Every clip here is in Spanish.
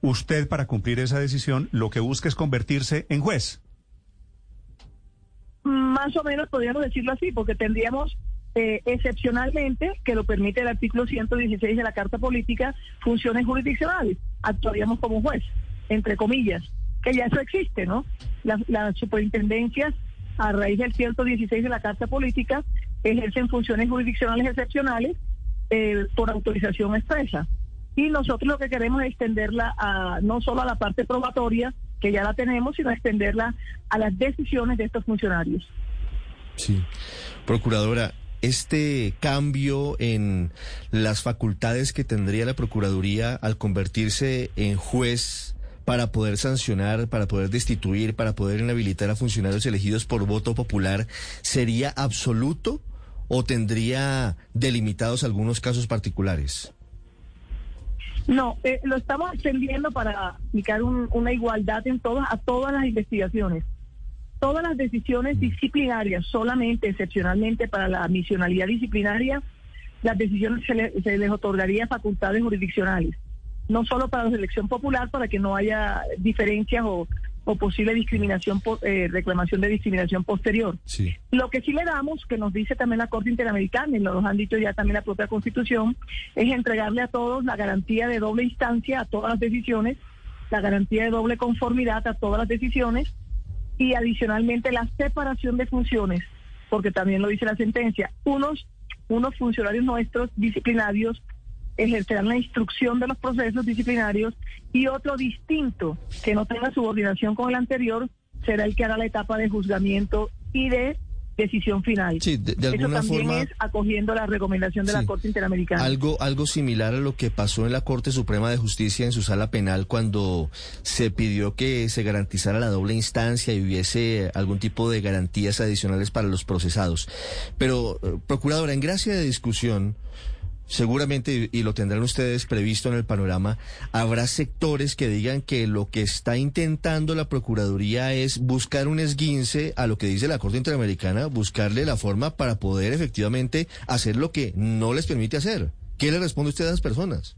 usted para cumplir esa decisión lo que busca es convertirse en juez. Más o menos podríamos decirlo así, porque tendríamos eh, excepcionalmente, que lo permite el artículo 116 de la Carta Política, funciones jurisdiccionales. Actuaríamos como juez, entre comillas, que ya eso existe, ¿no? Las, superintendencias, a raíz del 116 de la Carta Política, ejercen funciones jurisdiccionales excepcionales eh, por autorización expresa. Y nosotros lo que queremos es extenderla a, no solo a la parte probatoria, que ya la tenemos, sino extenderla a las decisiones de estos funcionarios. Sí. Procuradora, este cambio en las facultades que tendría la Procuraduría al convertirse en juez para poder sancionar, para poder destituir, para poder inhabilitar a funcionarios elegidos por voto popular, ¿sería absoluto o tendría delimitados algunos casos particulares? No, eh, lo estamos extendiendo para aplicar una igualdad en todas, a todas las investigaciones. Todas las decisiones mm. disciplinarias, solamente, excepcionalmente para la misionalidad disciplinaria, las decisiones se, se les otorgaría facultades jurisdiccionales. No solo para la elección popular, para que no haya diferencias o, o posible discriminación, eh, reclamación de discriminación posterior. Sí. Lo que sí le damos, que nos dice también la Corte Interamericana, y nos han dicho ya también la propia Constitución, es entregarle a todos la garantía de doble instancia a todas las decisiones, la garantía de doble conformidad a todas las decisiones y adicionalmente la separación de funciones, porque también lo dice la sentencia, unos, unos funcionarios nuestros disciplinarios ejercerán la instrucción de los procesos disciplinarios y otro distinto que no tenga subordinación con el anterior será el que hará la etapa de juzgamiento y de decisión final. Sí, de, alguna Eso también forma, es acogiendo la recomendación de la Corte Interamericana. Algo, algo similar a lo que pasó en la Corte Suprema de Justicia en su sala penal cuando se pidió que se garantizara la doble instancia y hubiese algún tipo de garantías adicionales para los procesados. Pero, eh, Procuradora, en gracia de discusión, seguramente, y lo tendrán ustedes previsto en el panorama, habrá sectores que digan que lo que está intentando la Procuraduría es buscar un esguince a lo que dice la Corte Interamericana, buscarle la forma para poder efectivamente hacer lo que no les permite hacer. ¿Qué le responde usted a esas personas?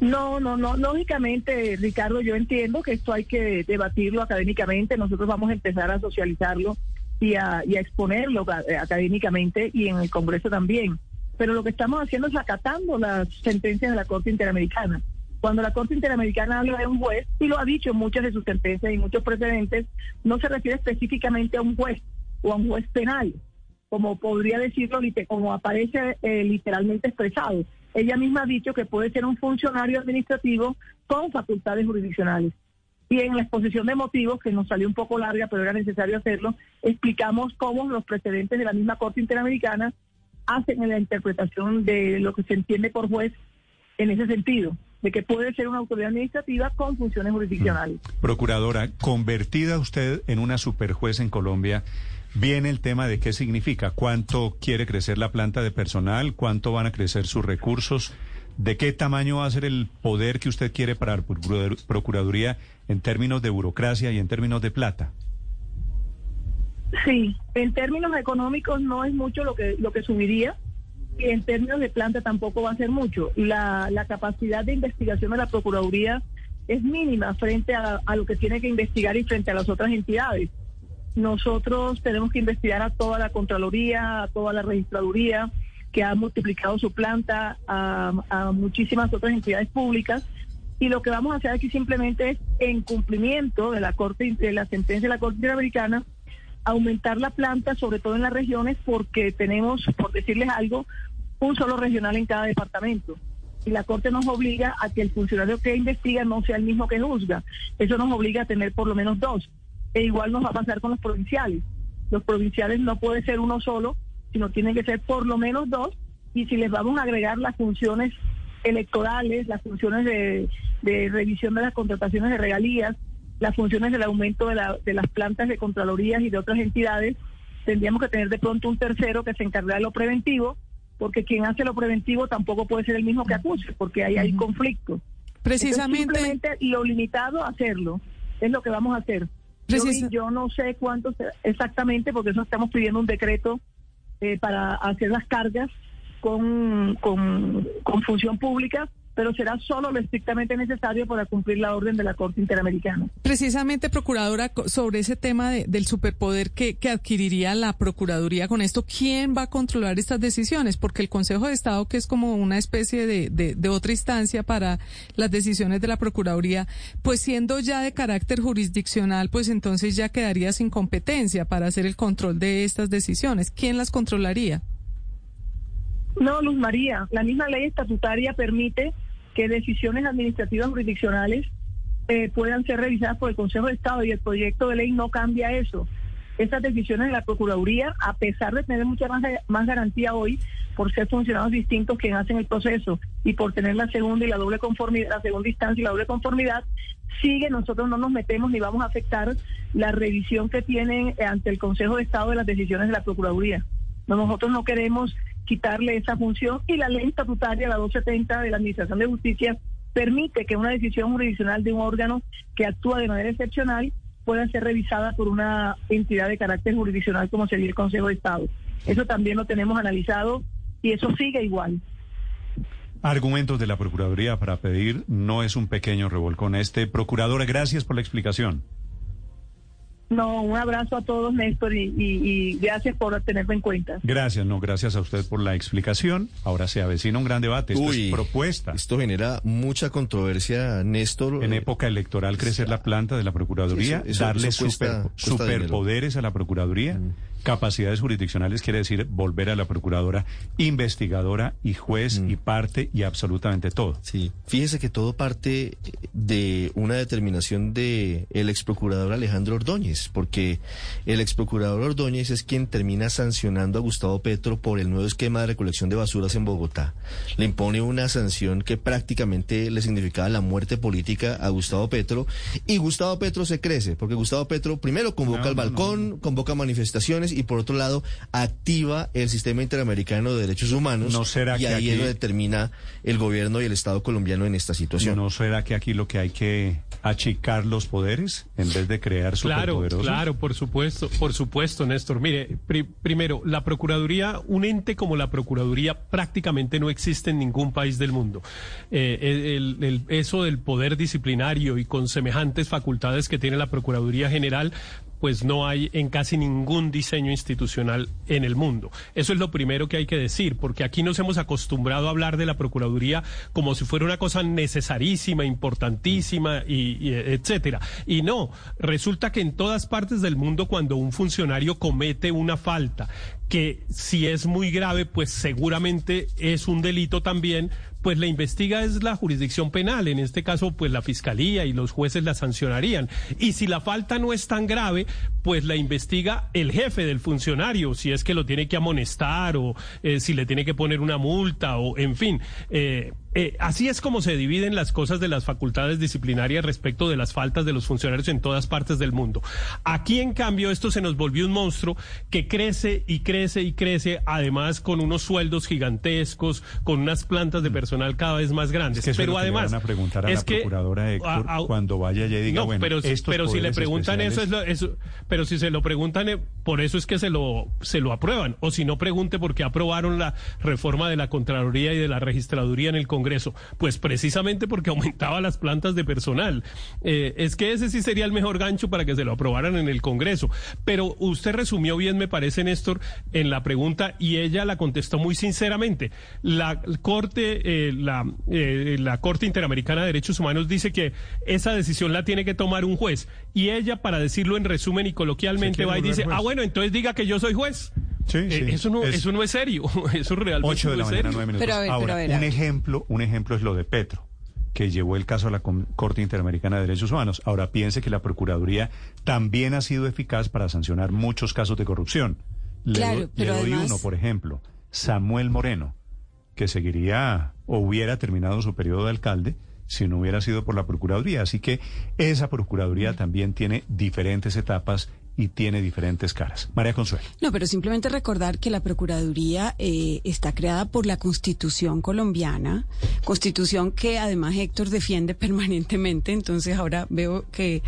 No, no, no. Lógicamente, Ricardo, yo entiendo que esto hay que debatirlo académicamente. Nosotros vamos a empezar a socializarlo y a, y a exponerlo académicamente y en el Congreso también pero lo que estamos haciendo es acatando las sentencias de la Corte Interamericana. Cuando la Corte Interamericana habla de un juez, y lo ha dicho en muchas de sus sentencias y muchos precedentes, no se refiere específicamente a un juez o a un juez penal, como podría decirlo, como aparece eh, literalmente expresado. Ella misma ha dicho que puede ser un funcionario administrativo con facultades jurisdiccionales. Y en la exposición de motivos, que nos salió un poco larga, pero era necesario hacerlo, explicamos cómo los precedentes de la misma Corte Interamericana hacen en la interpretación de lo que se entiende por juez en ese sentido, de que puede ser una autoridad administrativa con funciones jurisdiccionales. Mm. Procuradora, convertida usted en una superjuez en Colombia, viene el tema de qué significa, cuánto quiere crecer la planta de personal, cuánto van a crecer sus recursos, de qué tamaño va a ser el poder que usted quiere para la Procuraduría en términos de burocracia y en términos de plata. Sí, en términos económicos no es mucho lo que lo que subiría y en términos de planta tampoco va a ser mucho. La, la capacidad de investigación de la Procuraduría es mínima frente a, lo que tiene que investigar y frente a las otras entidades. Nosotros tenemos que investigar a toda la Contraloría, a toda la Registraduría, que ha multiplicado su planta, a, a muchísimas otras entidades públicas. Y lo que vamos a hacer aquí simplemente es, en cumplimiento de la Corte de la sentencia de la Corte Interamericana, aumentar la planta, sobre todo en las regiones, porque tenemos, por decirles algo, un solo regional en cada departamento. Y la Corte nos obliga a que el funcionario que investiga no sea el mismo que juzga. Eso nos obliga a tener por lo menos dos. E igual nos va a pasar con los provinciales. Los provinciales no puede ser uno solo, sino tienen que ser por lo menos dos. Y si les vamos a agregar las funciones electorales, las funciones de, de revisión de las contrataciones de regalías, las funciones del aumento de, la, de las plantas de Contralorías y de otras entidades, tendríamos que tener de pronto un tercero que se encargue de lo preventivo, porque quien hace lo preventivo tampoco puede ser el mismo que acuse, porque ahí hay conflicto. Precisamente. simplemente lo limitado a hacerlo es lo que vamos a hacer. Yo, no sé cuánto exactamente, porque eso estamos pidiendo un decreto eh, para hacer las cargas con, con, con función pública pero será solo lo estrictamente necesario para cumplir la orden de la Corte Interamericana. Precisamente, Procuradora, sobre ese tema del superpoder que, adquiriría la Procuraduría con esto, ¿quién va a controlar estas decisiones? Porque el Consejo de Estado, que es como una especie de, de otra instancia para las decisiones de la Procuraduría, pues siendo ya de carácter jurisdiccional, pues entonces ya quedaría sin competencia para hacer el control de estas decisiones. ¿Quién las controlaría? No, Luz María, la misma ley estatutaria permite que decisiones administrativas jurisdiccionales eh, puedan ser revisadas por el Consejo de Estado y el proyecto de ley no cambia eso. Estas decisiones de la Procuraduría, a pesar de tener mucha más, más garantía hoy, por ser funcionarios distintos que hacen el proceso y por tener la segunda y la doble conformidad, la segunda instancia y la doble conformidad, sigue, nosotros no nos metemos ni vamos a afectar la revisión que tienen ante el Consejo de Estado de las decisiones de la Procuraduría. Nosotros no queremos quitarle esa función y la ley estatutaria, la 270 de la Administración de Justicia, permite que una decisión jurisdiccional de un órgano que actúa de manera excepcional pueda ser revisada por una entidad de carácter jurisdiccional como sería el Consejo de Estado. Eso también lo tenemos analizado y eso sigue igual. Argumentos de la Procuraduría para pedir no es un pequeño revolcón. Este, Procuradora, gracias por la explicación. No, un abrazo a todos, Néstor, y, gracias por tenerme en cuenta. Gracias, no, gracias a usted por la explicación. Ahora se avecina un gran debate. Esto es propuesta. Esto genera mucha controversia, Néstor. En época electoral, crecer la planta de la Procuraduría, darle superpoderes a la Procuraduría. Mm. Capacidades jurisdiccionales quiere decir volver a la procuradora investigadora y juez mm. y parte y absolutamente todo. Sí, fíjese que todo parte de una determinación de el ex procurador Alejandro Ordóñez, porque el ex procurador Ordóñez es quien termina sancionando a Gustavo Petro por el nuevo esquema de recolección de basuras en Bogotá. Le impone una sanción que prácticamente le significaba la muerte política a Gustavo Petro y Gustavo Petro se crece, porque Gustavo Petro primero convoca al balcón, convoca manifestaciones y por otro lado activa el sistema interamericano de derechos humanos ¿No será y ahí es donde termina el gobierno y el Estado colombiano en esta situación. ¿No será que aquí lo que hay que achicar los poderes en vez de crear Claro, claro, por supuesto, por supuesto, Néstor. Mire, primero, la Procuraduría, un ente como la Procuraduría prácticamente no existe en ningún país del mundo. Eh, el, eso del poder disciplinario y con semejantes facultades que tiene la Procuraduría General, pues no hay en casi ningún diseño institucional en el mundo. Eso es lo primero que hay que decir, porque aquí nos hemos acostumbrado a hablar de la Procuraduría como si fuera una cosa necesarísima, importantísima, y, etcétera. Y no, resulta que en todas partes del mundo cuando un funcionario comete una falta que si es muy grave, pues seguramente es un delito también, pues la investiga es la jurisdicción penal, en este caso pues la fiscalía y los jueces la sancionarían. Y si la falta no es tan grave, pues la investiga el jefe del funcionario, si es que lo tiene que amonestar o eh, si le tiene que poner una multa o en fin. Eh, eh, así es como se dividen las cosas de las facultades disciplinarias respecto de las faltas de los funcionarios en todas partes del mundo. Aquí, en cambio, esto se nos volvió un monstruo que crece y crece y crece, además con unos sueldos gigantescos, con unas plantas de personal cada vez más grandes. pero además, van a preguntar a la procuradora Héctor cuando vaya y diga, bueno, pero, pero si le preguntan eso, es pero si se lo preguntan, eh, por eso es que se lo, se lo aprueban. O si no, pregunte por qué aprobaron la reforma de la Contraloría y de la Registraduría en el Congreso Congreso? Pues precisamente porque aumentaba las plantas de personal. Eh, es que ese sí sería el mejor gancho para que se lo aprobaran en el Congreso. Pero usted resumió bien, me parece, Néstor, en la pregunta y ella la contestó muy sinceramente. La Corte, eh, la, eh, la Corte Interamericana de Derechos Humanos dice que esa decisión la tiene que tomar un juez. Y ella, para decirlo en resumen y coloquialmente, va y dice, ah, bueno, entonces diga que yo soy juez. Eh, eso, no, es, eso no es serio, eso realmente 8 de la mañana, minutos. Pero Ahora, un, ejemplo, un ejemplo es lo de Petro que llevó el caso a la Corte Interamericana de Derechos Humanos. Ahora piense que la Procuraduría también ha sido eficaz para sancionar muchos casos de corrupción. Le, doy uno, por ejemplo, Samuel Moreno, que seguiría o hubiera terminado su periodo de alcalde si no hubiera sido por la Procuraduría. Así que esa Procuraduría también tiene diferentes etapas y tiene diferentes caras. María Consuelo. No, pero simplemente recordar que la Procuraduría eh, está creada por la Constitución colombiana, constitución que además Héctor defiende permanentemente, entonces ahora veo que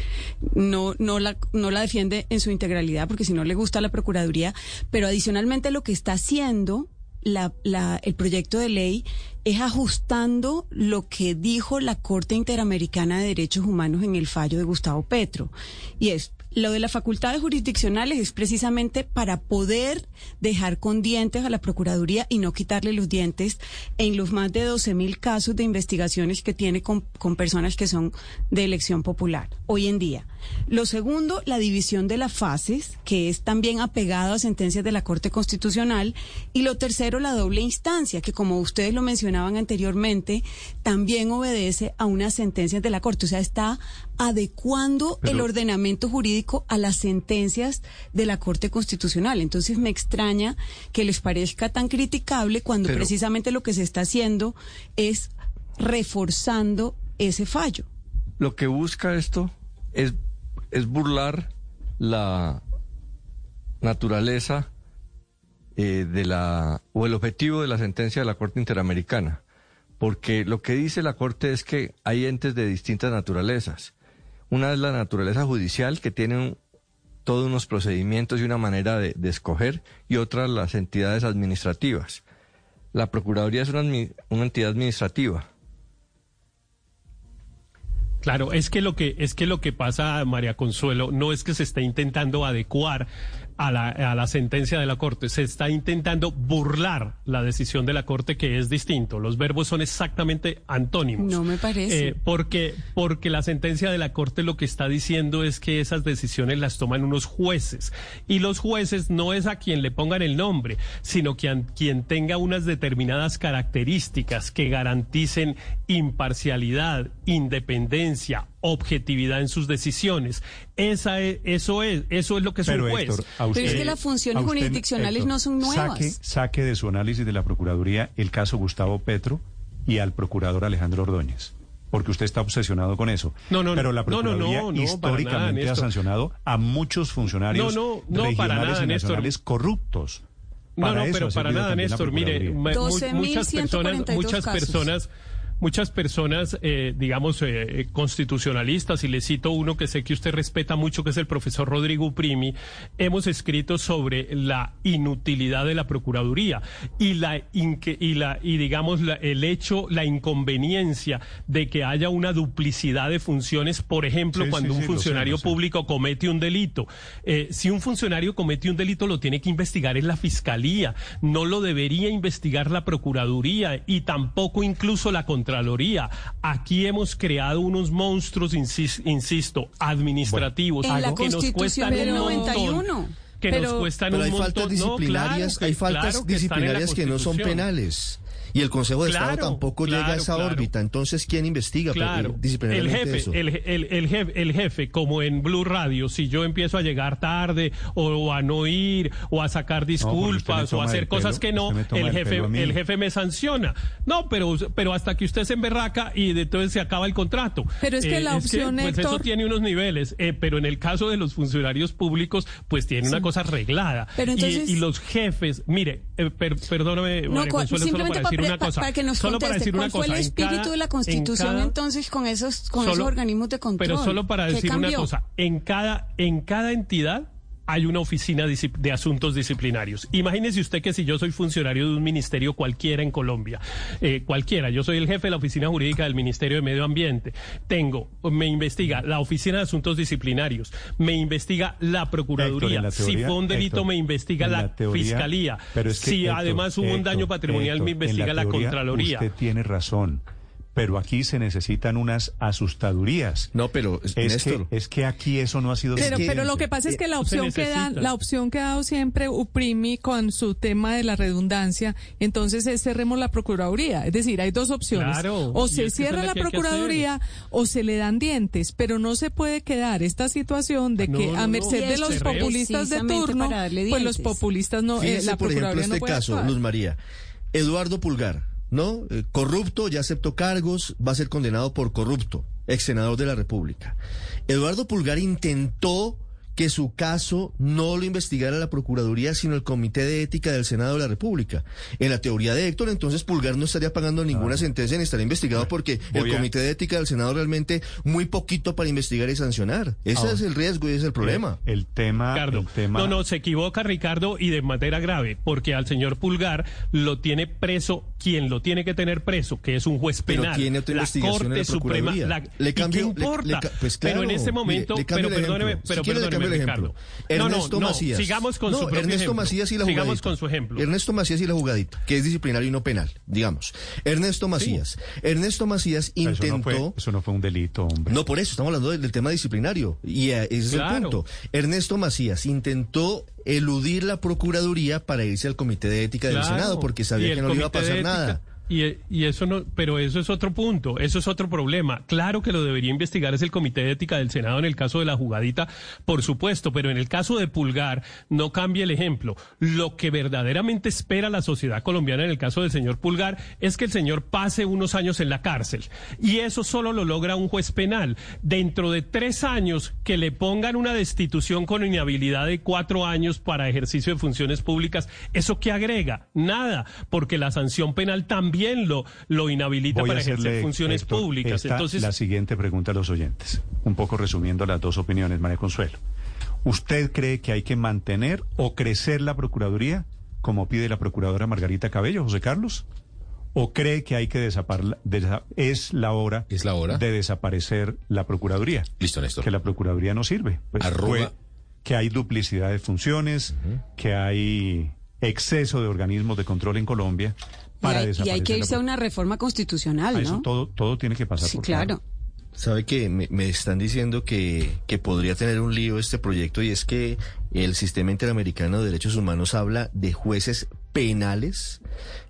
no, no, la, no la defiende en su integralidad porque si no le gusta la Procuraduría, pero adicionalmente lo que está haciendo la, la, el proyecto de ley es ajustando lo que dijo la Corte Interamericana de Derechos Humanos en el fallo de Gustavo Petro. Y es, lo de las facultades jurisdiccionales es precisamente para poder dejar con dientes a la Procuraduría y no quitarle los dientes en los más de 12 mil casos de investigaciones que tiene con, con, personas que son de elección popular hoy en día. Lo segundo, la división de las fases, que es también apegado a sentencias de la Corte Constitucional. Y lo tercero, la doble instancia, que como ustedes lo mencionaban anteriormente, también obedece a unas sentencias de la Corte. O sea, está adecuando Pero, el ordenamiento jurídico a las sentencias de la Corte Constitucional. Entonces me extraña que les parezca tan criticable cuando Pero, precisamente lo que se está haciendo es reforzando ese fallo. Lo que busca esto es, es burlar la naturaleza eh, de la o el objetivo de la sentencia de la Corte Interamericana, porque lo que dice la Corte es que hay entes de distintas naturalezas. Una es la naturaleza judicial, que tiene un, todos unos procedimientos y una manera de, escoger, y otra las entidades administrativas. La Procuraduría es una entidad administrativa. Claro, es que lo que es que lo que pasa, María Consuelo, no es que se esté intentando adecuar a la, a la sentencia de la Corte, se está intentando burlar la decisión de la Corte, que es distinto. Los verbos son exactamente antónimos. No me parece. Eh, porque, porque la sentencia de la Corte lo que está diciendo es que esas decisiones las toman unos jueces. Y los jueces no es a quien le pongan el nombre, sino que a quien tenga unas determinadas características que garanticen imparcialidad, independencia, objetividad en sus decisiones. Esa es, eso es, eso es lo que es Pero un juez. Héctor, a usted, Pero es que las funciones usted, jurisdiccionales Héctor, no son nuevas. Saque, saque de su análisis de la Procuraduría el caso Gustavo Petro y al procurador Alejandro Ordóñez. Porque usted está obsesionado con eso. No, no, Pero la no, no, Procuraduría no, no, históricamente ha sancionado a muchos funcionarios No, no, no, regionales para nada, y Néstor. nacionales corruptos. No, Para no, eso pero para nada, Néstor. Mire, Procuraduría. mu- muchas personas, 12.142 muchas casos. personas, muchas personas, eh, digamos, eh, constitucionalistas, y le cito uno que sé que usted respeta mucho, que es el profesor Rodrigo Primi, hemos escrito sobre la inutilidad de la Procuraduría y la, inque- y la, y digamos, la- el hecho, la inconveniencia de que haya una duplicidad de funciones, por ejemplo, Sí, cuando sí, un sí, lo sé, funcionario sé. público comete un delito. Eh, si un funcionario comete un delito, lo tiene que investigar en la fiscalía, no lo debería investigar la Procuraduría y tampoco incluso la Contraloría. Aquí hemos creado unos monstruos, insis- insisto, administrativos En la que nos cuestan del un 91. montón. Que Pero- nos cuestan Pero un hay montón. faltas No, disciplinarias, claro que- hay faltas claro que disciplinarias que no son penales. Y el Consejo de Claro, Estado tampoco llega a esa claro. órbita. Entonces, ¿quién investiga Claro, eh, el jefe, eso? el, el- el jefe, el jefe, como en Blue Radio, si yo empiezo a llegar tarde o, a no ir o a sacar disculpas o a hacer cosas pelo, que no, el jefe, el jefe me sanciona. No, pero, pero hasta que usted se emberraca y de entonces se acaba el contrato. Pero es que la opción, pues eso Héctor- tiene unos niveles, eh, pero en el caso de los funcionarios públicos, pues tiene una cosa arreglada. Pero Y- entonces- y, los jefes, mire, eh, per- perdóname, No, María Consuelo, solo para decir una cosa. para que nos solo para decir una ¿cuál fue el espíritu cada- de la en Constitución cada- entonces con esos con esos organismos de control? Pero solo para ¿Qué decir una cosa, en cada, en cada entidad hay una oficina de asuntos disciplinarios. Imagínese usted que si yo soy funcionario de un ministerio cualquiera en Colombia, eh, cualquiera, yo soy el jefe de la oficina jurídica del Ministerio de Medio Ambiente, tengo, me investiga la oficina de asuntos disciplinarios, me investiga la Procuraduría, Héctor, la si fue un delito Héctor, me investiga la, la teoría, Fiscalía, pero es que, si Héctor, además hubo un daño patrimonial me investiga la, teoría Contraloría. Usted tiene razón, pero aquí se necesitan unas asustadurías. No, pero, es Néstor. que, es que aquí eso no ha sido Pero, pero lo que pasa es que la opción que da, necesita. la opción que ha dado siempre Uprimi con su tema de la redundancia, entonces es cerremos la procuraduría. Es decir, hay dos opciones. Claro, o se cierra la procuraduría o se le dan dientes, pero no se puede quedar esta situación de que no, a merced de los populistas de turno, pues los populistas no, eh, Fíjese, la por ejemplo, este puede caso, actuar. Luz María. Eduardo Pulgar, ¿no? Eh, corrupto, ya aceptó cargos, va a ser condenado por corrupto, ex senador de la República. Eduardo Pulgar intentó que su caso no lo investigara la Procuraduría, sino el Comité de Ética del Senado de la República. En la teoría de Héctor, entonces Pulgar no estaría pagando ninguna sentencia ni estaría investigado porque el Comité de Ética del Senado realmente muy poquito para investigar y sancionar. Ese es el riesgo y ese es el problema. El, tema, el tema... No, no, se equivoca Ricardo y de manera grave, porque al señor Pulgar lo tiene preso quien lo tiene que tener preso, que es un juez penal. la Corte Suprema. le cambio, ¿y qué importa? pues pero en este momento, pero perdóneme, pero perdóneme, Ricardo. Ernesto no, no, Macías. sigamos con su Ernesto ejemplo. Macías y la Sigamos jugadita. con su ejemplo. Ernesto Macías y la jugadita, que es disciplinario y no penal, digamos. Ernesto Macías. Ernesto Macías intentó. Eso no, fue, eso no fue un delito, hombre. No, por eso estamos hablando del, del tema disciplinario. Y eh, ese es Claro. el punto. Ernesto Macías intentó eludir la Procuraduría para irse al Comité de Ética del. Senado porque sabía el que no le iba a pasar Ética- nada. Y, eso no, pero eso es otro punto, eso es otro problema. Claro que lo debería investigar es el Comité de Ética del Senado en el caso de la jugadita, por supuesto, pero en el caso de Pulgar no cambia el ejemplo. Lo que verdaderamente espera la sociedad colombiana en el caso del señor Pulgar es que el señor pase unos años en la cárcel. Y eso solo lo logra un juez penal. Dentro de tres años que le pongan una destitución con inhabilidad de cuatro años para ejercicio de funciones públicas, ¿eso qué agrega? Nada, porque la sanción penal también lo, lo inhabilita Voy para ejercer funciones Héctor, públicas. esta- Entonces, la siguiente pregunta a los oyentes, un poco resumiendo las dos opiniones, María Consuelo. ¿Usted cree que hay que mantener o crecer la Procuraduría, como pide la Procuradora Margarita Cabello, José Carlos? ¿O cree que hay que desaparecer, es la hora, Es la hora. de desaparecer la Procuraduría? Listo, Néstor. Que la Procuraduría no sirve. Pues, Arroba- fue- que hay duplicidad de funciones, que hay exceso de organismos de control en Colombia Y para hay, y desaparecer hay que la irse a una reforma constitucional, a eso ¿no? todo, todo tiene que pasar Sí, por claro. Sabe que me, me están diciendo que, que podría tener un lío este proyecto y es que el sistema interamericano de derechos humanos habla de jueces penales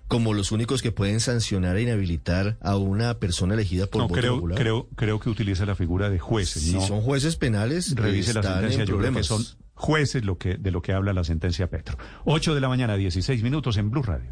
como los únicos que pueden sancionar e inhabilitar a una persona elegida por No, voto creo, popular. creo, creo que utiliza la figura de jueces. si no son jueces penales, revise la sentencia. en Yo creo que son jueces lo que, de lo que habla la sentencia Petro. 8 de la mañana, 16 minutos en Blue Radio.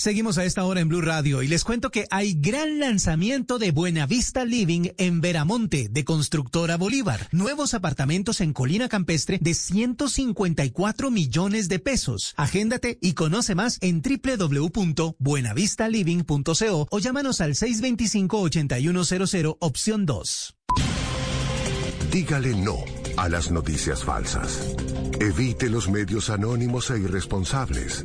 Seguimos a esta hora en Blue Radio y les cuento que hay gran lanzamiento de Buenavista Living en Veramonte de Constructora Bolívar. Nuevos apartamentos en Colina Campestre de 154 millones de pesos. Agéndate y conoce más en www.buenavistaliving.co o llámanos al 625-8100 opción 2. Dígale no a las noticias falsas. Evite los medios anónimos e irresponsables.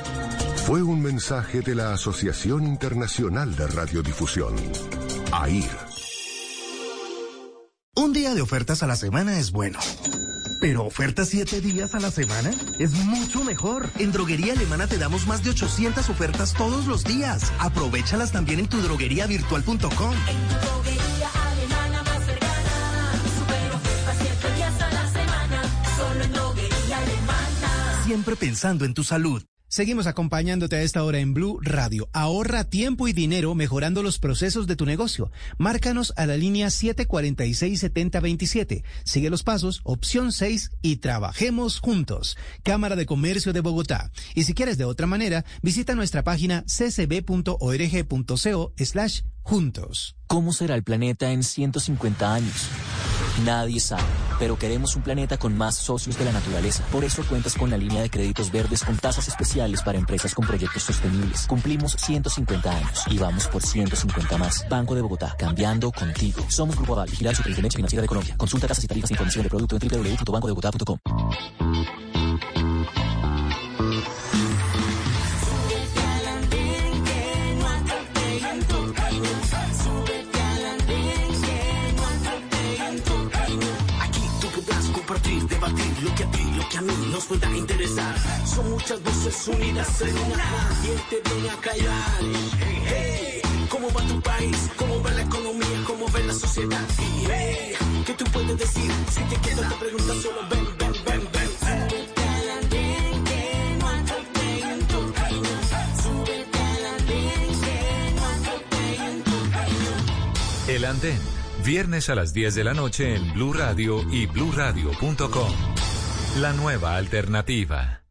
Fue un mensaje de la Asociación Internacional de Radiodifusión, AIR. Un día de ofertas a la semana es bueno. Pero ofertas siete días a la semana es mucho mejor. En Droguería Alemana te damos más de 800 ofertas todos los días. Aprovechalas también en tu drogueriavirtual.com. Siempre pensando en tu salud. Seguimos acompañándote a esta hora en Blue Radio. Ahorra tiempo y dinero mejorando los procesos de tu negocio. Márcanos a la línea 746-7027. Sigue los pasos, opción 6 y trabajemos juntos. Cámara de Comercio de Bogotá. Y si quieres de otra manera, visita nuestra página ccb.org.co slash juntos. ¿Cómo será el planeta en 150 años? Nadie sabe, pero queremos un planeta con más socios de la naturaleza. Por eso cuentas con la línea de créditos verdes con tasas especiales para empresas con proyectos sostenibles. Cumplimos 150 años y vamos por 150 más. Banco de Bogotá, cambiando contigo. Somos Grupo Aval, Vigilar Superintendencia Financiera de Colombia. Consulta tasas y tarifas e información de producto en www.bancodebogotá.com. pueda interesar. Son muchas voces unidas en una. Él te viene a callar. Hey, ¿cómo va tu país? ¿Cómo va la economía? ¿Cómo va la sociedad? Y hey, ¿qué tú puedes decir? Si te quedas te preguntas solo ven, ven, ven, ven. El Andén, viernes a las 10 de la noche en Blue Radio y bluradio.com. La nueva alternativa.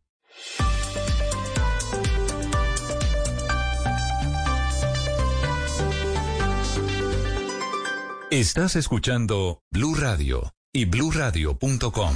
Estás escuchando Blue Radio y bluradio.com.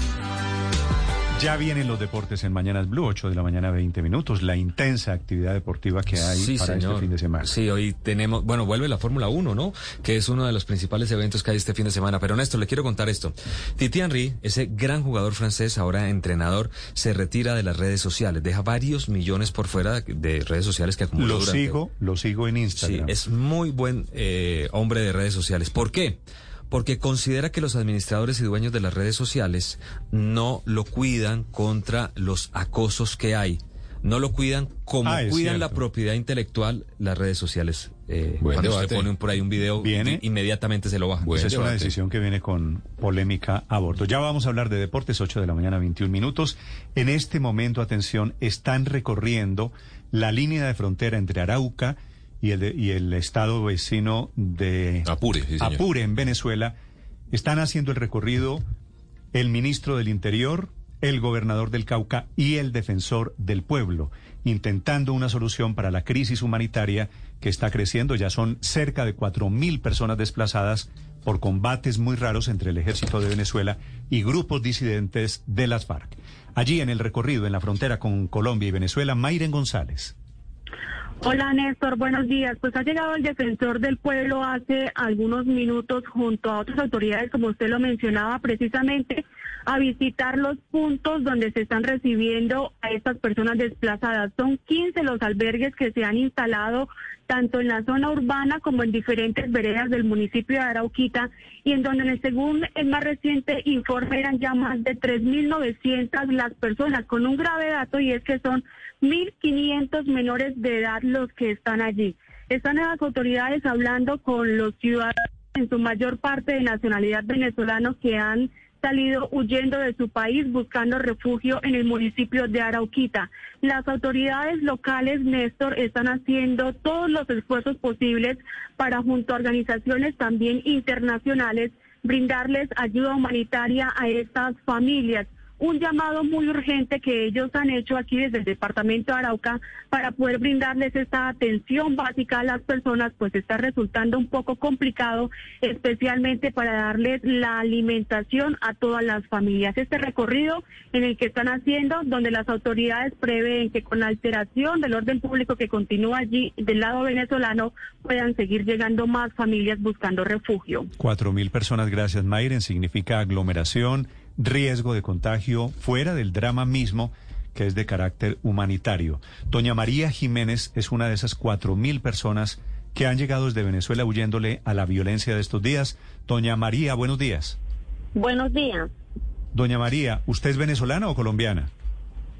Ya vienen los deportes en Mañanas Blue, 8 de la mañana, 20 minutos. La intensa actividad deportiva que hay Sí, para señor. este fin de semana. Sí, hoy tenemos, bueno, vuelve la Fórmula 1, ¿no? Que es uno de los principales eventos que hay este fin de semana. Pero Néstor, le quiero contar esto. Titi Henry, ese gran jugador francés, ahora entrenador, se retira de las redes sociales. Deja varios millones por fuera de redes sociales que acumuló Lo durante- sigo, lo sigo en Sí, Instagram. es muy buen eh, hombre de redes sociales. ¿Por qué? Porque considera que los administradores y dueños de las redes sociales no lo cuidan contra los acosos que hay. No lo cuidan como Ah, cuidan la propiedad intelectual las redes sociales. Eh, Buen cuando usted debate. pone por ahí un video, Viene. inmediatamente se lo baja. Buen Esa es una decisión que viene con polémica a bordo. Ya vamos a hablar de deportes, 8 de la mañana, 21 minutos. En este momento, atención, están recorriendo la línea de frontera entre Arauca y el, de- y el estado vecino de Apure, sí. Apure, en Venezuela. Están haciendo el recorrido el ministro del Interior, el gobernador del Cauca y el defensor del pueblo, intentando una solución para la crisis humanitaria que está creciendo. Ya son cerca de cuatro mil personas desplazadas por combates muy raros entre el ejército de Venezuela y grupos disidentes de las FARC. Allí en el recorrido, en la frontera con Colombia y Venezuela, Mayren González. Hola Néstor, buenos días. Pues ha llegado el defensor del pueblo hace algunos minutos junto a otras autoridades, como usted lo mencionaba, precisamente a visitar los puntos donde se están recibiendo a estas personas desplazadas. Son 15 los albergues que se han instalado tanto en la zona urbana como en diferentes veredas del municipio de Arauquita y en donde según el más reciente informe eran ya más de 3.900 las personas con un grave dato y es que son 1.500 menores de edad los que están allí. Están las autoridades hablando con los ciudadanos, en su mayor parte de nacionalidad venezolanos, que han salido huyendo de su país buscando refugio en el municipio de Arauquita. Las autoridades locales, Néstor, están haciendo todos los esfuerzos posibles para, junto a organizaciones también internacionales, brindarles ayuda humanitaria a estas familias un llamado muy urgente que ellos han hecho aquí desde el departamento de Arauca para poder brindarles esta atención básica a las personas, pues está resultando un poco complicado, especialmente para darles la alimentación a todas las familias. Este recorrido en el que están haciendo, donde las autoridades prevén que con la alteración del orden público que continúa allí del lado venezolano puedan seguir llegando más familias buscando refugio. Cuatro mil personas, gracias Mayren, significa aglomeración, riesgo de contagio fuera del drama mismo que es de carácter humanitario. Doña María Jiménez es una de esas cuatro mil personas que han llegado desde Venezuela huyéndole a la violencia de estos días. Doña María, buenos días. Buenos días, Doña María, ¿usted es venezolana o colombiana?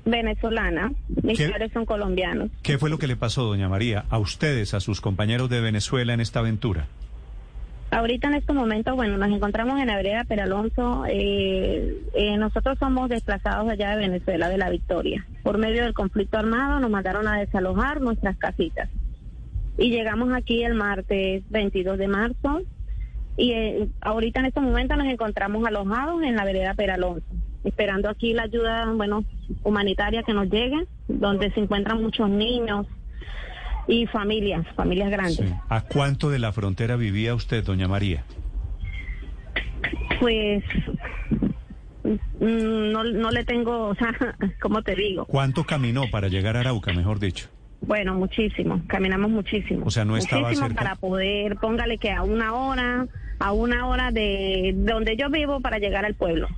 venezolana. Mis padres son colombianos. ¿Qué fue lo que le pasó, doña María, a ustedes, a sus compañeros de Venezuela en esta aventura? Ahorita en este momento, bueno, nos encontramos en la vereda Peralonso. Eh, eh, nosotros somos desplazados allá de Venezuela, de la Victoria. Por medio del conflicto armado nos mandaron a desalojar nuestras casitas. Y llegamos aquí el martes 22 de marzo. Y eh, ahorita en este momento nos encontramos alojados en la vereda Peralonso, esperando aquí la ayuda, bueno, humanitaria que nos llegue, donde se encuentran muchos niños y familias, familias grandes. ¿A cuánto de la frontera vivía usted, doña María? Pues mm, no, no le tengo, o sea, ¿cómo te digo? ¿Cuánto caminó para llegar a Arauca, mejor dicho? Bueno, muchísimo, caminamos muchísimo. O sea, no estaba muchísimo cerca. para poder, póngale que a una hora, a una hora de donde yo vivo para llegar al pueblo.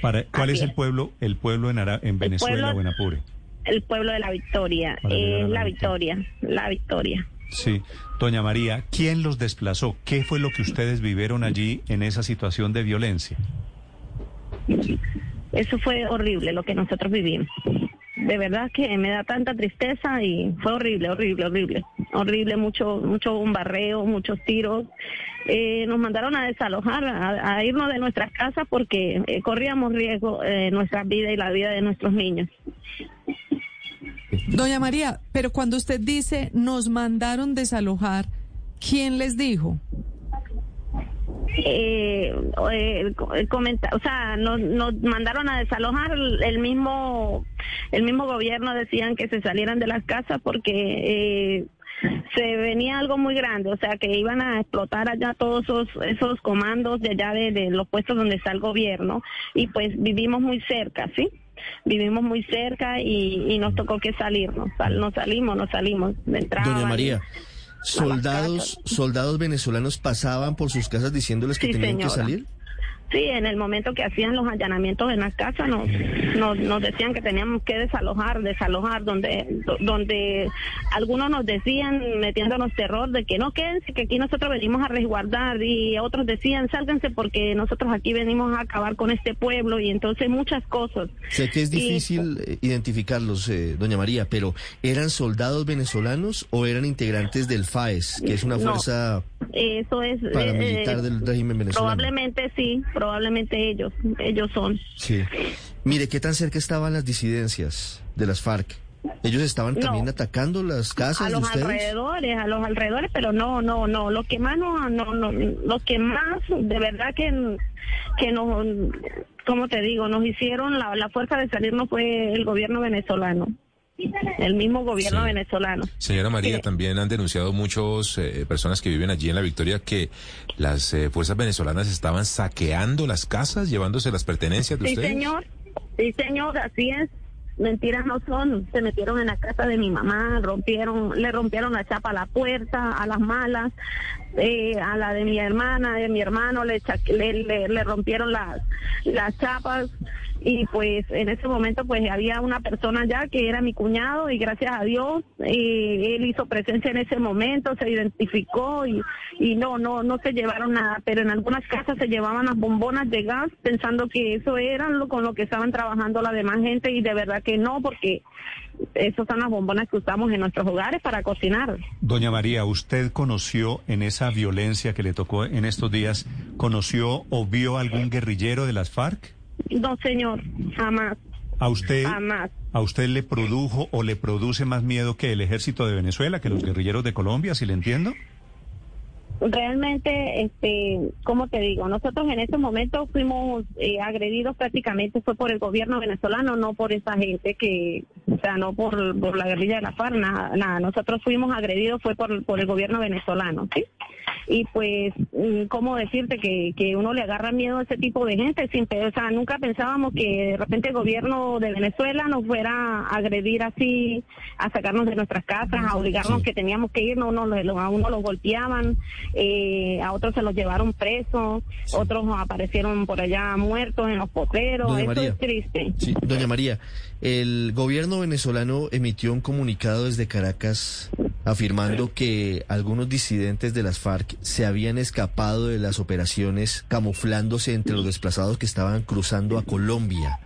Para, ¿Cuál es el pueblo, el pueblo en, Ara- en Venezuela pueblo- o en Apure? El pueblo de la Victoria, es la Victoria, la Victoria. Sí. Doña María, ¿quién los desplazó? ¿Qué fue lo que ustedes vivieron allí en esa situación de violencia? Eso fue horrible lo que nosotros vivimos. De verdad que me da tanta tristeza y fue horrible, horrible, horrible. Horrible, mucho, mucho bombarreo, muchos tiros. Eh, nos mandaron a desalojar, a, a irnos de nuestras casas porque eh, corríamos riesgo eh, nuestra vida y la vida de nuestros niños. Doña María, pero cuando usted dice nos mandaron desalojar, ¿quién les dijo? eh, eh, comenta- o sea, nos, nos mandaron a desalojar el mismo el mismo gobierno decían que se salieran de las casas porque eh, se venía algo muy grande, o sea, que iban a explotar allá todos esos, esos comandos de allá de, de los puestos donde está el gobierno y pues vivimos muy cerca, ¿sí? Vivimos muy cerca y, y nos tocó que salirnos, Sal- nos salimos, nos salimos, entraban. Doña María, soldados, soldados venezolanos pasaban por sus casas diciéndoles que Sí, tenían que salir. Sí, en el momento que hacían los allanamientos en las casas nos, nos, nos decían que teníamos que desalojar, desalojar, donde, do- donde algunos nos decían, metiéndonos terror, de que no quédense, que aquí nosotros venimos a resguardar, y otros decían, sálganse porque nosotros aquí venimos a acabar con este pueblo, y entonces muchas cosas. Sé que es difícil eh, identificarlos, eh, doña María, pero ¿eran soldados venezolanos o eran integrantes del FAES, que es una No. fuerza Eso es... eh, paramilitar eh, del régimen venezolano? Probablemente sí, probablemente ellos, ellos son. Sí. Mire, ¿qué tan cerca estaban las disidencias de las FARC? ¿Ellos estaban No. también atacando las casas a de los ustedes? alrededores, a los alrededores, pero no, no, no, lo que más no, no, no, lo que más de verdad que, que nos, como te digo, nos hicieron la, la fuerza de salirnos fue el gobierno venezolano, el mismo gobierno Sí. venezolano. Señora María, Sí. también han denunciado muchos eh, personas que viven allí en la Victoria que las eh, fuerzas venezolanas estaban saqueando las casas, llevándose las pertenencias de Sí, ustedes. señor. Sí, señor, así es. Mentiras no son. Se metieron en la casa de mi mamá, rompieron, le rompieron la chapa a la puerta, a las malas, eh, a la de mi hermana, de mi hermano, le, le, le- le rompieron las, las chapas. Y pues en ese momento pues había una persona ya que era mi cuñado y gracias a Dios eh, él hizo presencia en ese momento, se identificó y, y no, no, no se llevaron nada, pero en algunas casas se llevaban las bombonas de gas pensando que eso era lo con lo que estaban trabajando la demás gente y de verdad que no, porque esas son las bombonas que usamos en nuestros hogares para cocinar. Doña María, ¿usted conoció en esa violencia que le tocó en estos días, conoció o vio algún guerrillero de las FARC? No, señor, jamás, ¿A usted, jamás. ¿A usted le produjo o le produce más miedo que el ejército de Venezuela, que los guerrilleros de Colombia, si le entiendo? Realmente, este, como te digo, nosotros en ese momento fuimos eh, agredidos prácticamente fue por el gobierno venezolano, no por esa gente que, o sea, no por, por la guerrilla de la FARC, nada, nada. Nosotros fuimos agredidos fue por, por el gobierno venezolano, ¿sí? Y pues, mm, ¿cómo decirte que, que uno le agarra miedo a ese tipo de gente? Sin, o sea, nunca pensábamos que de repente el gobierno de Venezuela nos fuera a agredir así, a sacarnos de nuestras casas, a obligarnos que teníamos que irnos, uno, a uno los golpeaban, eh, a otros se los llevaron presos, otros aparecieron por allá muertos en los potreros, Doña eso María. es triste. Sí, doña María, el gobierno venezolano emitió un comunicado desde Caracas afirmando que algunos disidentes de las FARC se habían escapado de las operaciones camuflándose entre los desplazados que estaban cruzando a Colombia.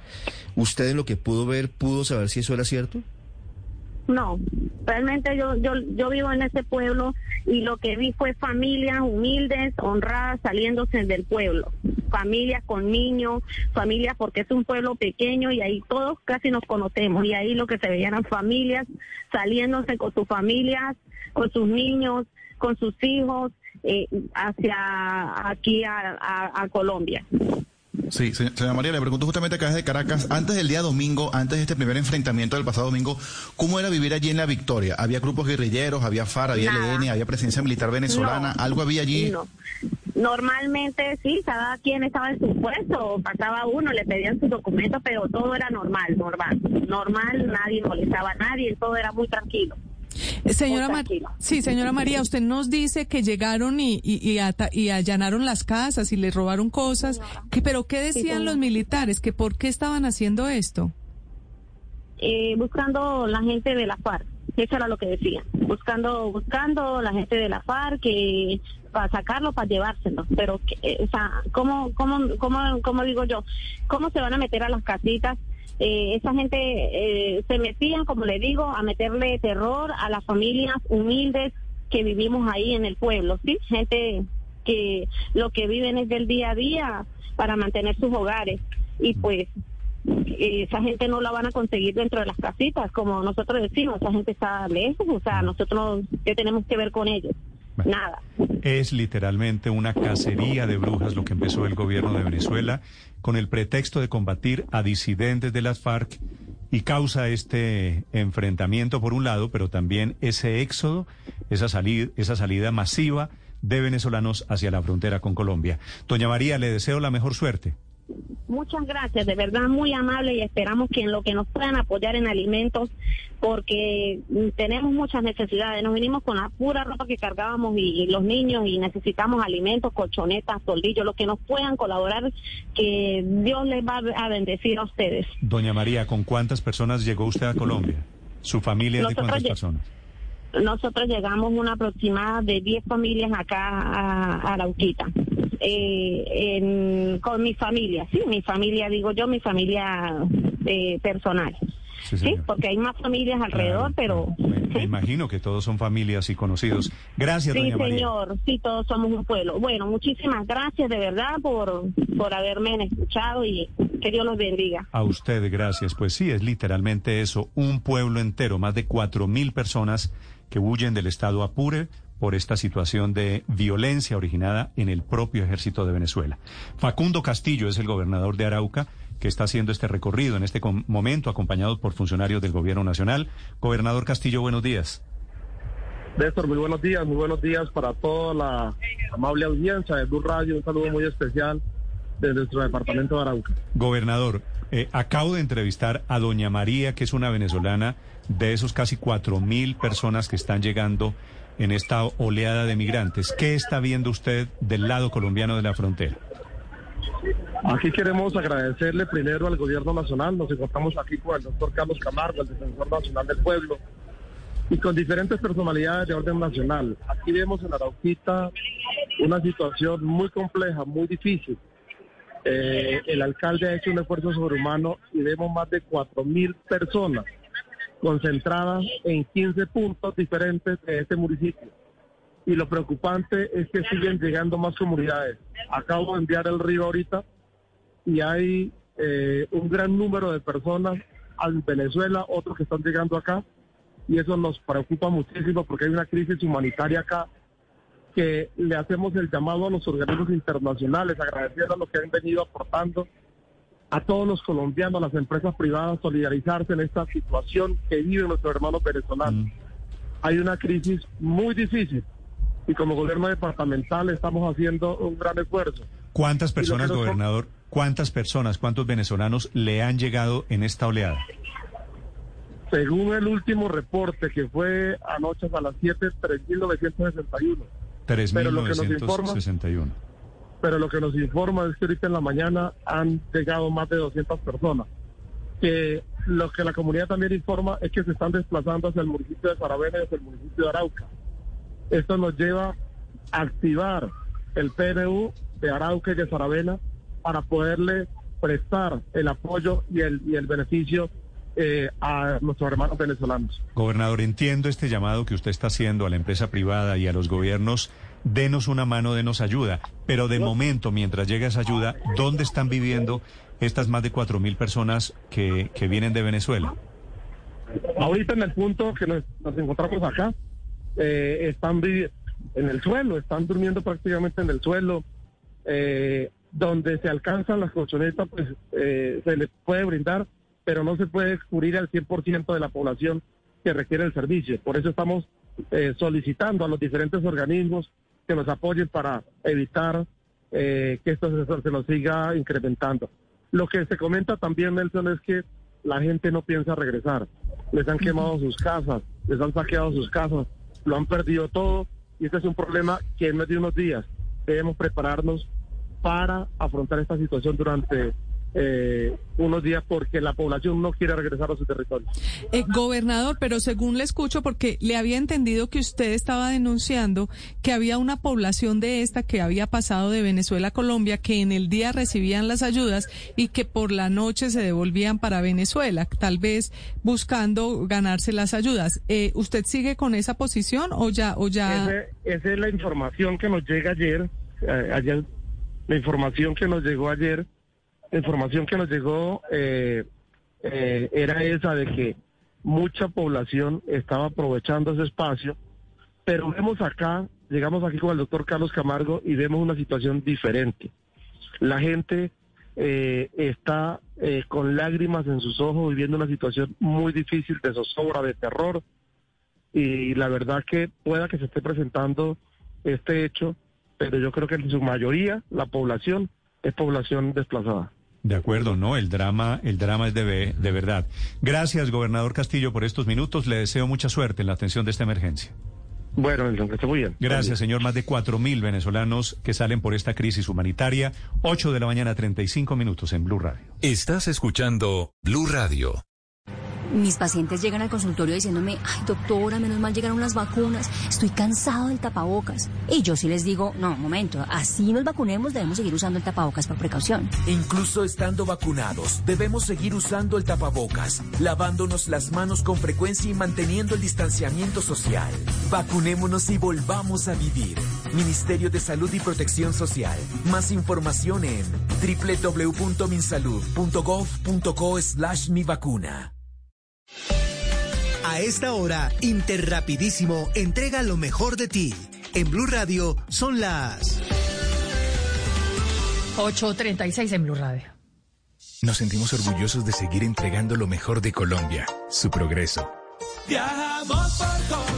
¿Usted en lo que pudo ver pudo saber si eso era cierto? No, realmente yo, yo, yo vivo en ese pueblo y lo que vi fue familias humildes, honradas, saliéndose del pueblo. Familias con niños, familias porque es un pueblo pequeño y ahí todos casi nos conocemos y ahí lo que se veían eran familias saliéndose con sus familias, con sus niños, con sus hijos eh, hacia aquí a, Colombia. Sí, se- señora María, le pregunto justamente acá desde Caracas, antes del día domingo, antes de este primer enfrentamiento del pasado domingo, ¿cómo era vivir allí en la Victoria? ¿Había grupos guerrilleros, había FARC, había Nada. LN, había presencia militar venezolana? No. ¿Algo había allí? No. Normalmente sí, cada quien estaba en su puesto, pasaba uno, le pedían sus documentos, pero todo era normal, normal, normal, nadie molestaba a nadie, todo era muy tranquilo. Eh, Señora Muy Mar- sí, señora María, usted nos dice que llegaron y, y, y y allanaron las casas y les robaron cosas, que, pero ¿qué decían los militares? ¿Que por qué estaban haciendo esto? Eh, buscando la gente de la FARC. Eso era lo que decían, buscando, buscando la gente de la FARC que para sacarlo, para llevárselo. Pero, que, eh, o sea, ¿cómo, cómo, cómo, cómo digo yo? ¿Cómo se van a meter a las casitas? Eh, esa gente eh, se metían, como le digo, a meterle terror a las familias humildes que vivimos ahí en el pueblo, ¿sí? Gente que lo que viven es del día a día para mantener sus hogares. Y pues esa gente no la van a conseguir dentro de las casitas, como nosotros decimos, esa gente está lejos, o sea, nosotros, ¿qué tenemos que ver con ellos? Nada. Es literalmente una cacería de brujas lo que empezó el gobierno de Venezuela con el pretexto de combatir a disidentes de las FARC y causa este enfrentamiento por un lado, pero también ese éxodo, esa salida, esa salida masiva de venezolanos hacia la frontera con Colombia. Doña María, le deseo la mejor suerte. Muchas gracias, de verdad muy amable y esperamos que en lo que nos puedan apoyar en alimentos, porque tenemos muchas necesidades. Nos vinimos con la pura ropa que cargábamos y, y los niños y necesitamos alimentos, colchonetas, soldillos, lo que nos puedan colaborar, que Dios les va a bendecir a ustedes. Doña María, ¿con cuántas personas llegó usted a Colombia? ¿Su familia es de cuántas personas? Nosotros llegamos una aproximada de 10 familias acá a, a Arauquita. Eh, en- con mi familia, sí, mi familia, digo yo, mi familia eh, personal. Sí, Sí, porque hay más familias alrededor, pero Me imagino que todos son familias y conocidos. Gracias, sí, doña María. señor, sí, todos somos un pueblo. Bueno, muchísimas gracias de verdad por, por haberme escuchado y que Dios los bendiga. A usted, gracias. Pues sí, es literalmente eso, un pueblo entero, más de cuatro mil personas que huyen del estado Apure por esta situación de violencia originada en el propio ejército de Venezuela. Facundo Castillo es el gobernador de Arauca que está haciendo este recorrido en este momento, acompañado por funcionarios del gobierno nacional. Gobernador Castillo, buenos días. Néstor, muy buenos días, muy buenos días para toda la amable audiencia de Blue Radio. Un saludo muy especial desde nuestro departamento de Arauca. Gobernador, eh, acabo de entrevistar a doña María, que es una venezolana de esos casi cuatro mil personas que están llegando en esta oleada de migrantes. ¿Qué está viendo usted del lado colombiano de la frontera? Aquí queremos agradecerle primero al gobierno nacional. Nos encontramos aquí con el doctor Carlos Camargo, el defensor nacional del pueblo, y con diferentes personalidades de orden nacional. Aquí vemos en Arauquita una situación muy compleja, muy difícil. Eh, el alcalde ha hecho un esfuerzo sobrehumano y vemos más de cuatro mil personas concentradas en 15 puntos diferentes de este municipio. Y lo preocupante es que siguen llegando más comunidades. Acabo de enviar el río ahorita y hay eh, un gran número de personas en Venezuela, otros que están llegando acá, y eso nos preocupa muchísimo porque hay una crisis humanitaria acá que le hacemos el llamado a los organismos internacionales, agradeciendo a los que han venido aportando, a todos los colombianos, a las empresas privadas, solidarizarse en esta situación que viven nuestros hermanos venezolanos. Hay una crisis muy difícil y como gobierno departamental estamos haciendo un gran esfuerzo. ¿Cuántas personas, gobernador, cuántas personas, cuántos venezolanos le han llegado en esta oleada? Según el último reporte que fue anoche a las 7, 3.961. Pero lo que nos informa- 3.961. Pero lo que nos informa es que ahorita en la mañana han llegado más de 200 personas. Que lo que la comunidad también informa es que se están desplazando hacia el municipio de Saravena y hacia el municipio de Arauca. Esto nos lleva a activar el PNU de Arauca y de Saravena para poderle prestar el apoyo y el, y el beneficio eh, a nuestros hermanos venezolanos. Gobernador, entiendo este llamado que usted está haciendo a la empresa privada y a los gobiernos. Denos una mano, denos ayuda. Pero de momento, mientras llega esa ayuda, ¿dónde están viviendo estas más de cuatro mil personas que, que vienen de Venezuela? Ahorita en el punto que nos, nos encontramos acá, eh, están en el suelo, están durmiendo prácticamente en el suelo, eh, donde se alcanzan las colchonetas, pues eh, se les puede brindar, pero no se puede cubrir al 100% de la población que requiere el servicio. Por eso estamos eh, solicitando a los diferentes organismos que nos apoyen para evitar eh, que esto se, se nos siga incrementando. Lo que se comenta también, Nelson, es que la gente no piensa regresar. Les han quemado sus casas, les han saqueado sus casas, lo han perdido todo y este es un problema que en medio de unos días debemos prepararnos para afrontar esta situación durante eh, unos días porque la población no quiere regresar a su territorio. Eh, gobernador, pero según le escucho, porque le había entendido que usted estaba denunciando que había una población de esta que había pasado de Venezuela a Colombia, que en el día recibían las ayudas y que por la noche se devolvían para Venezuela, tal vez buscando ganarse las ayudas. Eh, ¿Usted sigue con esa posición o ya? O ya... Ese- esa es la información que nos llega ayer, eh, ayer, la información que nos llegó ayer, información que nos llegó eh, eh, era esa de que mucha población estaba aprovechando ese espacio, pero vemos acá, llegamos aquí con el doctor Carlos Camargo y vemos una situación diferente. La gente eh, está eh, con lágrimas en sus ojos viviendo una situación muy difícil de zozobra, de terror, y la verdad que pueda que se esté presentando este hecho, pero yo creo que en su mayoría la población es población desplazada. De acuerdo, no, el drama, el drama es de, de verdad. Gracias, gobernador Castillo, por estos minutos. Le deseo mucha suerte en la atención de esta emergencia. Bueno, que esté muy bien. Gracias, señor. Más de cuatro mil venezolanos que salen por esta crisis humanitaria. 8 de la mañana, 35 minutos en Blue Radio. Estás escuchando Blue Radio. Mis pacientes llegan al consultorio diciéndome, ay doctora, menos mal llegaron las vacunas, estoy cansado del tapabocas. Y yo sí les digo, no, momento, así nos vacunemos, debemos seguir usando el tapabocas por precaución. Incluso estando vacunados, debemos seguir usando el tapabocas, lavándonos las manos con frecuencia y manteniendo el distanciamiento social. Vacunémonos y volvamos a vivir. Ministerio de Salud y Protección Social. Más información en www.minsalud.gov.co slash mi vacuna. A esta hora, Interrapidísimo entrega lo mejor de ti. En Blue Radio son las 8.36 en Blue Radio. Nos sentimos orgullosos de seguir entregando lo mejor de Colombia, su progreso. Viajamos por Colombia,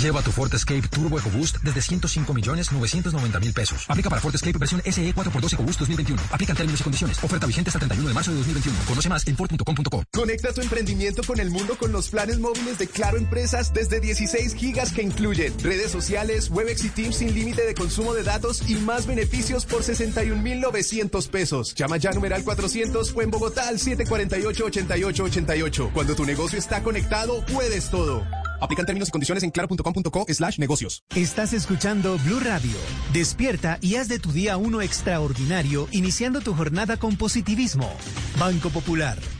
Lleva tu Ford Escape Turbo EcoBoost desde 105 millones 990 mil pesos. Aplica para Ford Escape versión SE 4x2 EcoBoost 2021. Aplica en términos y condiciones. Oferta vigente hasta el 31 de marzo de 2021. Conoce más en Ford.com.co. Conecta tu emprendimiento con el mundo con los planes móviles de Claro Empresas desde 16 gigas que incluyen redes sociales, Webex y Teams sin límite de consumo de datos y más beneficios por 61,900 pesos. Llama ya numeral 400 o en Bogotá al 748-8888. Cuando tu negocio está conectado, puedes todo. Aplican términos y condiciones en claro.com.co slash negocios. Estás escuchando Blue Radio. Despierta y haz de tu día uno extraordinario, iniciando tu jornada con positivismo. Banco Popular.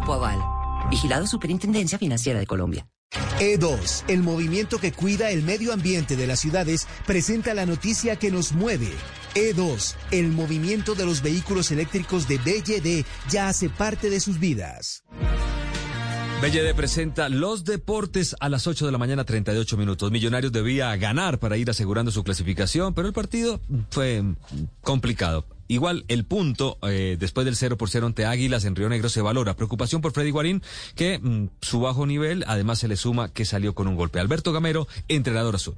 Aval. Vigilado Superintendencia Financiera de Colombia. E2, el movimiento que cuida el medio ambiente de las ciudades, presenta la noticia que nos mueve. E2, el movimiento de los vehículos eléctricos de BYD ya hace parte de sus vidas. BLD presenta los deportes a las 8 de la mañana, 38 minutos. Millonarios debía ganar para ir asegurando su clasificación, pero el partido fue mm, complicado. Igual el punto eh, después del 0 por 0 ante Águilas en Río Negro se valora. Preocupación por Freddy Guarín, que mm, su bajo nivel además se le suma que salió con un golpe. Alberto Gamero, entrenador azul.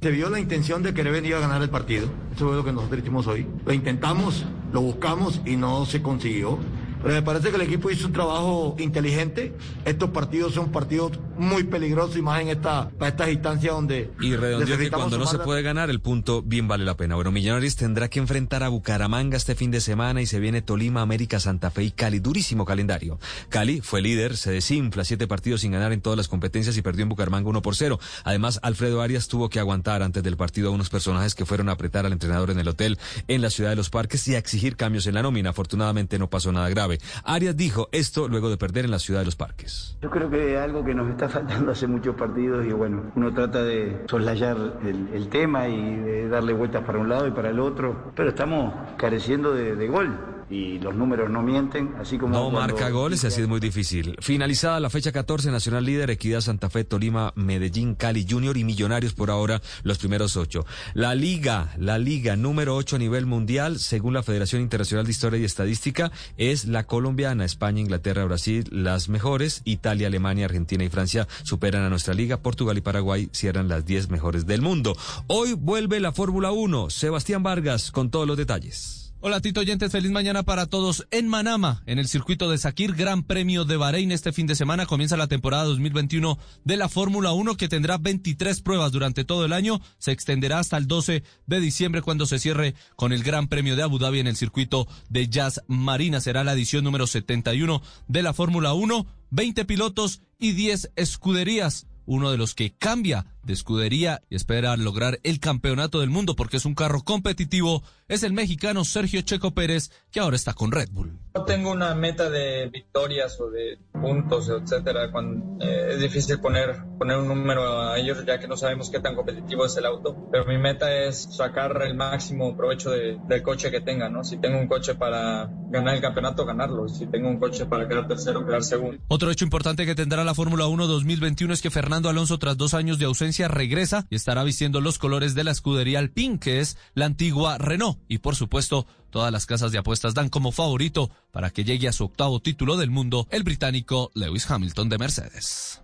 Se vio la intención de querer venir a ganar el partido. Eso es lo que nosotros hicimos hoy. Lo intentamos, lo buscamos y no se consiguió. Pero me parece que el equipo hizo un trabajo inteligente. Estos partidos son partidos muy peligrosos y más en esta, para estas instancias donde Y redondeó que cuando no se puede ganar, el punto bien vale la pena. Bueno, Millonarios tendrá que enfrentar a Bucaramanga este fin de semana y se viene Tolima, América, Santa Fe y Cali. Durísimo calendario. Cali fue líder, se desinfla, siete partidos sin ganar en todas las competencias y perdió en Bucaramanga 1 por 0. Además, Alfredo Arias tuvo que aguantar antes del partido a unos personajes que fueron a apretar al entrenador en el hotel en la ciudad de los parques y a exigir cambios en la nómina. Afortunadamente no pasó nada grave. Arias dijo esto luego de perder en la ciudad de los parques. Yo creo que algo que nos está faltando hace muchos partidos y bueno, uno trata de soslayar el, tema y de darle vueltas para un lado y para el otro, pero estamos careciendo de gol y los números no mienten, así como... No marca goles así es muy difícil. Finalizada la fecha 14, Nacional líder, Equidad, Santa Fe, Tolima, Medellín, Cali Junior y Millonarios por ahora los primeros ocho. La Liga, la Liga número 8 a nivel mundial, según la Federación Internacional de Historia y Estadística, es la colombiana, España, Inglaterra, Brasil, las mejores, Italia, Alemania, Argentina y Francia superan a nuestra liga, Portugal y Paraguay cierran las 10 mejores del mundo. Hoy vuelve la Fórmula 1, Sebastián Vargas con todos los detalles. Hola Tito Oyentes, feliz mañana para todos. En Manama, en el circuito de Sakir, Gran Premio de Bahrein este fin de semana comienza la temporada 2021 de la Fórmula 1 que tendrá 23 pruebas durante todo el año. Se extenderá hasta el 12 de diciembre cuando se cierre con el Gran Premio de Abu Dhabi en el circuito de Jazz Marina. Será la edición número 71 de la Fórmula 1. 20 pilotos y 10 escuderías. Uno de los que cambia de escudería y espera lograr el campeonato del mundo porque es un carro competitivo es el mexicano Sergio Checo Pérez que ahora está con Red Bull. No tengo una meta de victorias o de puntos, etcétera. Cuando, eh, es difícil poner, poner un número a ellos ya que no sabemos qué tan competitivo es el auto. Pero mi meta es sacar el máximo provecho de- del coche que tenga, ¿no? Si tengo un coche para ganar el campeonato, ganarlo. Si tengo un coche para quedar tercero, quedar segundo. Otro hecho importante que tendrá la Fórmula 1 2021 es que Fernando Alonso tras dos años de ausencia regresa y estará vistiendo los colores de la escudería Alpine que es la antigua Renault y por supuesto todas las casas de apuestas dan como favorito para que llegue a su octavo título del mundo el británico Lewis Hamilton de Mercedes.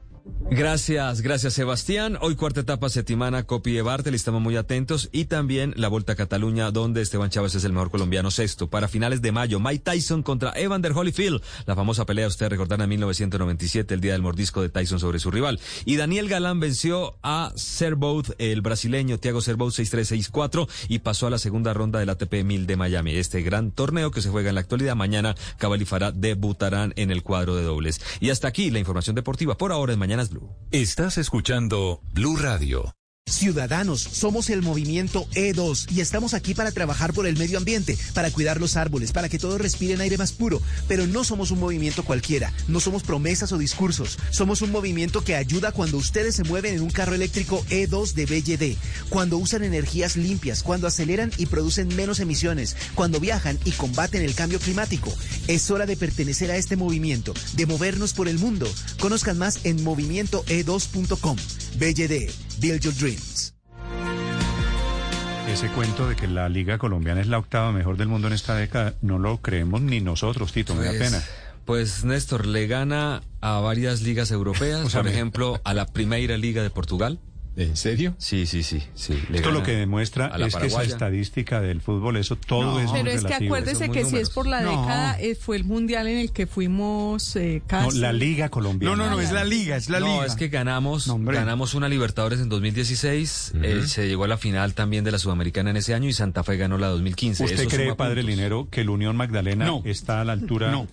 Gracias, gracias Sebastián. Hoy cuarta etapa Setimana, Copi de Bartel, estamos muy atentos. Y también la Vuelta a Cataluña, donde Esteban Chávez es el mejor colombiano sexto. Para finales de mayo, Mike Tyson contra Evander Holyfield. La famosa pelea, usted recordará en 1997, el día del mordisco de Tyson sobre su rival. Y Daniel Galán venció a Serboth, el brasileño Thiago Serboth 6-3-6-4 y pasó a la segunda ronda del ATP 1000 de Miami. Este gran torneo que se juega en la actualidad. Mañana Cabal y Farah debutarán en el cuadro de dobles. Y hasta aquí la información deportiva. Por ahora en Estás escuchando Blue Radio. Ciudadanos, somos el movimiento E2 y estamos aquí para trabajar por el medio ambiente, para cuidar los árboles, para que todos respiren aire más puro. Pero no somos un movimiento cualquiera, no somos promesas o discursos. Somos un movimiento que ayuda cuando ustedes se mueven en un carro eléctrico E2 de BYD, cuando usan energías limpias, cuando aceleran y producen menos emisiones, cuando viajan y combaten el cambio climático. Es hora de pertenecer a este movimiento, de movernos por el mundo. Conozcan más en movimientoe2.com. BYD, Build Your Ese cuento de que la Liga Colombiana es la octava mejor del mundo en esta década, no lo creemos ni nosotros, Tito, me da Pues, pena. Pues Néstor le gana a varias ligas europeas, O sea, por me- ejemplo, a la Primera Liga de Portugal. ¿En serio? Sí, sí, sí, sí. Esto lo que demuestra a la es que esa estadística del fútbol, eso todo es muy Pero es que acuérdese que si es por la No. década, eh, fue el mundial en el que fuimos eh, casi. No, la Liga Colombiana. No, no, no, es la liga, es la no, liga. es que ganamos, ganamos una Libertadores en 2016, eh, se llegó a la final también de la Sudamericana en ese año y Santa Fe ganó la 2015. ¿Usted Eso cree, padre puntos. Linero, que el Unión Magdalena No. está a la altura No.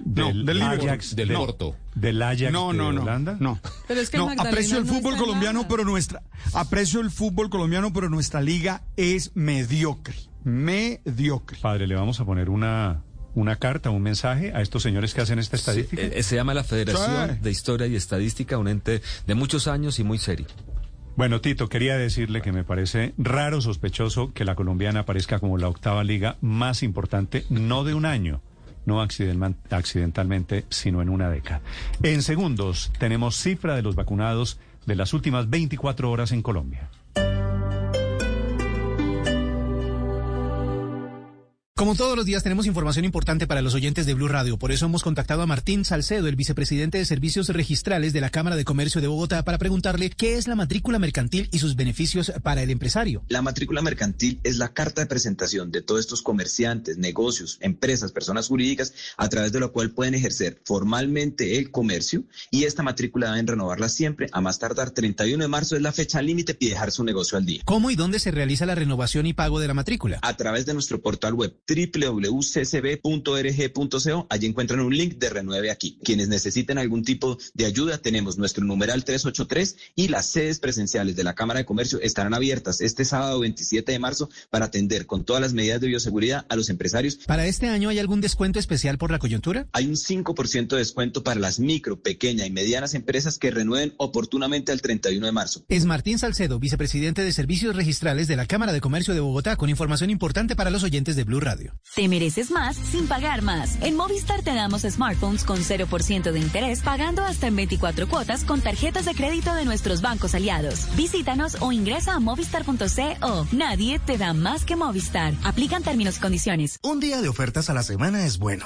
del, No, del Liverpool. Ajax, Del del- Porto. Del Ajax No, de no, no. Holanda? No. Pero es que no, Magdalena aprecio el no fútbol colombiano, pero nuestra aprecio el fútbol colombiano, pero nuestra liga es mediocre, mediocre. Padre, le vamos a poner una, una carta, un mensaje a estos señores que hacen esta estadística. Eh, se llama la Federación Sí. de Historia y Estadística, un ente de muchos años y muy serio. Bueno, Tito, quería decirle que me parece raro, sospechoso que la colombiana aparezca como la octava liga más importante, no de un año, no accident- accidentalmente, sino en una década. En segundos, tenemos cifra de los vacunados de las últimas 24 horas en Colombia. Como todos los días tenemos información importante para los oyentes de Blue Radio, por eso hemos contactado a Martín Salcedo, el vicepresidente de Servicios Registrales de la Cámara de Comercio de Bogotá, para preguntarle qué es la matrícula mercantil y sus beneficios para el empresario. La matrícula mercantil es la carta de presentación de todos estos comerciantes, negocios, empresas, personas jurídicas, a través de la cual pueden ejercer formalmente el comercio y esta matrícula deben renovarla siempre, a más tardar 31 de marzo es la fecha límite y dejar su negocio al día. ¿Cómo y dónde se realiza la renovación y pago de la matrícula? A través de nuestro portal web www.ccb.org.co. Allí encuentran un link de Renueve Aquí. Quienes necesiten algún tipo de ayuda, tenemos nuestro numeral 383 y las sedes presenciales de la Cámara de Comercio estarán abiertas este sábado 27 de marzo para atender con todas las medidas de bioseguridad a los empresarios. ¿Para este año hay algún descuento especial por la coyuntura? Hay un 5% de descuento para las micro, pequeña y medianas empresas que renueven oportunamente al 31 de marzo. Es Martín Salcedo, vicepresidente de Servicios Registrales de la Cámara de Comercio de Bogotá, con información importante para los oyentes de Blue Radio. Te mereces más sin pagar más. En Movistar te damos smartphones con 0% de interés, pagando hasta en 24 cuotas con tarjetas de crédito de nuestros bancos aliados. Visítanos o ingresa a movistar.co. Nadie te da más que Movistar. Aplican términos y condiciones. Un día de ofertas a la semana es bueno.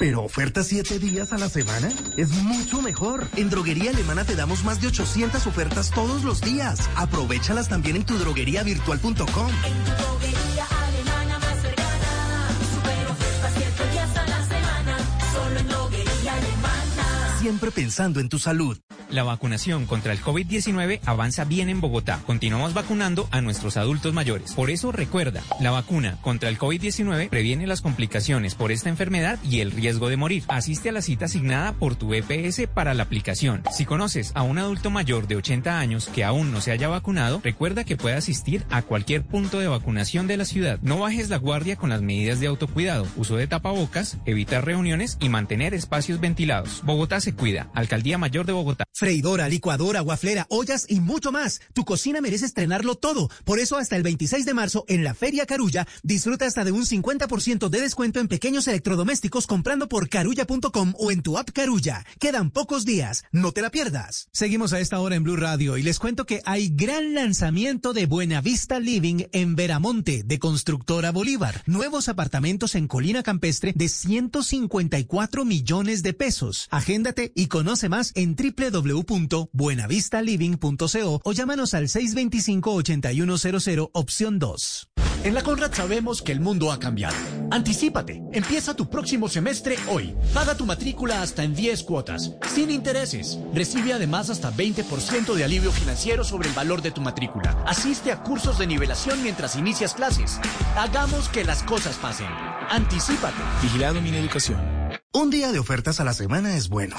Pero ofertas siete días a la semana es mucho mejor. En Droguería Alemana te damos más de 800 ofertas todos los días. Aprovechalas también en tu drogueriavirtual.com. Siempre pensando en tu salud. La vacunación contra el COVID-19 avanza bien en Bogotá. Continuamos vacunando a nuestros adultos mayores. Por eso recuerda, la vacuna contra el COVID-19 previene las complicaciones por esta enfermedad y el riesgo de morir. Asiste a la cita asignada por tu EPS para la aplicación. Si conoces a un adulto mayor de 80 años que aún no se haya vacunado, recuerda que puede asistir a cualquier punto de vacunación de la ciudad. No bajes la guardia con las medidas de autocuidado, uso de tapabocas, evitar reuniones y mantener espacios ventilados. Bogotá se cuida. Alcaldía Mayor de Bogotá. Freidora, licuadora, guaflera, ollas y mucho más. Tu cocina merece estrenarlo todo. Por eso hasta el 26 de marzo en la Feria Carulla disfruta hasta de un 50% de descuento en pequeños electrodomésticos comprando por carulla.com o en tu app Carulla. Quedan pocos días. No te la pierdas. Seguimos a esta hora en Blue Radio y les cuento que hay gran lanzamiento de Buenavista Living en Veramonte de Constructora Bolívar. Nuevos apartamentos en Colina Campestre de 154 millones de pesos. Agéndate y conoce más en www.buenavistaliving.co o llámanos al 625-8100 opción 2. En la Conrad sabemos que el mundo ha cambiado. Anticípate. Empieza tu próximo semestre hoy. Paga tu matrícula hasta en 10 cuotas, sin intereses. Recibe además hasta 20% de alivio financiero sobre el valor de tu matrícula. Asiste a cursos de nivelación mientras inicias clases. Hagamos que las cosas pasen. Anticípate. Vigilado mi educación. Un día de ofertas a la semana es bueno.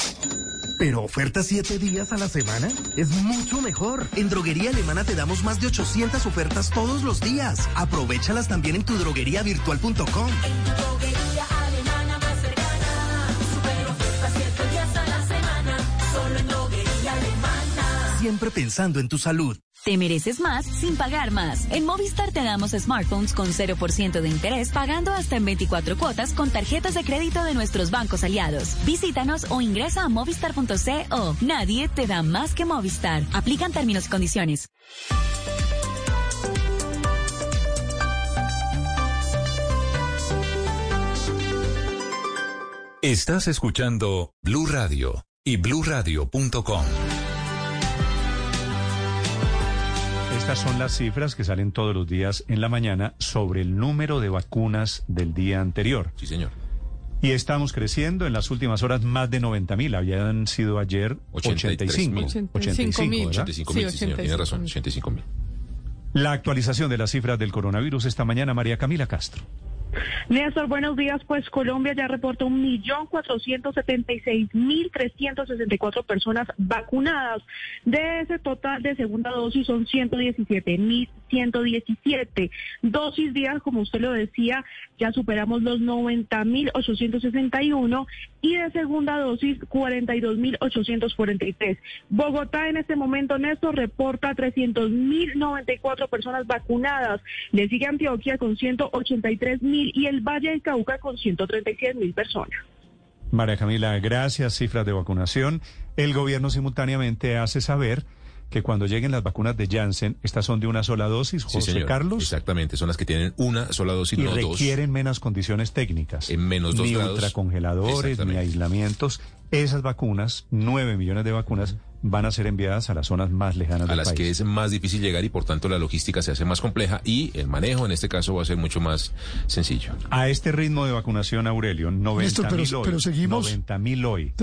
Pero ofertas siete días a la semana es mucho mejor. En Droguería Alemana te damos más de 800 ofertas todos los días. Aprovechalas también en tu drogueriavirtual.com. Siempre pensando en tu salud. Te mereces más sin pagar más. En Movistar te damos smartphones con 0% de interés pagando hasta en 24 cuotas con tarjetas de crédito de nuestros bancos aliados. Visítanos o ingresa a movistar.co. Nadie te da más que Movistar. Aplican términos y condiciones. Estás escuchando Blue Radio y bluradio.com. Estas son las cifras que salen todos los días en la mañana sobre el número de vacunas del día anterior. Sí, señor. Y estamos creciendo en las últimas horas más de 90 mil. Habían sido ayer 85. 85 mil, ¿verdad? 85 mil, sí, señor. Tiene razón, 85 mil. La actualización de las cifras del coronavirus esta mañana, María Camila Castro. Néstor, buenos días. Pues Colombia ya reporta un millón cuatrocientos setenta y seis mil trescientos sesenta y cuatro personas vacunadas. De ese total de segunda dosis son ciento diecisiete mil ciento diecisiete dosis días, como usted lo decía, ya superamos los noventa mil ochocientos sesenta y uno y de segunda dosis cuarenta y dos mil ochocientos cuarenta y tres. Bogotá en este momento, Néstor, reporta trescientos mil noventa y cuatro personas vacunadas. Le sigue Antioquia con ciento ochenta y el Valle del Cauca con 137 mil personas. María Camila, gracias. Cifras de vacunación. El gobierno simultáneamente hace saber que cuando lleguen las vacunas de Janssen, estas son de una sola dosis, José sí, señor. Carlos. Exactamente, son las que tienen una sola dosis, y no requieren dos. menos condiciones técnicas. En menos dos ni grados. ultracongeladores, ni aislamientos. Esas vacunas, nueve millones de vacunas, van a ser enviadas a las zonas más lejanas a del las país. que es más difícil llegar y por tanto la logística se hace más compleja y el manejo en este caso va a ser mucho más sencillo. A este ritmo de vacunación, Aurelio, 90 Néstor, pero- mil hoy. pero seguimos- 90 mil hoy.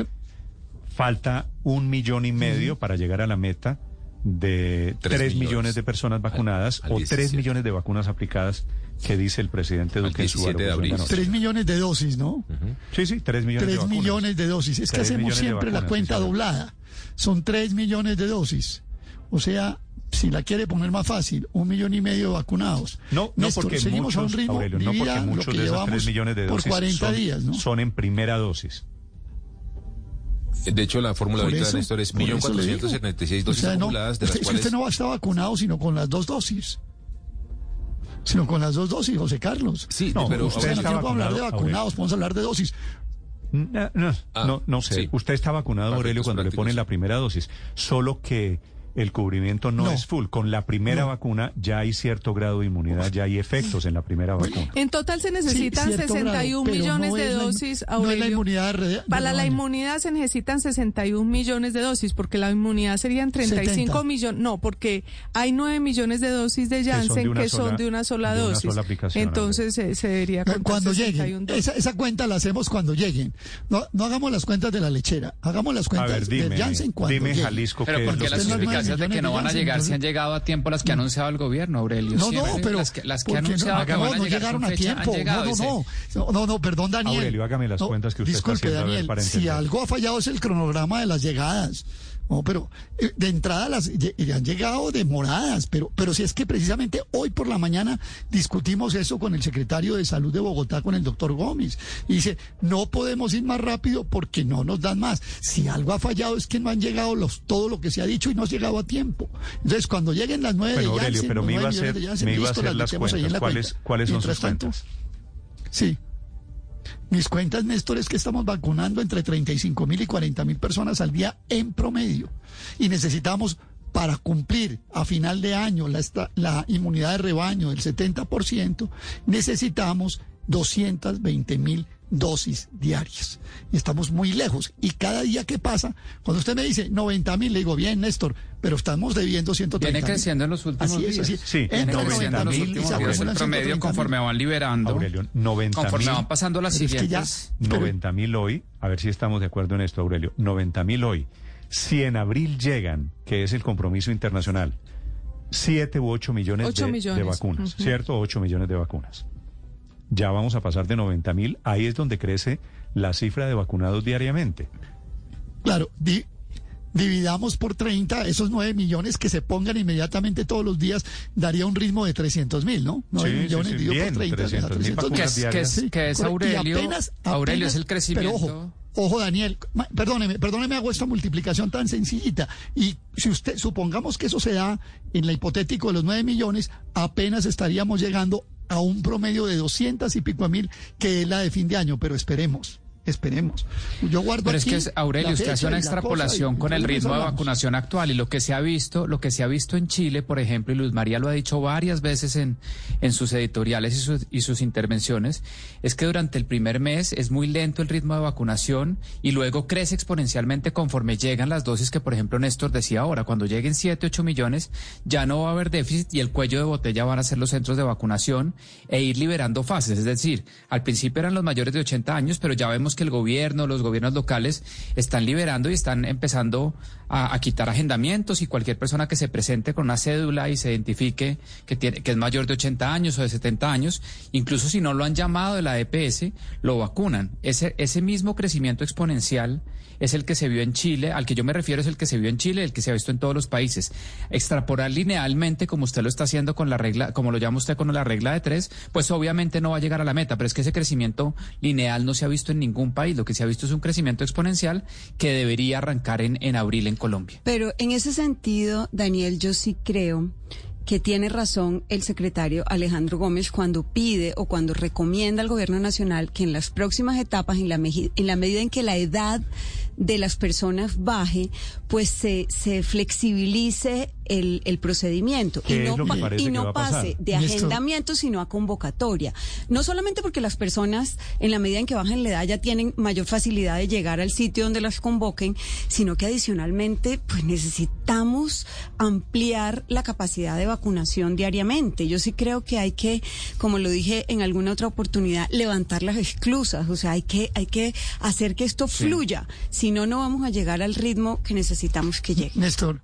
Falta un millón y medio para llegar a la meta de 3, Tres millones. millones de personas vacunadas al o 3 17. millones de vacunas aplicadas que dice el presidente Duque en su 17 de abril. anoche. Tres millones de dosis, ¿no? Sí, sí, 3 millones de Tres vacunas. millones de dosis. Es que hacemos de siempre la vacunas, cuenta sí, doblada. Son tres millones de dosis. O sea, si la quiere poner más fácil, un millón y medio de vacunados. No, no Néstor, porque seguimos muchos, a un ritmo, Aurelio, no porque lo muchos que de esos llevamos 3 millones de por dosis 40 son, días, ¿no? son en primera dosis. De hecho, la fórmula ahorita, eso, Néstor, es por eso le digo. 1.476 O dosis sea, no, acumuladas, de usted, las es que usted no está vacunado sino con las dos dosis. Sino con las dos dosis, José Carlos. Sí, No, pero Usted no que hablar de vacunado, vacunados, vamos a hablar de dosis. No, no, Ah, no, no sé. sí. Usted está vacunado, Aurelio, cuando le ponen la primera dosis. Solo que el cubrimiento no, No. es full. Con la primera No. vacuna ya hay cierto grado de inmunidad, ya hay efectos en la primera vacuna. En total se necesitan Sí, cierto grado, 61 pero millones no de es la- dosis, no es la inmunidad de de Para la inmunidad se necesitan 61 millones de dosis, porque la inmunidad serían 35 70. millones. No, porque hay 9 millones de dosis de son de Janssen una que sola- son de una sola de una dosis. sola aplicación, Entonces se, se debería contar Cuando 61 lleguen. dosis. Esa, esa cuenta la hacemos cuando lleguen. No, no hagamos las cuentas de la lechera. Hagamos las cuentas ver, dime, del Janssen cuando dime lleguen. Jalisco Pero qué es porque las de que no van a llegar si han llegado a tiempo las que ha anunciado el gobierno, Aurelio. No, no, pero las que, las que ha porque no, anunciado que no, van a no llegar llegaron a tiempo. no, no, no, no, no, perdón, Daniel. Aurelio, hágame las cuentas que usted está disculpe, Daniel, si algo ha fallado es el cronograma de las llegadas. No, pero eh, de entrada las lle- han llegado demoradas, pero, pero si es que precisamente hoy por la mañana discutimos eso con el secretario de Salud de Bogotá, con el doctor Gómez, y dice, no podemos ir más rápido porque no nos dan más. Si algo ha fallado es que no han llegado los, todo lo que se ha dicho y no ha llegado a tiempo. Entonces, cuando lleguen las nueve Pero de Janssen, pero me iba a nueve hacer, Janssen, me iba a hacer las metemos ahí en cuentas. la ¿Cuáles, cuenta. ¿cuáles son sus tanto, cuentas? Sí. Mis cuentas, Néstor, es que estamos vacunando entre 35 mil y 40 mil personas al día en promedio. Y necesitamos, para cumplir a final de año la, inmunidad de rebaño del 70%, necesitamos 220 mil dosis diarias. Y estamos muy lejos. Y cada día que pasa, cuando usted me dice 90 mil, le digo, bien, Néstor, pero estamos debiendo 130 Viene creciendo en los últimos Así es, días. así es. Sí, Entra Viene creciendo en los 90.000 últimos y se días el acumulan promedio 130.000. conforme van liberando. Aurelio, 90 Conforme mil. van pasando las Pero es que ya- siguientes. 90 mil hoy, a ver si estamos de acuerdo en esto, Aurelio, 90 mil hoy. Si en abril llegan, que es el compromiso internacional, 7 u 8 millones, millones. de vacunas. ¿cierto? 8 millones de vacunas. Ya vamos a pasar de 90 mil, ahí es donde crece la cifra de vacunados diariamente. Claro, di- dividamos por 30, esos 9 millones que se pongan inmediatamente todos los días, daría un ritmo de 300 mil, ¿no? 9 Sí, millones sí, dividido bien, por 30, da 300.000 300.000. vacunas Que es, que es, Sí, que es correcto. Y Aurelio. apenas- Aurelio es el crecimiento. Pero ojo, ojo Daniel, perdóneme, perdóneme, hago esta multiplicación tan sencillita. Y si usted, supongamos que eso se da en la hipotético de los 9 millones, apenas estaríamos llegando a un promedio de 200 y pico a mil, que es la de fin de año, pero esperemos. Esperemos. Yo guardo Pero es que Aurelio, usted hace una extrapolación y con el ritmo de vacunación actual y lo que se ha visto, lo que se ha visto en Chile, por ejemplo, y Luz María lo ha dicho varias veces en, en sus editoriales y sus, y sus intervenciones, es que durante el primer mes es muy lento el ritmo de vacunación y luego crece exponencialmente conforme llegan las dosis que, por ejemplo, Néstor decía ahora, cuando lleguen 7, 8 millones, ya no va a haber déficit y el cuello de botella van a ser los centros de vacunación e ir liberando fases. Es decir, al principio eran los mayores de 80 años, pero ya vemos que el gobierno, los gobiernos locales están liberando y están empezando a, quitar agendamientos y cualquier persona que se presente con una cédula y se identifique que, tiene, que es mayor de 80 años o de 70 años, incluso si no lo han llamado de la EPS, lo vacunan. Ese, ese mismo crecimiento exponencial es el que se vio en Chile, al que yo me refiero es el que se vio en Chile, el que se ha visto en todos los países. Extrapolar linealmente, como usted lo está haciendo con la regla, como lo llama usted con la regla de tres, pues obviamente no va a llegar a la meta, pero es que ese crecimiento lineal no se ha visto en ningún país. Lo que se ha visto es un crecimiento exponencial que debería arrancar en, en abril en Colombia. Pero en ese sentido, Daniel, yo sí creo que tiene razón el secretario Alejandro Gómez cuando pide o cuando recomienda al gobierno nacional que en las próximas etapas, en la, en la medida en que la edad de las personas baje, pues se, se flexibilice el, el procedimiento ¿Qué y no, y no pase de agendamiento, sino a convocatoria. No solamente porque las personas, en la medida en que bajan la edad, ya tienen mayor facilidad de llegar al sitio donde las convoquen, sino que adicionalmente, pues necesitamos ampliar la capacidad de vacunación diariamente. Yo sí creo que hay que, como lo dije en alguna otra oportunidad, levantar las esclusas. O sea, hay que, hay que hacer que esto fluya. Si no, no vamos a llegar al ritmo que necesitamos que llegue. Néstor,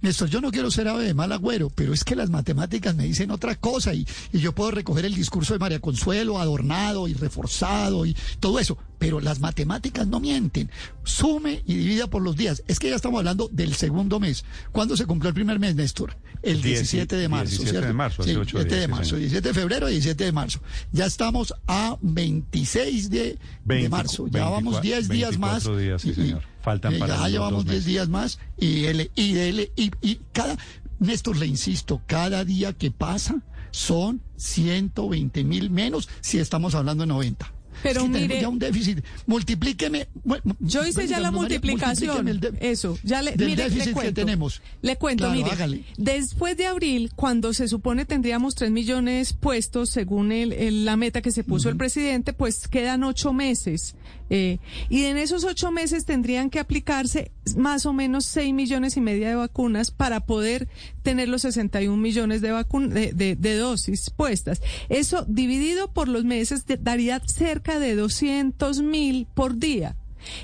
Néstor, yo no quiero ser ave de mal agüero, pero es que las matemáticas me dicen otra cosa y, y, yo puedo recoger el discurso de María Consuelo adornado y reforzado y todo eso, pero las matemáticas no mienten. Sume y divida por los días. Es que ya estamos hablando del segundo mes. ¿Cuándo se cumplió el primer mes, Néstor? El 17 de marzo. 17 ¿cierto? de marzo, sí, hace ocho 17 días, de sí, marzo, señor. 17 de febrero y 17 de marzo. Ya estamos a 26 de, de 20 marzo. Ya vamos 10 días más. 24 días, sí, y- señor. Faltan eh, para ya llevamos dos 10 meses. días más y, el, y, el- y, y cada, Néstor, le insisto, cada día que pasa son 120 mil menos si estamos hablando de 90. Pero que mire- ya un déficit. Multiplíqueme. bueno, Yo hice ya la María, multiplicación. de- Eso, ya le, del mire, le que cuento. tenemos. Le cuento, Claro, mire. hágale. Después de abril, cuando se supone tendríamos 3 millones puestos, según el, el- la meta que se puso el presidente, pues quedan ocho meses. Eh, y en esos ocho meses tendrían que aplicarse más o menos 6 millones y media de vacunas para poder tener los 61 millones de, de, de- de dosis puestas. Eso dividido por los meses daría cerca de 200 mil por día.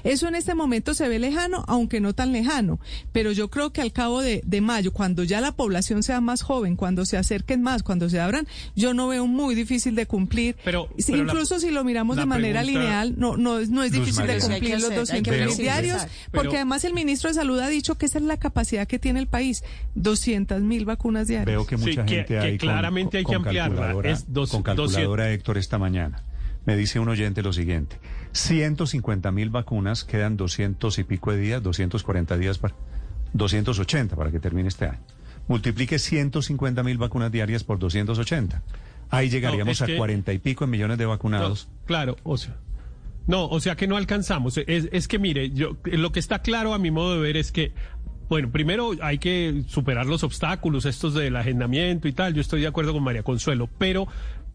Eso en este momento se ve lejano, aunque no tan lejano, pero yo creo que al cabo de, de mayo, cuando ya la población sea más joven, cuando se acerquen más, cuando se abran, yo no veo muy difícil de cumplir. Pero- Si- pero la- Incluso si lo miramos de manera pregunta- lineal, no, no, es- no es difícil de cumplir que los hacer, hay 200 que mil diarios, Pero- porque además el ministro de Salud ha dicho que esa es la capacidad que tiene el país, 200 mil vacunas diarias. Veo que mucha que- gente que hay con- claramente hay que ampliarla. calculadora- Es dos- con calculadora Héctor esta mañana. Me dice un oyente lo siguiente. 150 mil vacunas, quedan 200 y pico de días, 240 días para... 280 para que termine este año. Multiplique 150 mil vacunas diarias por 280. Ahí llegaríamos es que- a 40 y pico millones de vacunados. No, claro, o sea. No, o sea que no alcanzamos. Es, es que mire, yo lo que está claro a mi modo de ver es que bueno, primero hay que superar los obstáculos estos del agendamiento y tal. Yo estoy de acuerdo con María Consuelo, pero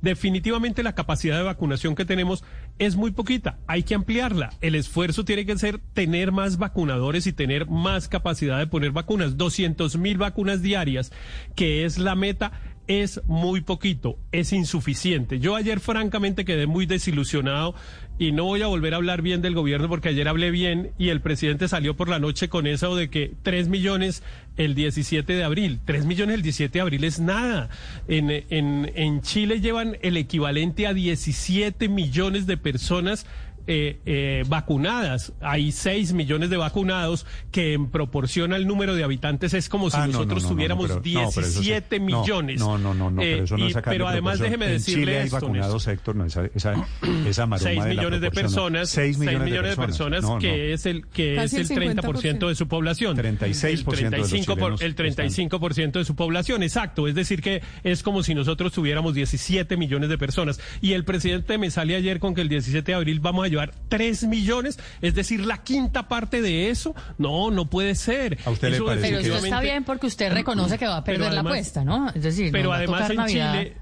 definitivamente la capacidad de vacunación que tenemos es muy poquita. Hay que ampliarla. El esfuerzo tiene que ser tener más vacunadores y tener más capacidad de poner vacunas. 200 mil vacunas diarias, que es la meta, es muy poquito, es insuficiente. Yo ayer francamente quedé muy desilusionado y no voy a volver a hablar bien del gobierno porque ayer hablé bien y el presidente salió por la noche con eso de que 3 millones el 17 de abril. 3 millones el 17 de abril es nada. En, en, en Chile llevan el equivalente a 17 millones de personas eh, eh, vacunadas. Hay 6 millones de vacunados que en proporción al número de habitantes es como si Ah, no, no, nosotros no, no, tuviéramos pero- no, pero eso sí. 17 No, millones. No, no, no, no, Eh, pero eso no y- es Pero además déjeme En decirle Chile hay esto, vacunados. Héctor, no, esa, esa, esa maroma 6 de la millones de personas, Seis millones, millones de personas, No, no. que es el que Casi es el el 30% de su población. 36% de los 35 por- chilenos el 35% de su población, exacto, es decir que es como si nosotros tuviéramos 17 millones de personas y el presidente me sale ayer con que el 17 de abril vamos a llevar 3 millones, es decir, la quinta parte de eso. No, no puede ser. ¿A usted le Eso parece Pero esto definitivamente- está bien porque usted reconoce que va a perder la apuesta, ¿no? Es decir, pero nos va a además tocar en Navidad. Chile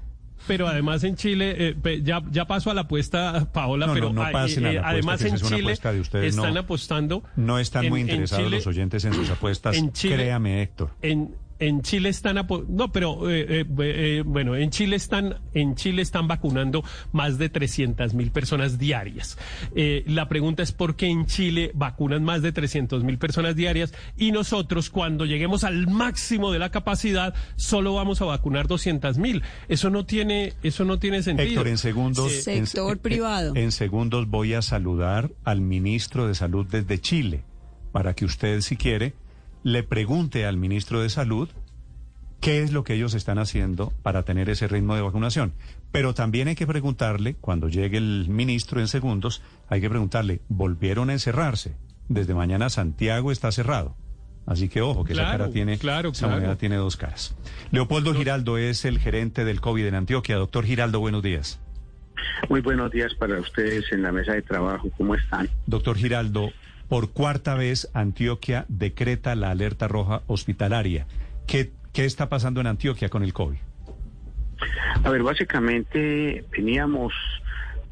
pero además en Chile eh, ya ya paso a la apuesta Paola No, no, pero no pasen a la eh, apuesta, además en es una Chile de ustedes, están no- apostando No están en- muy interesados Chile- los oyentes en sus apuestas. en Chile- Créame, Héctor. en en Chile están no pero eh, eh, eh, bueno en Chile están en Chile están vacunando más de 300 mil personas diarias Eh, la pregunta es por qué en Chile vacunan más de 300 mil personas diarias y nosotros cuando lleguemos al máximo de la capacidad solo vamos a vacunar 200 mil eso no tiene eso no tiene sentido Héctor, en segundos. Eh, en- Sector en- privado. En segundos voy a saludar al ministro de Salud desde Chile para que usted, si quiere, le pregunte al ministro de Salud qué es lo que ellos están haciendo para tener ese ritmo de vacunación. Pero también hay que preguntarle, cuando llegue el ministro en segundos, hay que preguntarle, ¿volvieron a encerrarse? Desde mañana Santiago está cerrado. Así que ojo, que esa cara tiene, claro, esa claro. tiene dos caras. Leopoldo Giraldo es el gerente del COVID en Antioquia. Doctor Giraldo, buenos días. Muy buenos días para ustedes en la mesa de trabajo. ¿Cómo están? Doctor Giraldo, por cuarta vez Antioquia decreta la alerta roja hospitalaria. ¿Qué, qué está pasando en Antioquia con el COVID? A ver, básicamente veníamos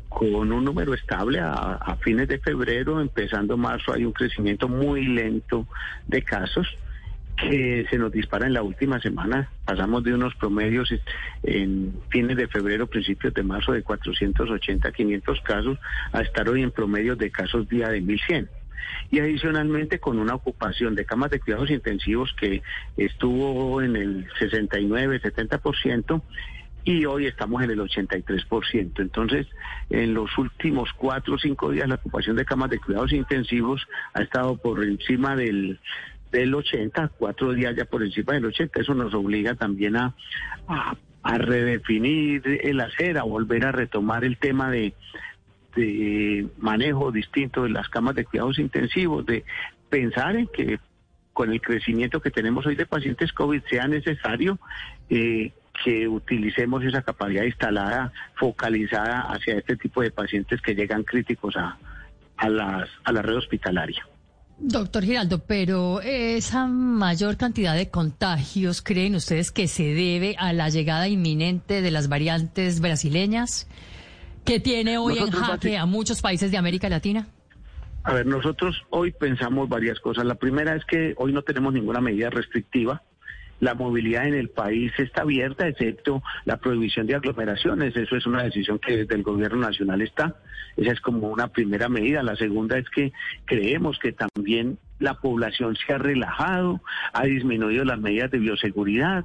con un número estable a, fines de febrero, empezando marzo hay un crecimiento muy lento de casos que se nos dispara en la última semana. Pasamos de unos promedios en fines de febrero, principios de marzo de 480 a 500 casos a estar hoy en promedios de casos día de 1100. Y adicionalmente con una ocupación de camas de cuidados intensivos que estuvo en el 69, 70% y hoy estamos en el 83%. Entonces, en los últimos cuatro o cinco días la ocupación de camas de cuidados intensivos ha estado por encima del del 80, cuatro días ya por encima del 80. Eso nos obliga también a, a, a redefinir el hacer, a volver a retomar el tema de, de manejo distinto de las camas de cuidados intensivos, de pensar en que con el crecimiento que tenemos hoy de pacientes COVID sea necesario eh, que utilicemos esa capacidad instalada, focalizada hacia este tipo de pacientes que llegan críticos a, a, las, a la red hospitalaria. Doctor Giraldo, pero esa mayor cantidad de contagios, ¿creen ustedes que se debe a la llegada inminente de las variantes brasileñas que tiene hoy en jaque a muchos países de América Latina? A ver, nosotros hoy pensamos varias cosas. La primera es que hoy no tenemos ninguna medida restrictiva la movilidad en el país está abierta, excepto la prohibición de aglomeraciones. Eso es una decisión que desde el gobierno nacional está. Esa es como una primera medida. La segunda es que creemos que también la población se ha relajado, ha disminuido las medidas de bioseguridad,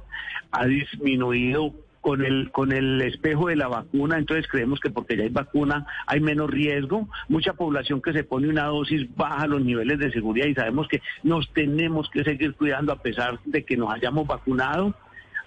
ha disminuido con el con el espejo de la vacuna, entonces creemos que porque ya hay vacuna hay menos riesgo. Mucha población que se pone una dosis baja los niveles de seguridad y sabemos que nos tenemos que seguir cuidando a pesar de que nos hayamos vacunado.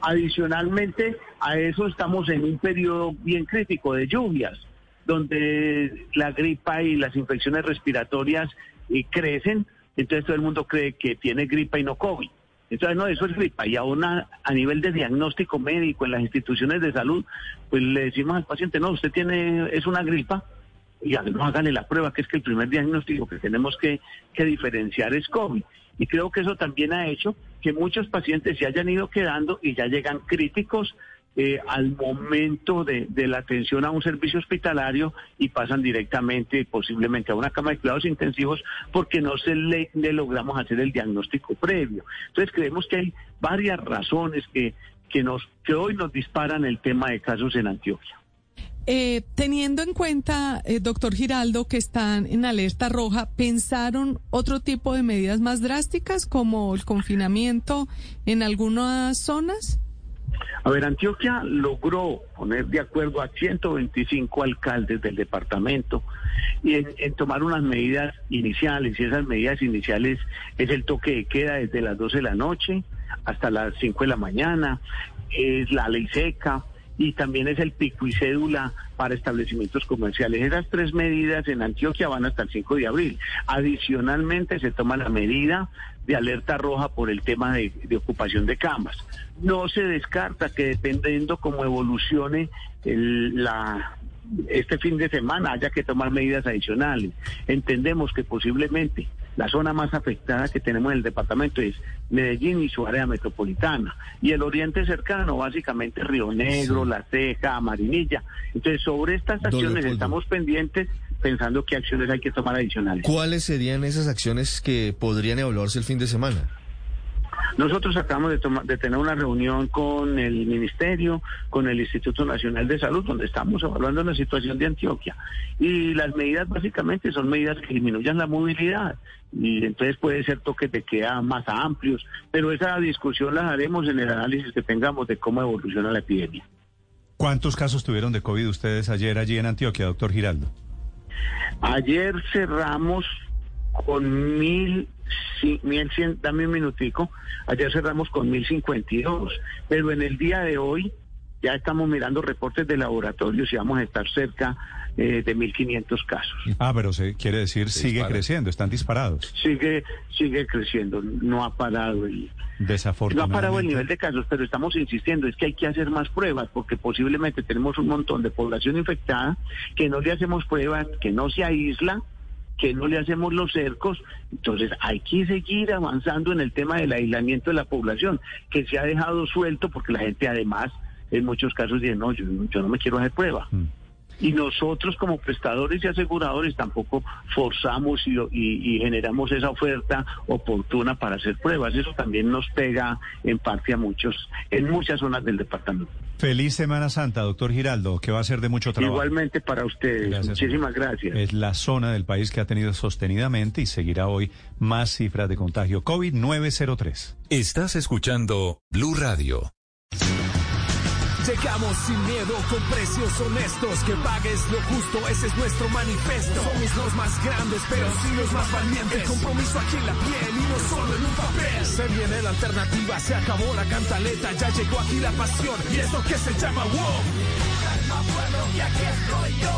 Adicionalmente a eso estamos en un periodo bien crítico de lluvias, donde la gripa y las infecciones respiratorias eh, crecen, entonces todo el mundo cree que tiene gripa y no COVID. Entonces, no, eso es gripa. Y aún a, a, nivel de diagnóstico médico en las instituciones de salud, pues le decimos al paciente, no, usted tiene, es una gripa, y no hágale la prueba, que es que el primer diagnóstico que tenemos que, que diferenciar es COVID. Y creo que eso también ha hecho que muchos pacientes se hayan ido quedando y ya llegan críticos eh, al momento de, de, la atención a un servicio hospitalario y pasan directamente posiblemente a una cama de cuidados intensivos porque no se le, logramos hacer el diagnóstico previo. Entonces creemos que hay varias razones que, que, nos, que hoy nos disparan el tema de casos en Antioquia. Eh, teniendo en cuenta, eh, doctor Giraldo, que están en alerta roja, ¿pensaron otro tipo de medidas más drásticas como el confinamiento en algunas zonas? A ver, Antioquia logró poner de acuerdo a 125 alcaldes del departamento y en, tomar unas medidas iniciales. Y esas medidas iniciales es el toque de queda desde las 12 de la noche hasta las 5 de la mañana, es la ley seca y también es el pico y cédula para establecimientos comerciales. Esas tres medidas en Antioquia van hasta el 5 de abril. Adicionalmente se toma la medida de alerta roja por el tema de, de ocupación de camas. No se descarta que dependiendo cómo evolucione el, la, este fin de semana haya que tomar medidas adicionales. Entendemos que posiblemente la zona más afectada que tenemos en el departamento es Medellín y su área metropolitana. Y el oriente cercano, básicamente Río Negro, sí. La Ceja, Marinilla. Entonces, sobre estas acciones estamos pendientes pensando qué acciones hay que tomar adicionales. ¿Cuáles serían esas acciones que podrían evaluarse el fin de semana? Nosotros acabamos de, tomar, de, tener una reunión con el Ministerio, con el Instituto Nacional de Salud, donde estamos evaluando la situación de Antioquia. Y las medidas básicamente son medidas que disminuyan la movilidad. Y entonces puede ser toques de queda más amplios, pero esa discusión la haremos en el análisis que tengamos de cómo evoluciona la epidemia. ¿Cuántos casos tuvieron de COVID ustedes ayer allí en Antioquia, doctor Giraldo? Ayer cerramos con mil, mil cien, dame un minutico, ayer cerramos con mil cincuenta y dos, pero en el día de hoy ya estamos mirando reportes de laboratorios y vamos a estar cerca eh, de 1.500 casos. Ah, pero se quiere decir se sigue dispara. creciendo, están disparados. Sigue sigue creciendo, no ha parado el no ha parado el nivel de casos, pero estamos insistiendo, es que hay que hacer más pruebas porque posiblemente tenemos un montón de población infectada que no le hacemos pruebas, que no se aísla que no le hacemos los cercos. Entonces hay que seguir avanzando en el tema del aislamiento de la población, que se ha dejado suelto porque la gente además en muchos casos dice, no, yo, no me quiero hacer prueba. Mm. Y nosotros como prestadores y aseguradores tampoco forzamos y, y, generamos esa oferta oportuna para hacer pruebas. Eso también nos pega en parte a muchos, en muchas zonas del departamento. Feliz Semana Santa, doctor Giraldo, que va a ser de mucho trabajo. Igualmente para ustedes. Muchísimas gracias. Es la zona del país que ha tenido sostenidamente y seguirá hoy más cifras de contagio COVID-903. Estás escuchando Blue Radio. Llegamos sin miedo con precios honestos, que pagues lo justo, ese es nuestro manifiesto. Somos los más grandes, pero sí los más valientes. El compromiso aquí en la piel y no solo en un papel. Se viene la alternativa, se acabó la cantaleta, ya llegó aquí la pasión y esto que se llama WOW. Calma pueblo y aquí estoy yo.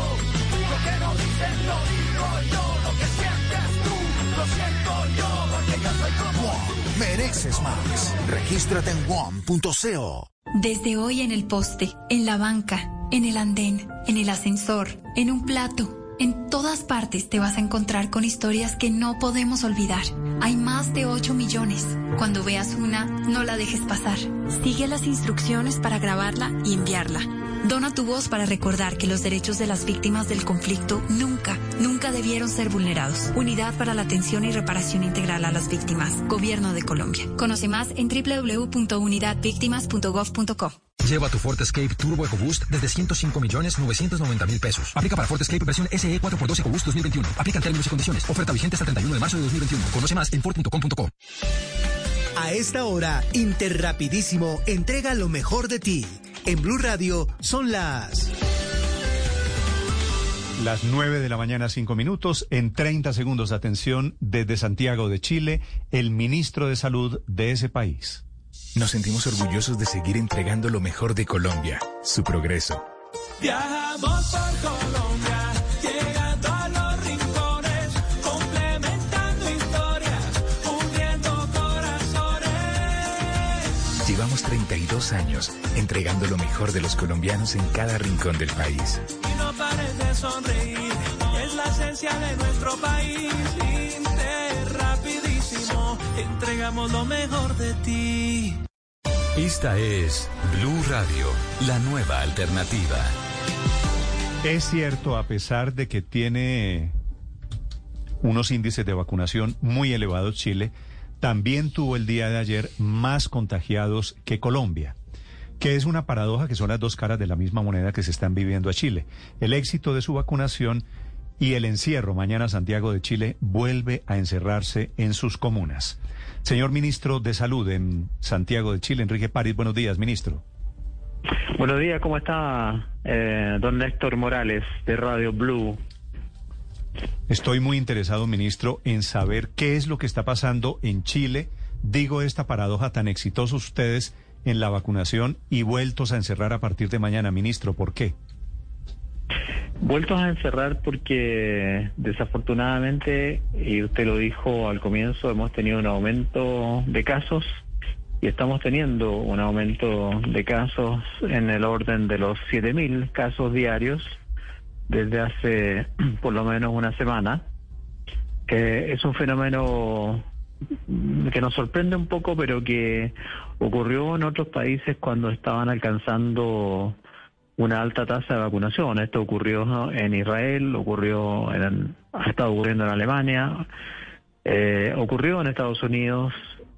Lo que no dicen lo digo yo, lo que sientes tú, lo siento yo, porque yo soy como WOM, mereces más. Regístrate en WOM.co. Desde hoy en el poste, en la banca, en el andén, en el ascensor, en un plato, en todas partes te vas a encontrar con historias que no podemos olvidar. Hay más de 8 millones. Cuando veas una, no la dejes pasar. Sigue las instrucciones para grabarla y enviarla. Dona tu voz para recordar que los derechos de las víctimas del conflicto nunca, nunca debieron ser vulnerados. Unidad para la atención y reparación integral a las víctimas. Gobierno de Colombia. Conoce más en www.unidadvictimas.gov.co. Lleva tu Ford Escape Turbo EcoBoost desde 105 millones 990 mil pesos. Aplica para Ford Escape versión SE 4x2 EcoBoost 2021. Aplica en términos y condiciones. Oferta vigente hasta el 31 de marzo de 2021. Conoce más en Ford.com.co. A esta hora, Interrapidísimo entrega lo mejor de ti. En Blue Radio son las... Las 9 de la mañana, 5 minutos. En 30 segundos, atención, desde Santiago de Chile, el ministro de Salud de ese país. Nos sentimos orgullosos de seguir entregando lo mejor de Colombia, su progreso. Viajamos por Colombia Llevamos 32 años entregando lo mejor de los colombianos en cada rincón del país. Y no pares de sonreír, es la esencia de nuestro país. Inter, rapidísimo, entregamos lo mejor de ti. Esta es Blue Radio, la nueva alternativa. Es cierto, a pesar de que tiene unos índices de vacunación muy elevados Chile, también tuvo el día de ayer más contagiados que Colombia, que es una paradoja que son las dos caras de la misma moneda que se están viviendo a Chile. El éxito de su vacunación y el encierro. Mañana Santiago de Chile vuelve a encerrarse en sus comunas. Señor ministro de Salud en Santiago de Chile, Enrique París, buenos días, ministro. Buenos días, ¿cómo está eh, don Néstor Morales de Radio Blue? Estoy muy interesado, ministro, en saber qué es lo que está pasando en Chile. Digo esta paradoja tan exitosos ustedes en la vacunación y vueltos a encerrar a partir de mañana, ministro. ¿Por qué? Vueltos a encerrar porque desafortunadamente, y usted lo dijo al comienzo, hemos tenido un aumento de casos y estamos teniendo un aumento de casos en el orden de los 7.000 casos diarios desde hace por lo menos una semana. que es un fenómeno que nos sorprende un poco, pero que ocurrió en otros países cuando estaban alcanzando una alta tasa de vacunación. Esto ocurrió en Israel, ocurrió en, ha estado ocurriendo en Alemania, eh, ocurrió en Estados Unidos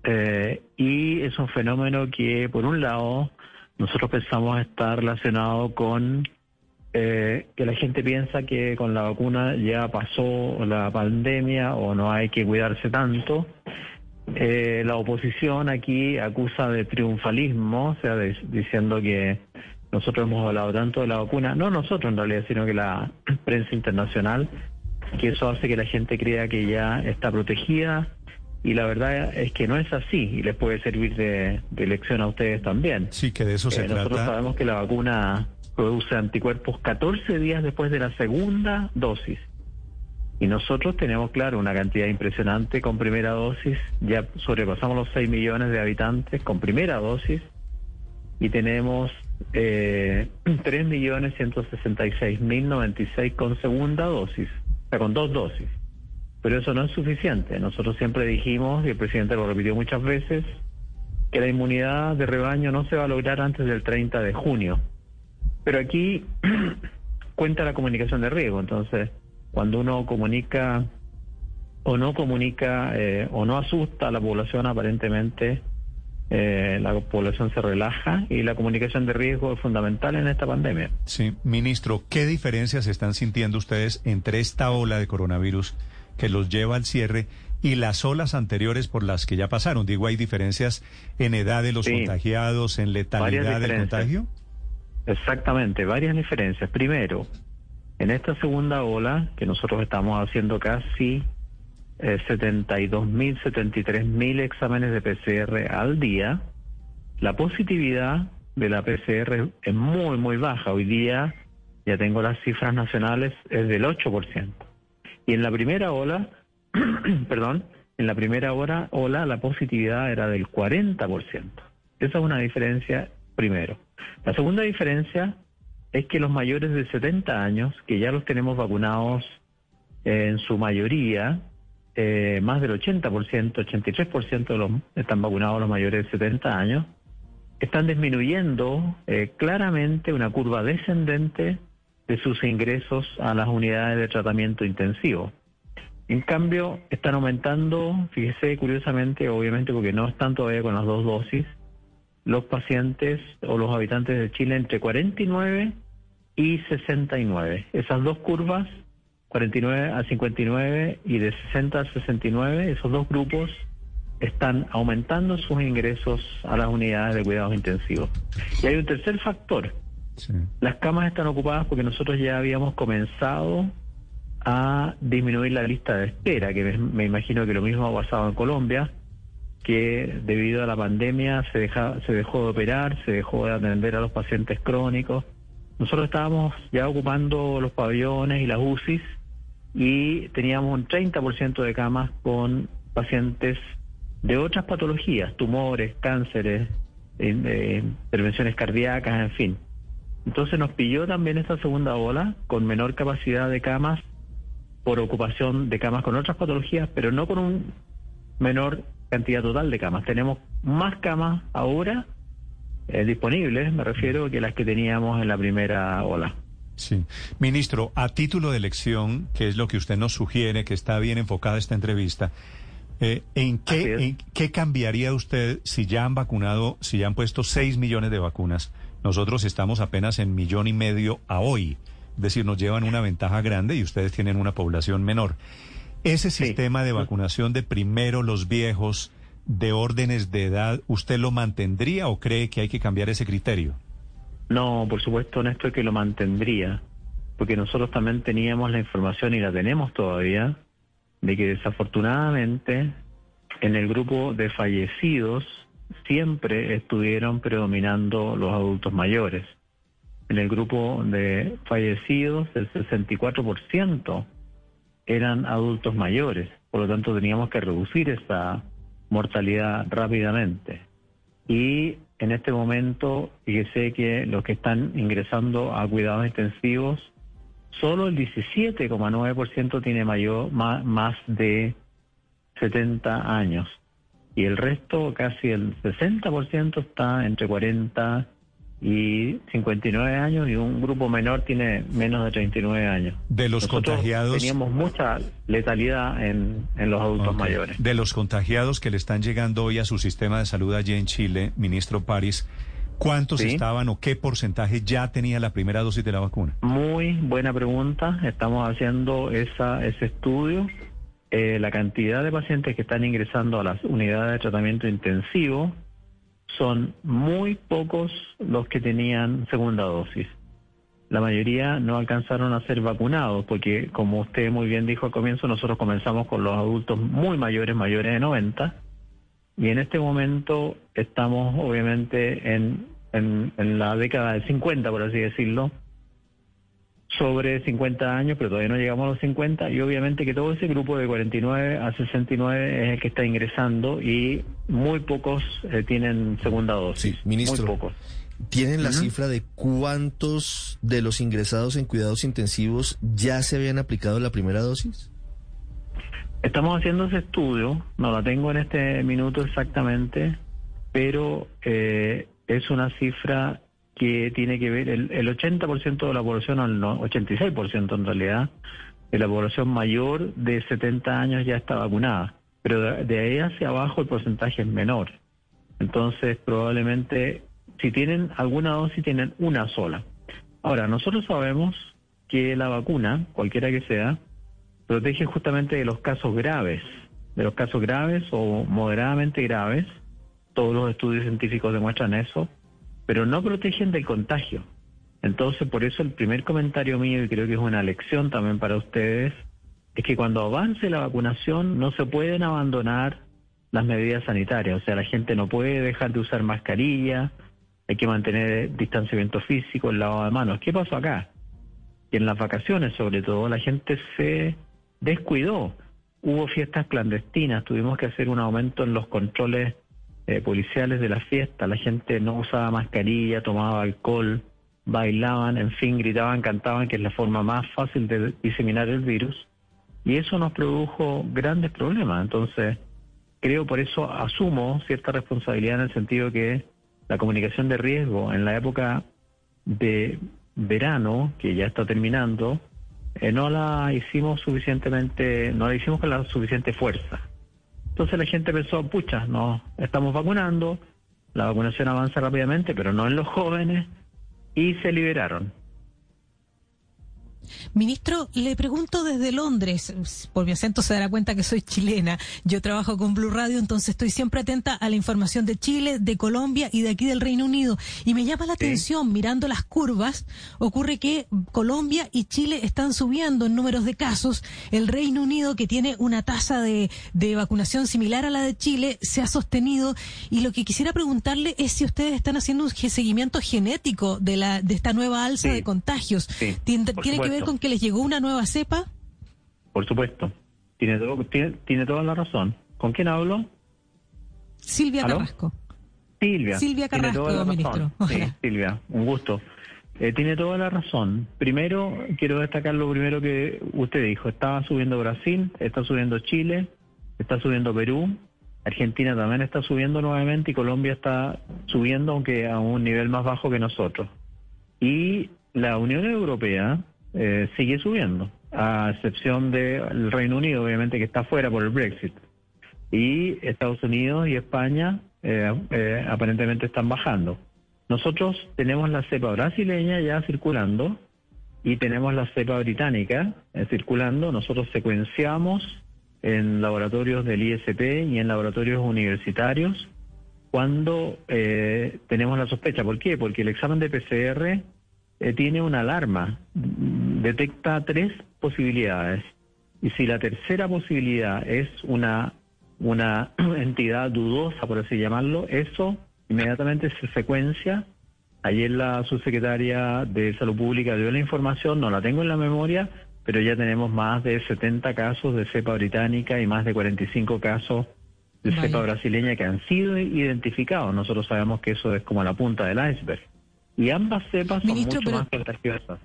eh, y es un fenómeno que, por un lado, nosotros pensamos estar relacionado con eh, que la gente piensa que con la vacuna ya pasó la pandemia o no hay que cuidarse tanto. Eh, la oposición aquí acusa de triunfalismo, o sea, diciendo que nosotros hemos hablado tanto de la vacuna, no nosotros en realidad, sino que la prensa internacional, que eso hace que la gente crea que ya está protegida y la verdad es que no es así y les puede servir de, lección a ustedes también. Sí, que de eso se eh, trata. Nosotros sabemos que la vacuna produce anticuerpos 14 días después de la segunda dosis. Y nosotros tenemos, claro, una cantidad impresionante con primera dosis. Ya sobrepasamos los 6 millones de habitantes con primera dosis. Y tenemos eh, 3.166.096 con segunda dosis, o sea, con dos dosis. Pero eso no es suficiente. Nosotros siempre dijimos, y el presidente lo repitió muchas veces, que la inmunidad de rebaño no se va a lograr antes del 30 de junio. Pero aquí, cuenta la comunicación de riesgo. Entonces, cuando uno comunica o no comunica eh, o no asusta a la población, aparentemente eh, la población se relaja y la comunicación de riesgo es fundamental en esta pandemia. Sí, ministro, ¿qué diferencias están sintiendo ustedes entre esta ola de coronavirus que los lleva al cierre y las olas anteriores por las que ya pasaron? Digo, ¿hay diferencias en edad de los Sí. contagiados, en letalidad del contagio? Exactamente, varias diferencias. Primero, en esta segunda ola, que nosotros estamos haciendo casi eh, 72 mil, 73 mil exámenes de PCR al día, la positividad de la PCR es muy, muy baja. Hoy día, ya tengo las cifras nacionales, es del 8%. Y en la primera ola, perdón, en la primera hora, ola la positividad era del 40%. Esa es una diferencia primero. La segunda diferencia es que los mayores de 70 años, que ya los tenemos vacunados en su mayoría, eh, más del 80%, 83% de los están vacunados los mayores de 70 años, están disminuyendo eh, claramente una curva descendente de sus ingresos a las unidades de tratamiento intensivo. En cambio, están aumentando, fíjese curiosamente, obviamente porque no están todavía con las dos dosis, los pacientes o los habitantes de Chile entre 49 y 69. Esas dos curvas, 49 a 59 y de 60 a 69, esos dos grupos están aumentando sus ingresos a las unidades de cuidados intensivos. Y hay un tercer factor. Las camas están ocupadas porque nosotros ya habíamos comenzado a disminuir la lista de espera, que me, me imagino que lo mismo ha pasado en Colombia, que debido a la pandemia se, dejó de operar, se dejó de atender a los pacientes crónicos. Nosotros estábamos ya ocupando los pabellones y las UCIs y teníamos un 30% de camas con pacientes de otras patologías, tumores, cánceres, eh, intervenciones cardíacas, en fin. Entonces nos pilló también esta segunda ola con menor capacidad de camas por ocupación de camas con otras patologías, pero no con un menor cantidad total de camas. Tenemos más camas ahora eh, disponibles, me refiero, que las que teníamos en la primera ola. Sí. Ministro, a título de elección, que es lo que usted nos sugiere, que está bien enfocada esta entrevista, eh, ¿en, qué, ¿en qué cambiaría usted si ya han vacunado, si ya han puesto 6 millones de vacunas? Nosotros estamos apenas en millón y medio a hoy. Es decir, nos llevan una ventaja grande y ustedes tienen una población menor. Ese sistema de vacunación de primero los viejos, de órdenes de edad, ¿usted lo mantendría o cree que hay que cambiar ese criterio? No, por supuesto, Néstor, que lo mantendría, porque nosotros también teníamos la información y la tenemos todavía, de que desafortunadamente en el grupo de fallecidos siempre estuvieron predominando los adultos mayores. En el grupo de fallecidos, el 64% eran adultos mayores, por lo tanto teníamos que reducir esa mortalidad rápidamente. Y en este momento, fíjese que los que están ingresando a cuidados intensivos, solo el 17,9% tiene mayor, más, de 70 años. Y el resto, casi el 60%, está entre 40 y 59 años y un grupo menor tiene menos de 39 años. De los Nosotros contagiados. Teníamos mucha letalidad en, en los adultos mayores. De los contagiados que le están llegando hoy a su sistema de salud allí en Chile, ministro París, ¿cuántos Sí. estaban o qué porcentaje ya tenía la primera dosis de la vacuna? Muy buena pregunta. Estamos haciendo esa, ese estudio. Eh, la cantidad de pacientes que están ingresando a las unidades de tratamiento intensivo son muy pocos los que tenían segunda dosis. La mayoría no alcanzaron a ser vacunados porque, como usted muy bien dijo al comienzo, nosotros comenzamos con los adultos muy mayores, mayores de 90, y en este momento estamos obviamente en, en, la década de 50, por así decirlo, sobre 50 años, pero todavía no llegamos a los 50, y obviamente que todo ese grupo de 49 a 69 es el que está ingresando y muy pocos eh, tienen segunda dosis. Ministro, Muy pocos. ¿tienen la cifra de cuántos de los ingresados en cuidados intensivos ya se habían aplicado la primera dosis? Estamos haciendo ese estudio, no la tengo en este minuto exactamente, pero eh, es una cifra que tiene que ver, el, el 80% de la población, o el no- 86% en realidad, de la población mayor de 70 años ya está vacunada, pero de, de ahí hacia abajo el porcentaje es menor. Entonces, probablemente, si tienen alguna dosis, tienen una sola. Ahora, nosotros sabemos que la vacuna, cualquiera que sea, protege justamente de los casos graves, de los casos graves o moderadamente graves. Todos los estudios científicos demuestran eso, pero no protegen del contagio. Entonces, por eso el primer comentario mío, y creo que es una lección también para ustedes, es que cuando avance la vacunación no se pueden abandonar las medidas sanitarias. O sea, la gente no puede dejar de usar mascarilla, hay que mantener distanciamiento físico, el lavado de manos. ¿Qué pasó acá? Que en las vacaciones, sobre todo, la gente se descuidó. Hubo fiestas clandestinas, tuvimos que hacer un aumento en los controles eh, policiales de las fiestas. La gente no usaba mascarilla, tomaba alcohol, bailaban, en fin, gritaban, cantaban, que es la forma más fácil de diseminar el virus. Y eso nos produjo grandes problemas. Entonces, creo por eso asumo cierta responsabilidad en el sentido que la comunicación de riesgo en la época de verano, que ya está terminando, eh, no la hicimos suficientemente, no la hicimos con la suficiente fuerza. Entonces la gente pensó, pucha, no, estamos vacunando, la vacunación avanza rápidamente, pero no en los jóvenes, y se liberaron. Ministro, le pregunto desde Londres, por mi acento se dará cuenta que soy chilena. Yo trabajo con Blue Radio, entonces estoy siempre atenta a la información de Chile, de Colombia y de aquí del Reino Unido. Y me llama la atención, mirando las curvas, ocurre que Colombia y Chile están subiendo en números de casos. El Reino Unido, que tiene una tasa de, de vacunación similar a la de Chile, se ha sostenido. Y lo que quisiera preguntarle es si ustedes están haciendo un seguimiento genético de, la, de esta nueva alza Sí. de contagios. Sí, ¿Tiene, por tiene que ver supuesto. con que les llegó una nueva cepa? Por supuesto. Tiene, todo- tiene, tiene toda la razón. ¿Con quién hablo? Silvia ¿Aló? Carrasco. Silvia. Silvia Tiene Carrasco, toda la ministro. Sí, Silvia, un gusto. Eh, tiene toda la razón. Primero, quiero destacar lo primero que usted dijo. Estaba subiendo Brasil, está subiendo Chile, está subiendo Perú, Argentina también está subiendo nuevamente y Colombia está subiendo, aunque a un nivel más bajo que nosotros. Y la Unión Europea eh, sigue subiendo, a excepción del Reino Unido, obviamente, que está fuera por el Brexit. Y Estados Unidos y España eh, eh, aparentemente están bajando. Nosotros tenemos la cepa brasileña ya circulando y tenemos la cepa británica eh, circulando. Nosotros secuenciamos en laboratorios del ISP y en laboratorios universitarios cuando eh, tenemos la sospecha. ¿Por qué? Porque el examen de PCR eh, tiene una alarma, detecta tres posibilidades. Y si la tercera posibilidad es una, una entidad dudosa, por así llamarlo, eso inmediatamente se secuencia. Ayer la subsecretaria de Salud Pública dio la información, no la tengo en la memoria, pero ya tenemos más de 70 casos de cepa británica y más de 45 casos de Vaya. cepa brasileña que han sido identificados. Nosotros sabemos que eso es como la punta del iceberg. Y ambas cepas son mucho pero- más contagiosas.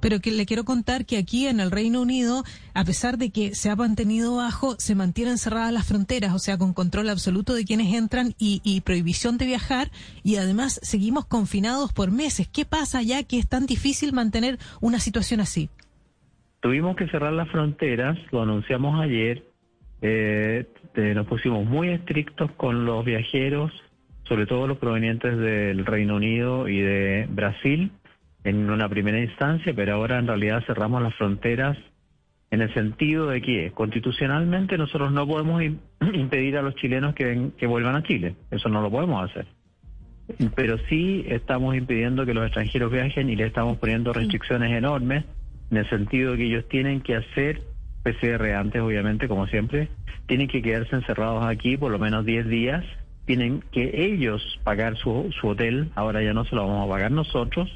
Pero que le quiero contar que aquí en el Reino Unido, a pesar de que se ha mantenido bajo, se mantienen cerradas las fronteras, o sea, con control absoluto de quienes entran y, y prohibición de viajar, y además seguimos confinados por meses. ¿Qué pasa ya que es tan difícil mantener una situación así? Tuvimos que cerrar las fronteras, lo anunciamos ayer, eh, te- nos pusimos muy estrictos con los viajeros, sobre todo los provenientes del Reino Unido y de Brasil, en una primera instancia, pero ahora en realidad cerramos las fronteras en el sentido de que constitucionalmente nosotros no podemos im- impedir a los chilenos que, ven- que vuelvan a Chile, eso no lo podemos hacer. Pero sí estamos impidiendo que los extranjeros viajen y le estamos poniendo restricciones enormes en el sentido de que ellos tienen que hacer PCR antes, obviamente, como siempre, tienen que quedarse encerrados aquí por lo menos 10 días, tienen que ellos pagar su, su hotel, ahora ya no se lo vamos a pagar nosotros,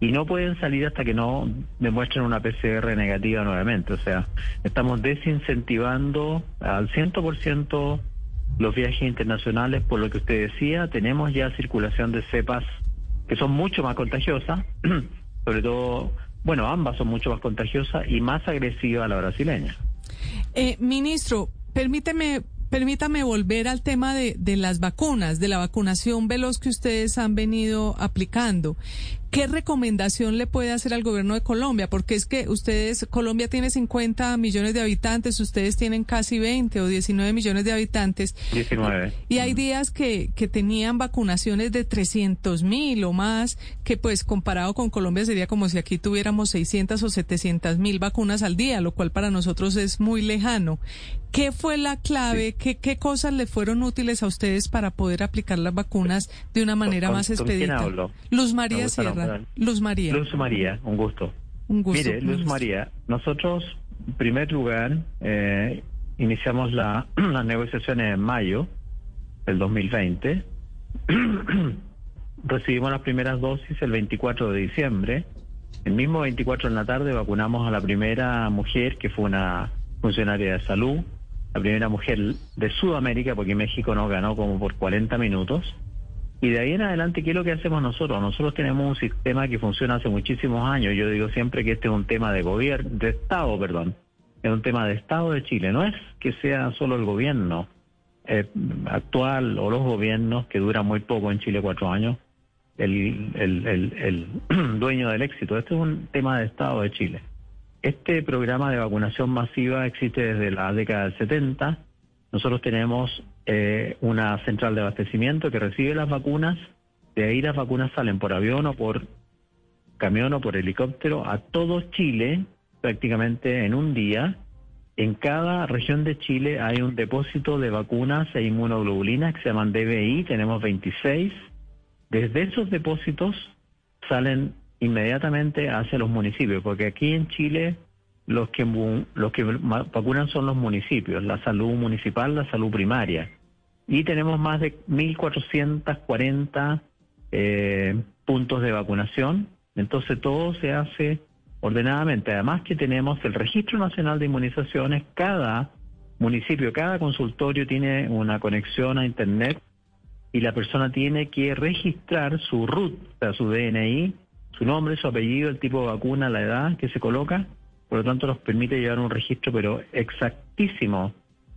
y no pueden salir hasta que no demuestren una PCR negativa nuevamente. O sea, estamos desincentivando al 100% los viajes internacionales, por lo que usted decía, tenemos ya circulación de cepas que son mucho más contagiosas, sobre todo, bueno, ambas son mucho más contagiosas y más agresivas a la brasileña. Eh, ministro, permíteme permítame volver al tema de, de las vacunas, de la vacunación veloz que ustedes han venido aplicando. ¿Qué recomendación le puede hacer al gobierno de Colombia? Porque es que ustedes, Colombia tiene 50 millones de habitantes, ustedes tienen casi 20 o 19 millones de habitantes. 19. Y hay días que, que tenían vacunaciones de 300 mil o más, que pues comparado con Colombia sería como si aquí tuviéramos 600 o 700 mil vacunas al día, lo cual para nosotros es muy lejano. ¿Qué fue la clave? ¿Qué, ¿Qué cosas le fueron útiles a ustedes para poder aplicar las vacunas de una manera ¿Con- más con quién expedita? Luz María gusta Sierra. Luz María. Luz María, un gusto. Un gusto. Mire, Luz María, nosotros, en primer lugar, eh, iniciamos la, las negociaciones en mayo del 2020. Recibimos las primeras dosis el 24 de diciembre. El mismo 24 en la tarde vacunamos a la primera mujer, que fue una funcionaria de salud, la primera mujer de Sudamérica, porque México nos ganó como por 40 minutos. Y de ahí en adelante, ¿qué es lo que hacemos nosotros? Nosotros tenemos un sistema que funciona hace muchísimos años. Yo digo siempre que este es un tema de gobierno, de Estado, perdón. Es un tema de Estado de Chile. No es que sea solo el gobierno eh, actual o los gobiernos, que duran muy poco en Chile, cuatro años, el, el, el, el dueño del éxito. Este es un tema de Estado de Chile. Este programa de vacunación masiva existe desde la década del 70. Nosotros tenemos eh, una central de abastecimiento que recibe las vacunas. De ahí las vacunas salen por avión o por camión o por helicóptero a todo Chile prácticamente en un día. En cada región de Chile hay un depósito de vacunas e inmunoglobulinas que se llaman DBI. Tenemos 26. Desde esos depósitos salen inmediatamente hacia los municipios, porque aquí en Chile los que los que vacunan son los municipios, la salud municipal, la salud primaria. Y tenemos más de 1.440 eh, puntos de vacunación. Entonces todo se hace ordenadamente. Además que tenemos el Registro Nacional de Inmunizaciones. Cada municipio, cada consultorio tiene una conexión a Internet y la persona tiene que registrar su RUT, su DNI, su nombre, su apellido, el tipo de vacuna, la edad que se coloca. Por lo tanto, nos permite llevar un registro, pero exactísimo,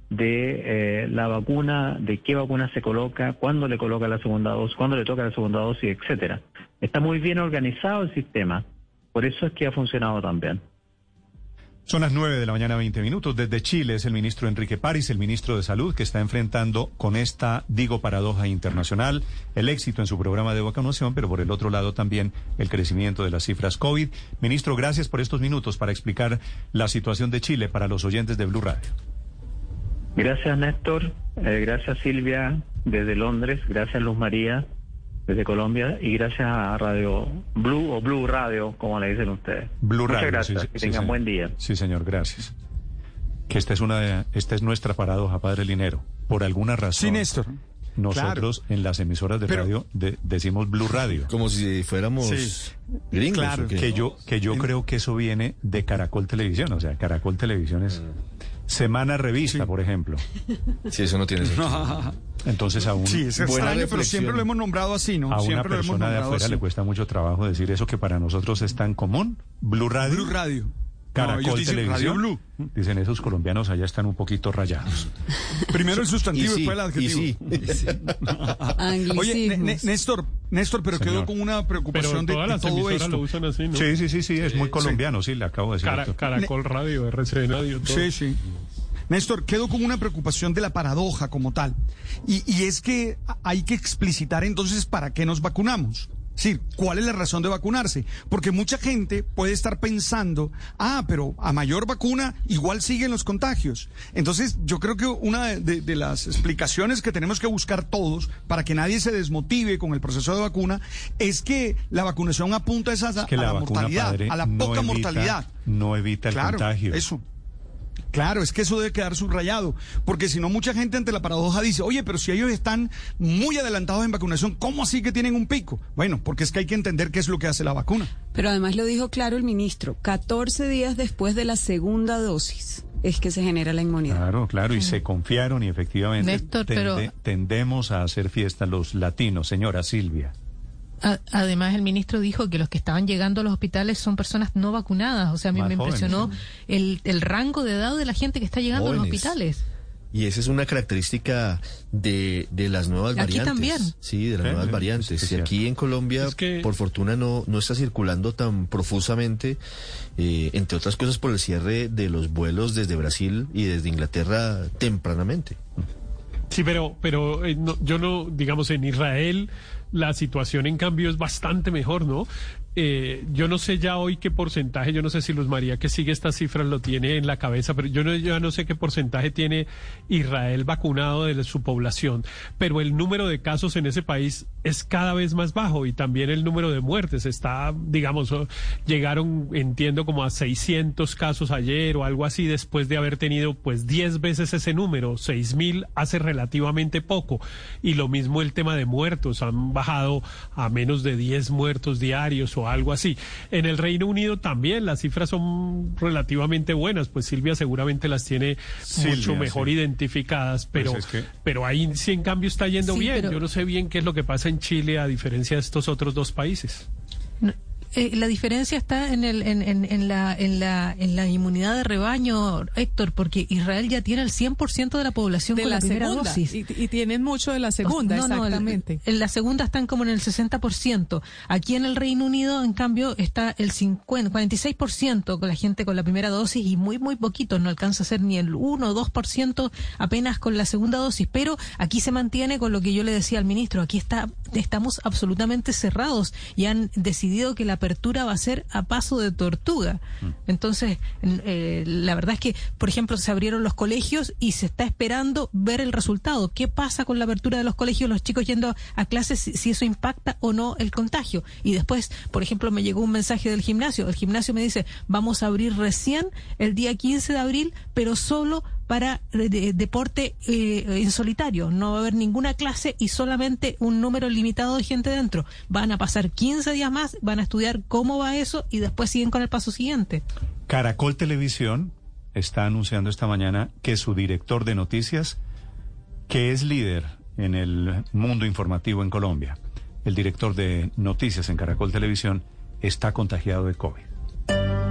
de eh, la vacuna, de qué vacuna se coloca, cuándo le coloca la segunda dosis, cuándo le toca la segunda dosis, etcétera. Está muy bien organizado el sistema. Por eso es que ha funcionado tan bien. Son las 9 de la mañana, 20 minutos. Desde Chile es el ministro Enrique París, el ministro de Salud, que está enfrentando con esta, digo, paradoja internacional, el éxito en su programa de vacunación, pero por el otro lado también el crecimiento de las cifras COVID. Ministro, gracias por estos minutos para explicar la situación de Chile para los oyentes de Blue Radio. Gracias, Néstor. Eh, gracias, Silvia, desde Londres. Gracias, Luz María, desde Colombia. Y gracias a Radio Blue o Blue Radio, como le dicen ustedes. Blue Muchas Radio. gracias. sí, que sí, tengan señor. buen día. Sí, señor, gracias. Que esta es una de- esta es nuestra paradoja, padre Linero. Por alguna razón. Sí, Néstor. Nosotros en las emisoras de Pero- radio de- decimos Blue Radio. Como si fuéramos Sí. gringos. Claro, que yo, que yo creo que eso viene de Caracol Televisión. O sea, Caracol Televisión es Semana Revista, por ejemplo. Sí, eso no tiene sentido. Entonces a un, Sí, es extraño, pero siempre lo hemos nombrado así, ¿no? a una siempre lo hemos persona de nombrado afuera así. le cuesta mucho trabajo decir eso que para nosotros es tan común. Blue Radio. Blue Radio. Caracol No, Televisión. Radio Dicen esos colombianos allá están un poquito rayados. Primero el sustantivo y Y sí, después el adjetivo. y sí. Oye, Né- Né- Néstor, Néstor, pero Señor. quedo con una preocupación de, todas de todo esto. lo usan así, ¿no? Sí, sí, sí, sí, es muy colombiano, sí, le acabo de decir. Cara- esto. Caracol Radio, RCN Radio, todo. Sí, sí. Néstor, quedo con una preocupación de la paradoja como tal. Y, y es que hay que explicitar entonces para qué nos vacunamos. Es decir, ¿cuál es la razón de vacunarse? Porque mucha gente puede estar pensando, ah, pero a mayor vacuna igual siguen los contagios. Entonces, yo creo que una de, de las explicaciones que tenemos que buscar todos para que nadie se desmotive con el proceso de vacuna es que la vacunación apunta es a, que a la, mortalidad, a la no poca evita- mortalidad. No evita el Claro, contagio. Eso. Claro, es que eso debe quedar subrayado, porque si no mucha gente ante la paradoja dice, oye, pero si ellos están muy adelantados en vacunación, ¿cómo así que tienen un pico? Bueno, porque es que hay que entender qué es lo que hace la vacuna. Pero además lo dijo claro el ministro, 14 días después de la segunda dosis es que se genera la inmunidad. Claro, claro, y se confiaron y efectivamente Néstor, pero- tendemos a hacer fiesta los latinos, señora Silvia. Además, el ministro dijo que los que estaban llegando a los hospitales son personas no vacunadas. O sea, a mí Más me jóvenes, impresionó el, el rango de edad de la gente que está llegando a los hospitales. Y esa es una característica de, de las nuevas Aquí variantes. también. Sí, de las nuevas es variantes. Y aquí en Colombia, Es que- por fortuna, no, no está circulando tan profusamente, eh, entre otras cosas por el cierre de los vuelos desde Brasil y desde Inglaterra tempranamente. Sí, pero, pero eh, no- yo no, digamos, en Israel la situación en cambio es bastante mejor, ¿no? Eh, yo no sé ya hoy qué porcentaje, yo no sé si Luz María que sigue estas cifras lo tiene en la cabeza, pero yo no, ya no sé qué porcentaje tiene Israel vacunado de su población, pero el número de casos en ese país es cada vez más bajo y también el número de muertes está, digamos, llegaron, entiendo, como a 600 casos ayer o algo así después de haber tenido pues 10 veces ese número, 6.000 hace relativamente poco. Y lo mismo el tema de muertos, han bajado a menos de 10 muertos diarios o algo así. En el Reino Unido también las cifras son relativamente buenas, pues Silvia seguramente las tiene Silvia, mucho mejor sí. identificadas, pero, Pues es que- pero ahí sí en cambio está yendo Sí, bien. pero- Yo no sé bien qué es lo que pasa en Chile a diferencia de estos otros dos países. Eh, la diferencia está en, el, en, en, en la, en, la, en la inmunidad de rebaño, Héctor, porque Israel ya tiene el 100% de la población De con la, la primera segunda. dosis. Y, y tienen mucho de la segunda, No, no, el- exactamente. en la segunda están como en el 60%. Aquí en el Reino Unido, en cambio, está el 50, 46% con la gente con la primera dosis y muy, muy poquito. No alcanza a ser ni el 1 o 2% apenas con la segunda dosis. Pero aquí se mantiene con lo que yo le decía al ministro. Aquí está, estamos absolutamente cerrados y han decidido que la apertura va a ser a paso de tortuga. Entonces, n- eh, la verdad es que, por ejemplo, se abrieron los colegios y se está esperando ver el resultado. ¿Qué pasa con la apertura de los colegios, los chicos yendo a clases, si, si eso impacta o no el contagio? Y después, por ejemplo, me llegó un mensaje del gimnasio. El gimnasio me dice, vamos a abrir recién el día 15 de abril, pero solo para eh, de- deporte eh, en solitario. No va a haber ninguna clase y solamente un número limitado de gente dentro. Van a pasar 15 días más, van a estudiar cómo va eso y después siguen con el paso siguiente. Caracol Televisión está anunciando esta mañana que su director de noticias, que es líder en el mundo informativo en Colombia, el director de noticias en Caracol Televisión, está contagiado de COVID.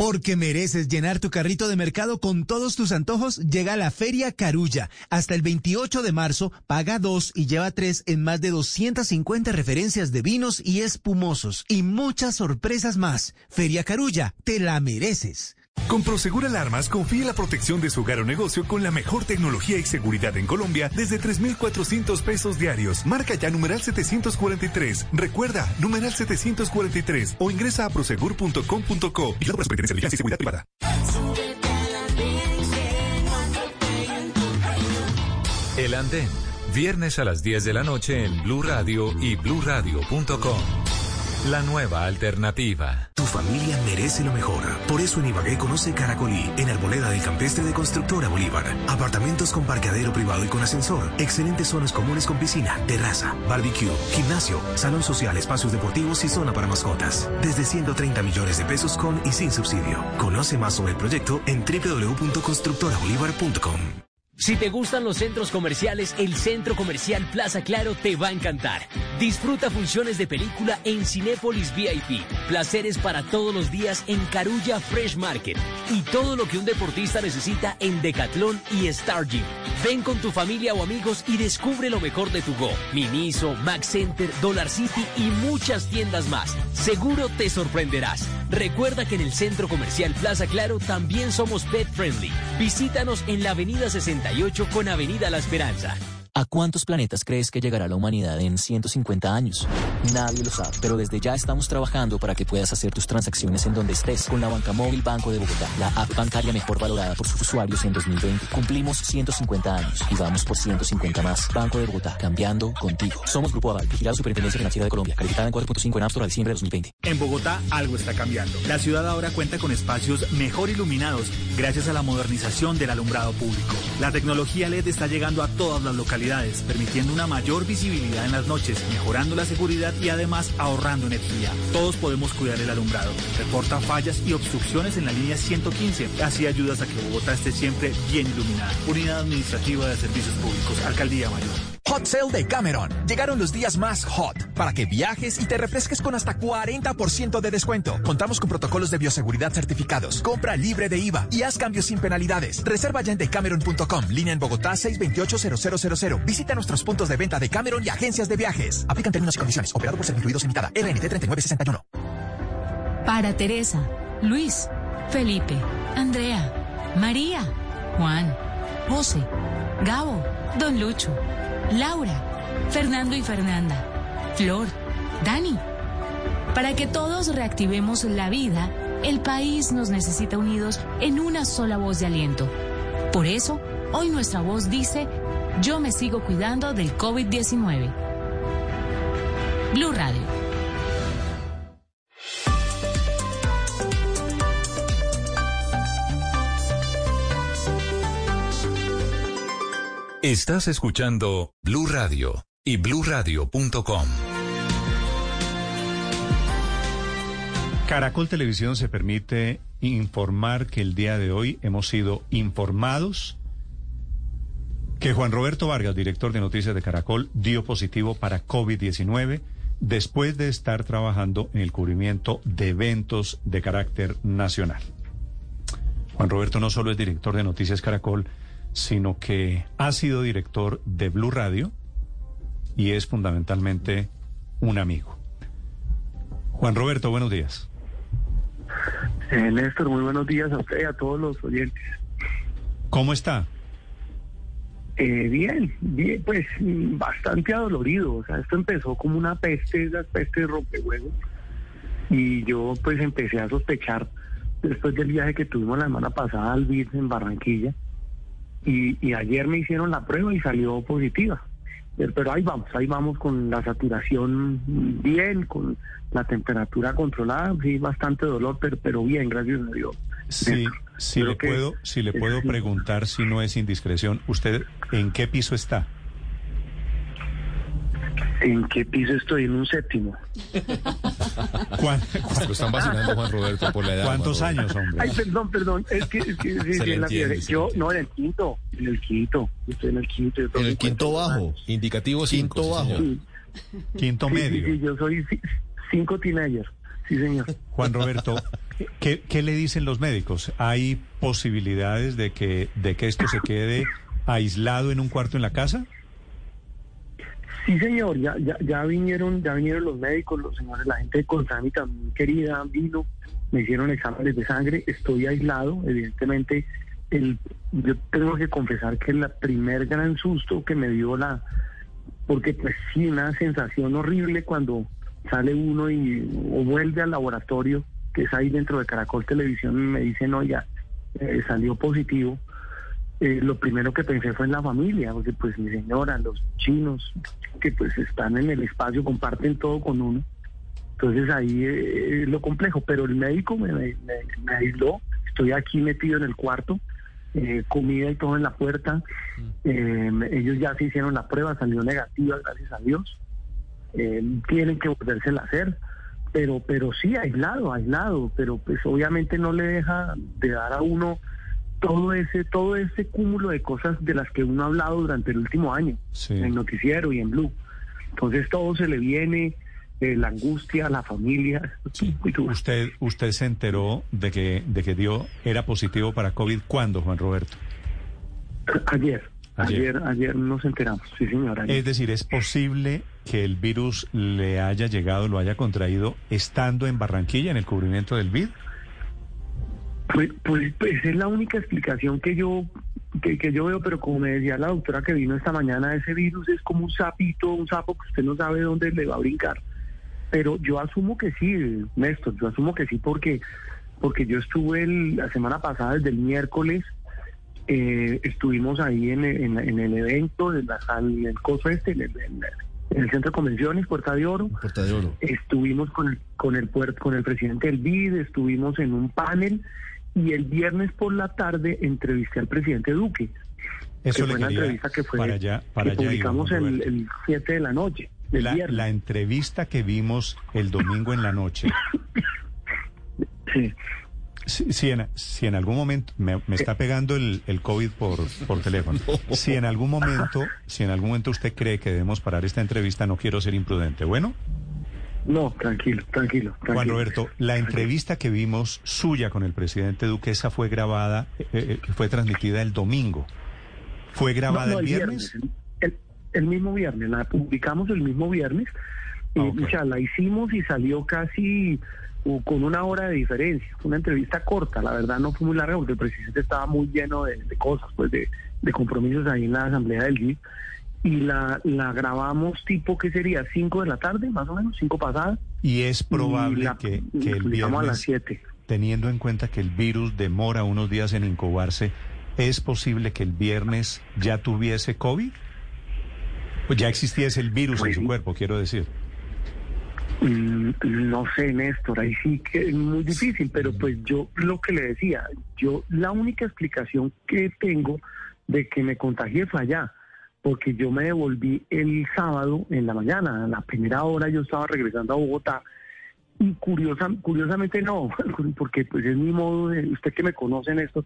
Porque mereces llenar tu carrito de mercado con todos tus antojos, llega la Feria Carulla. Hasta el 28 de marzo, paga dos y lleva tres en más de 250 referencias de vinos y espumosos. Y muchas sorpresas más. Feria Carulla, te la mereces. Con Prosegur Alarmas confíe la protección de su hogar o negocio con la mejor tecnología y seguridad en Colombia desde 3,400 pesos diarios. Marca ya numeral 743. Recuerda, numeral 743 o ingresa a prosegur.com.co y la Superintendencia de y Seguridad Privada. El Andén, viernes a las 10 de la noche en Blue Radio y bluradio.com. La nueva alternativa. Tu familia merece lo mejor. Por eso en Ibagué conoce Caracolí, en Arboleda del Campestre de Constructora Bolívar. Apartamentos con parqueadero privado y con ascensor. Excelentes zonas comunes con piscina, terraza, barbecue, gimnasio, salón social, espacios deportivos y zona para mascotas. Desde 130 millones de pesos con y sin subsidio. Conoce más sobre el proyecto en www.constructorabolívar.com. Si te gustan los centros comerciales, el Centro Comercial Plaza Claro te va a encantar. Disfruta funciones de película en Cinépolis VIP, placeres para todos los días en Carulla Fresh Market y todo lo que un deportista necesita en Decathlon y Star Gym. Ven con tu familia o amigos y descubre lo mejor de tu Go, Miniso, Max Center, Dollar City y muchas tiendas más. Seguro te sorprenderás. Recuerda que en el Centro Comercial Plaza Claro también somos pet friendly. Visítanos en la Avenida 68 con Avenida La Esperanza. ¿A cuántos planetas crees que llegará la humanidad en 150 años? Nadie lo sabe, pero desde ya estamos trabajando para que puedas hacer tus transacciones en donde estés con la banca móvil Banco de Bogotá, la app bancaria mejor valorada por sus usuarios en 2020. Cumplimos 150 años y vamos por 150 más. Banco de Bogotá, cambiando contigo. Somos Grupo Aval, vigilado Superintendencia Financiera de Colombia, calificada en 4.5 en App a diciembre de 2020. En Bogotá algo está cambiando. La ciudad ahora cuenta con espacios mejor iluminados gracias a la modernización del alumbrado público. La tecnología LED está llegando a todas las localidades permitiendo una mayor visibilidad en las noches, mejorando la seguridad y además ahorrando energía. Todos podemos cuidar el alumbrado. Reporta fallas y obstrucciones en la línea 115. Así ayudas a que Bogotá esté siempre bien iluminada. Unidad Administrativa de Servicios Públicos, Alcaldía Mayor. Hot Sale de Cameron. Llegaron los días más hot para que viajes y te refresques con hasta 40% de descuento. Contamos con protocolos de bioseguridad certificados. Compra libre de IVA y haz cambios sin penalidades. Reserva ya en decameron.com. Línea en Bogotá 628-0000. Visita nuestros puntos de venta de Cameron y agencias de viajes. Aplican términos y condiciones. Operado por Servincluidos Limitada. RNT 3961. Para Teresa, Luis, Felipe, Andrea, María, Juan, José, Gabo, Don Lucho. Laura, Fernando y Fernanda, Flor, Dani. Para que todos reactivemos la vida, el país nos necesita unidos en una sola voz de aliento. Por eso, hoy nuestra voz dice, yo me sigo cuidando del COVID-19. Blue Radio. Estás escuchando Blue Radio y bluradio.com. Caracol Televisión se permite informar que el día de hoy hemos sido informados que Juan Roberto Vargas, director de noticias de Caracol, dio positivo para COVID-19 después de estar trabajando en el cubrimiento de eventos de carácter nacional. Juan Roberto no solo es director de Noticias Caracol, sino que ha sido director de Blue Radio y es fundamentalmente un amigo. Juan Roberto, buenos días. Eh, Néstor, muy buenos días a usted y a todos los oyentes. ¿Cómo está? Eh, bien, bien, pues mm, bastante adolorido. O sea, esto empezó como una peste, esa peste de rompehuevos. Y yo pues empecé a sospechar después del viaje que tuvimos la semana pasada al BID en Barranquilla y, y ayer me hicieron la prueba y salió positiva. Pero, ahí vamos, ahí vamos con la saturación bien, con la temperatura controlada, sí, bastante dolor, pero, pero bien, gracias a Dios. Sí, si le puedo, si le puedo preguntar si no es indiscreción, ¿usted en qué piso está? ¿En qué piso estoy? En un séptimo. ¿Cuán- Lo están vacilando Juan Roberto por la edad. ¿Cuántos Juan años, hombre? Ay, perdón, perdón, es que, es que sí, sí, en la entiende, Yo, entiende. no, en el quinto, en el quinto, yo estoy en el quinto. yo En el quinto 52 bajo. años. Indicativo Quinto 5. bajo. Sí. Quinto medio. sí, yo soy ci- cinco teenagers, sí señor. Juan Roberto, ¿qué, qué le dicen los médicos? ¿Hay posibilidades de que, de que esto se quede aislado en un cuarto en la casa? Sí, señor, ya, ya, ya vinieron, ya vinieron los médicos, los señores, la gente de Coltrami también querida vino, me hicieron exámenes de sangre, estoy aislado, evidentemente, el, yo tengo que confesar que el primer gran susto que me dio la, porque pues sí, una sensación horrible cuando sale uno y o vuelve al laboratorio, que es ahí dentro de Caracol Televisión, y me dicen, no, ya, eh, salió positivo. Eh, lo primero que pensé fue en la familia, porque pues mi señora, los chinos, que pues están en el espacio, comparten todo con uno. Entonces ahí eh, es lo complejo, pero el médico me, me- me- me aisló, estoy aquí metido en el cuarto, eh, comida y todo en la puerta. Eh, ellos ya se hicieron la prueba, salió negativa, gracias a Dios. Eh, tienen que volvérsela a hacer, pero, pero sí, aislado, aislado, pero pues obviamente no le deja de dar a uno todo ese, todo ese cúmulo de cosas de las que uno ha hablado durante el último año, en el noticiero y en Blue. Entonces todo se le viene, eh, la angustia, la familia. ¿Usted, usted se enteró de que, de que dio, era positivo para COVID cuándo, Juan Roberto? Ayer, Ayer. ayer, ayer nos enteramos, sí señora. Es decir, ¿es posible que el virus le haya llegado, lo haya contraído estando en Barranquilla, en el cubrimiento del VID? Pues, pues, pues es la única explicación que yo que, que yo veo, pero como me decía la doctora que vino esta mañana, ese virus es como un sapito, un sapo que usted no sabe dónde le va a brincar. Pero yo asumo que sí, Néstor, yo asumo que sí porque porque yo estuve el- la semana pasada, desde el miércoles, eh, estuvimos ahí en, en- en el evento, en la sala, en el coso este, en el, en el centro de convenciones, Puerta de Oro. Puerta de oro. Estuvimos con el, con el con el presidente del BID, estuvimos en un panel y el viernes por la tarde entrevisté al presidente Duque. Eso que le fue una entrevista que fue para allá- para que allá publicamos el, el 7 de la noche. La, entrevista que vimos el domingo en la noche. Si, si en, si en algún momento me, me está pegando el, el COVID por, por teléfono. Si en algún momento, si en algún momento usted cree que debemos parar esta entrevista, no quiero ser imprudente. Bueno, No, tranquilo, tranquilo. tranquilo. Juan Roberto, la entrevista que vimos suya con el presidente Duque, esa fue grabada, eh, eh, fue transmitida el domingo. ¿Fue grabada No, no, el viernes? El, el mismo viernes, la publicamos el mismo viernes. Y, Ah, o sea, la hicimos y salió casi uh, con una hora de diferencia. Fue una entrevista corta, la verdad no fue muy larga porque el presidente estaba muy lleno de, de cosas, pues de, de compromisos ahí en la asamblea del GIF. Y la, la grabamos tipo, ¿qué sería? ¿Cinco de la tarde, más o menos? ¿Cinco pasadas? Y es probable Y la- que, que el publicamos a viernes, las siete. teniendo en cuenta que el virus demora unos días en incubarse, ¿es posible que el viernes ya tuviese COVID? Pues ya existiese el virus en su cuerpo, quiero decir. Mm, No sé, Néstor, ahí sí que es muy difícil, pero pues yo lo que le decía, yo la única explicación que tengo de que me contagié fue allá, porque yo me devolví el sábado en la mañana, a la primera hora yo estaba regresando a Bogotá y curiosa, curiosamente no, porque pues es mi modo de, usted que me conocen esto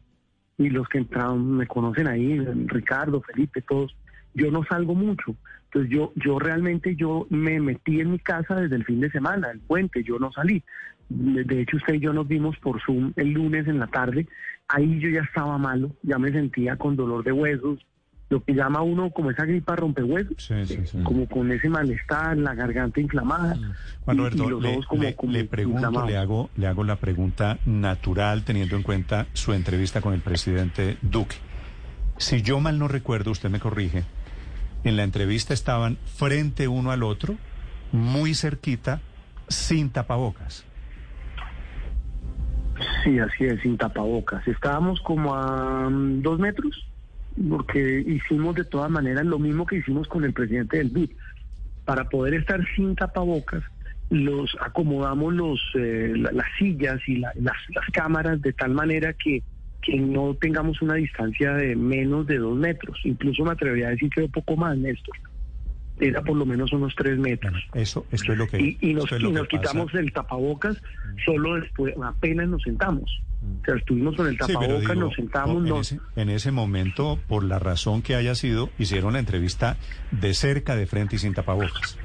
y los que entraron me conocen ahí, Ricardo, Felipe, todos, yo no salgo mucho. Entonces yo, yo realmente yo me metí en mi casa desde el fin de semana, el puente, yo no salí. De hecho, usted y yo nos vimos por Zoom el lunes en la tarde. Ahí yo ya estaba malo, ya me sentía con dolor de huesos, lo que llama uno como esa gripa rompehuesos, como con ese malestar, la garganta inflamada. Juan y- y Roberto, los le, ojos como- le- como le pregunto, le hago, le hago la pregunta natural teniendo en cuenta su entrevista con el presidente Duque. Si yo mal no recuerdo, usted me corrige, en la entrevista estaban frente uno al otro, muy cerquita, sin tapabocas. Sí, así es, sin tapabocas. Estábamos como a mm, dos metros, porque hicimos de todas maneras lo mismo que hicimos con el presidente del BID. Para poder estar sin tapabocas, los acomodamos los eh, la- las sillas y la- las, las cámaras de tal manera que, que no tengamos una distancia de menos de dos metros. Incluso me atrevería a decir que un poco más, Néstor. Era por lo menos unos tres metros. Eso, esto es lo que, Y, y nos, y nos quitamos el tapabocas solo después, apenas nos sentamos. O sea, estuvimos con el Sí, tapabocas, digo, nos sentamos, en, nos... ese, en ese momento, por la razón que haya sido, hicieron la entrevista de cerca, de frente y sin tapabocas.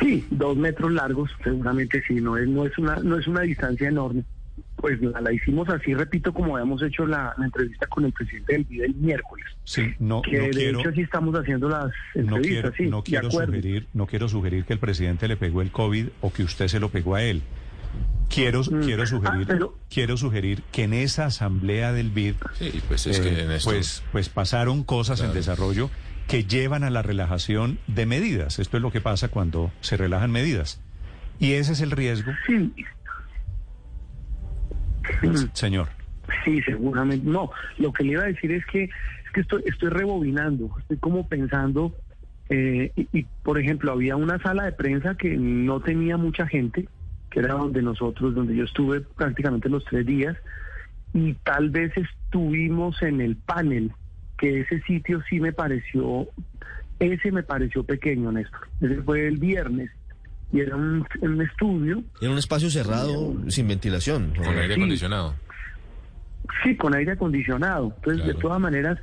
Sí, dos metros largos, seguramente sí, no es, no es una, no es una distancia enorme. Pues la, la hicimos así, repito, como habíamos hecho la, la entrevista con el presidente del BID el miércoles. Sí, no, que no de quiero, hecho así estamos haciendo las no entrevistas, quiero, sí, no de quiero acuerdo. sugerir, no quiero sugerir que el presidente le pegó el COVID o que usted se lo pegó a él. Quiero, quiero sugerir, Ah, pero- quiero sugerir que en esa asamblea del BID, Sí, pues es eh, que en esto- pues, pues pasaron cosas en desarrollo que llevan a la relajación de medidas. Esto es lo que pasa cuando se relajan medidas. Y ese es el riesgo. Sí. Señor. Sí, seguramente. No, lo que le iba a decir es que, es que estoy, estoy rebobinando, estoy como pensando, eh, y, y, por ejemplo, había una sala de prensa que no tenía mucha gente, que era donde nosotros, donde yo estuve prácticamente los tres días, y tal vez estuvimos en el panel, que ese sitio sí me pareció, ese me pareció pequeño, Néstor. Ese fue el viernes, y era un, un estudio. Era un espacio cerrado, sin ventilación. Con aire acondicionado. Sí, con aire acondicionado. Entonces, de todas maneras,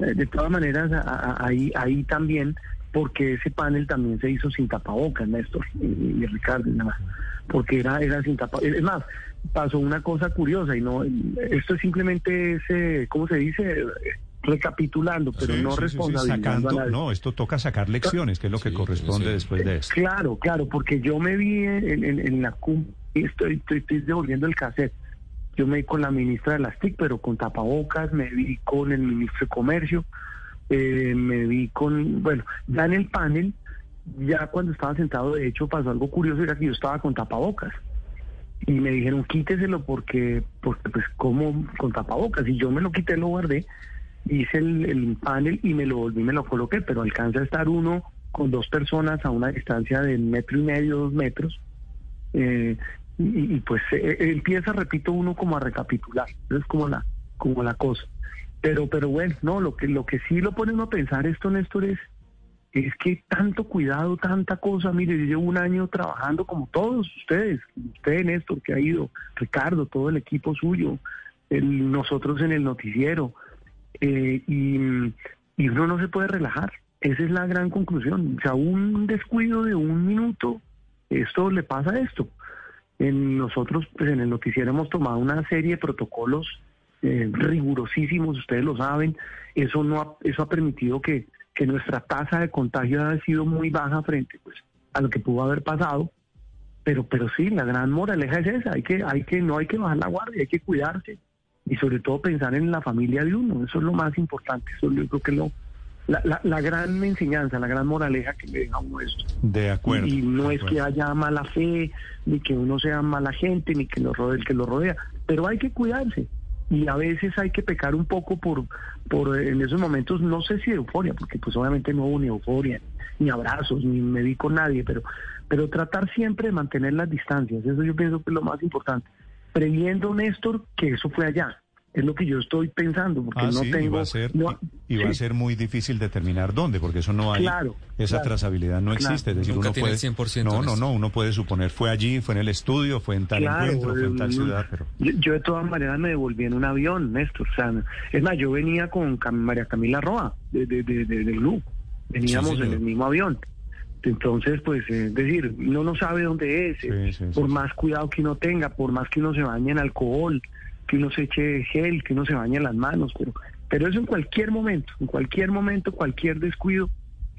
eh, de todas maneras, a- a- ahí, ahí también, porque ese panel también se hizo sin tapabocas, Néstor y, y Ricardo y demás, porque era, era sin tapabocas. Es más, pasó una cosa curiosa y no, esto es simplemente ese, ¿cómo se dice? Recapitulando, pero Sí, no sí, sí, sí, responsabilizando a sacando, nadie. no, esto toca sacar lecciones, que es lo que corresponde después de esto. Claro, claro, porque yo me vi en, en- en la cum y estoy, estoy, estoy devolviendo el cassette. Yo me vi con la ministra de las TIC, pero con tapabocas, me vi con el ministro de Comercio, eh, me vi con, bueno, ya en el panel, ya cuando estaba sentado, de hecho, pasó algo curioso, era que yo estaba con tapabocas. Y me dijeron, quíteselo porque, porque pues, como con tapabocas? Y yo me lo quité, lo guardé, hice el, el panel y me lo volví, me lo coloqué, pero alcanza a estar uno con dos personas a una distancia de metro y medio, dos metros. Eh, y, pues eh, empieza, repito, uno como a recapitular. Es como la, como la cosa. Pero, pero bueno, no, lo que, lo que sí lo pone uno a pensar esto, Néstor, es, es que tanto cuidado, tanta cosa. Mire, yo llevo un año trabajando como todos ustedes, usted, Néstor, que ha ido, Ricardo, todo el equipo suyo, nosotros en el noticiero, eh, y, y uno no se puede relajar. Esa es la gran conclusión. O sea, un descuido de un minuto, esto le pasa esto. En nosotros, pues en el noticiero hemos tomado una serie de protocolos eh, rigurosísimos, ustedes lo saben. Eso no ha, eso ha permitido que, que nuestra tasa de contagio ha sido muy baja frente pues, a lo que pudo haber pasado. Pero, pero sí, la gran moraleja es esa. Hay que, hay que, no hay que bajar la guardia, hay que cuidarse y sobre todo pensar en la familia de uno. Eso es lo más importante. Eso yo creo que es lo, la, la, la gran enseñanza, la gran moraleja que le deja uno esto. De acuerdo. Y no es que haya mala fe, ni que uno sea mala gente, ni que lo rodee el que lo rodea, pero hay que cuidarse. Y a veces hay que pecar un poco por, por en esos momentos, no sé si de euforia, porque pues obviamente no hubo ni euforia, ni abrazos, ni me vi con nadie, pero, pero tratar siempre de mantener las distancias, eso yo pienso que es lo más importante. Previendo, Néstor, que eso fue allá. Es lo que yo estoy pensando, porque Ah, no sí, y tengo... va a ser, no- y va a ser muy difícil determinar dónde, porque eso no hay, Claro, esa claro, trazabilidad no claro. existe. Es decir, Nunca uno tiene puede, el 100% no, no, no, uno puede suponer fue allí, fue en el estudio, fue en tal Claro, encuentro, fue en tal ciudad, pero Yo, yo de todas maneras me devolví en un avión, Néstor. O sea, es más, yo venía con Cam- María Camila Roa, de, de, de, de- del GLU. Veníamos Sí, en el mismo avión. Entonces, pues, eh, es decir, uno no sabe dónde es. eh, Sí, sí, sí. por más cuidado que uno tenga, por más que uno se bañe en alcohol, que uno se eche gel, que uno se bañe las manos. Pero, pero eso en cualquier momento, en cualquier momento, cualquier descuido,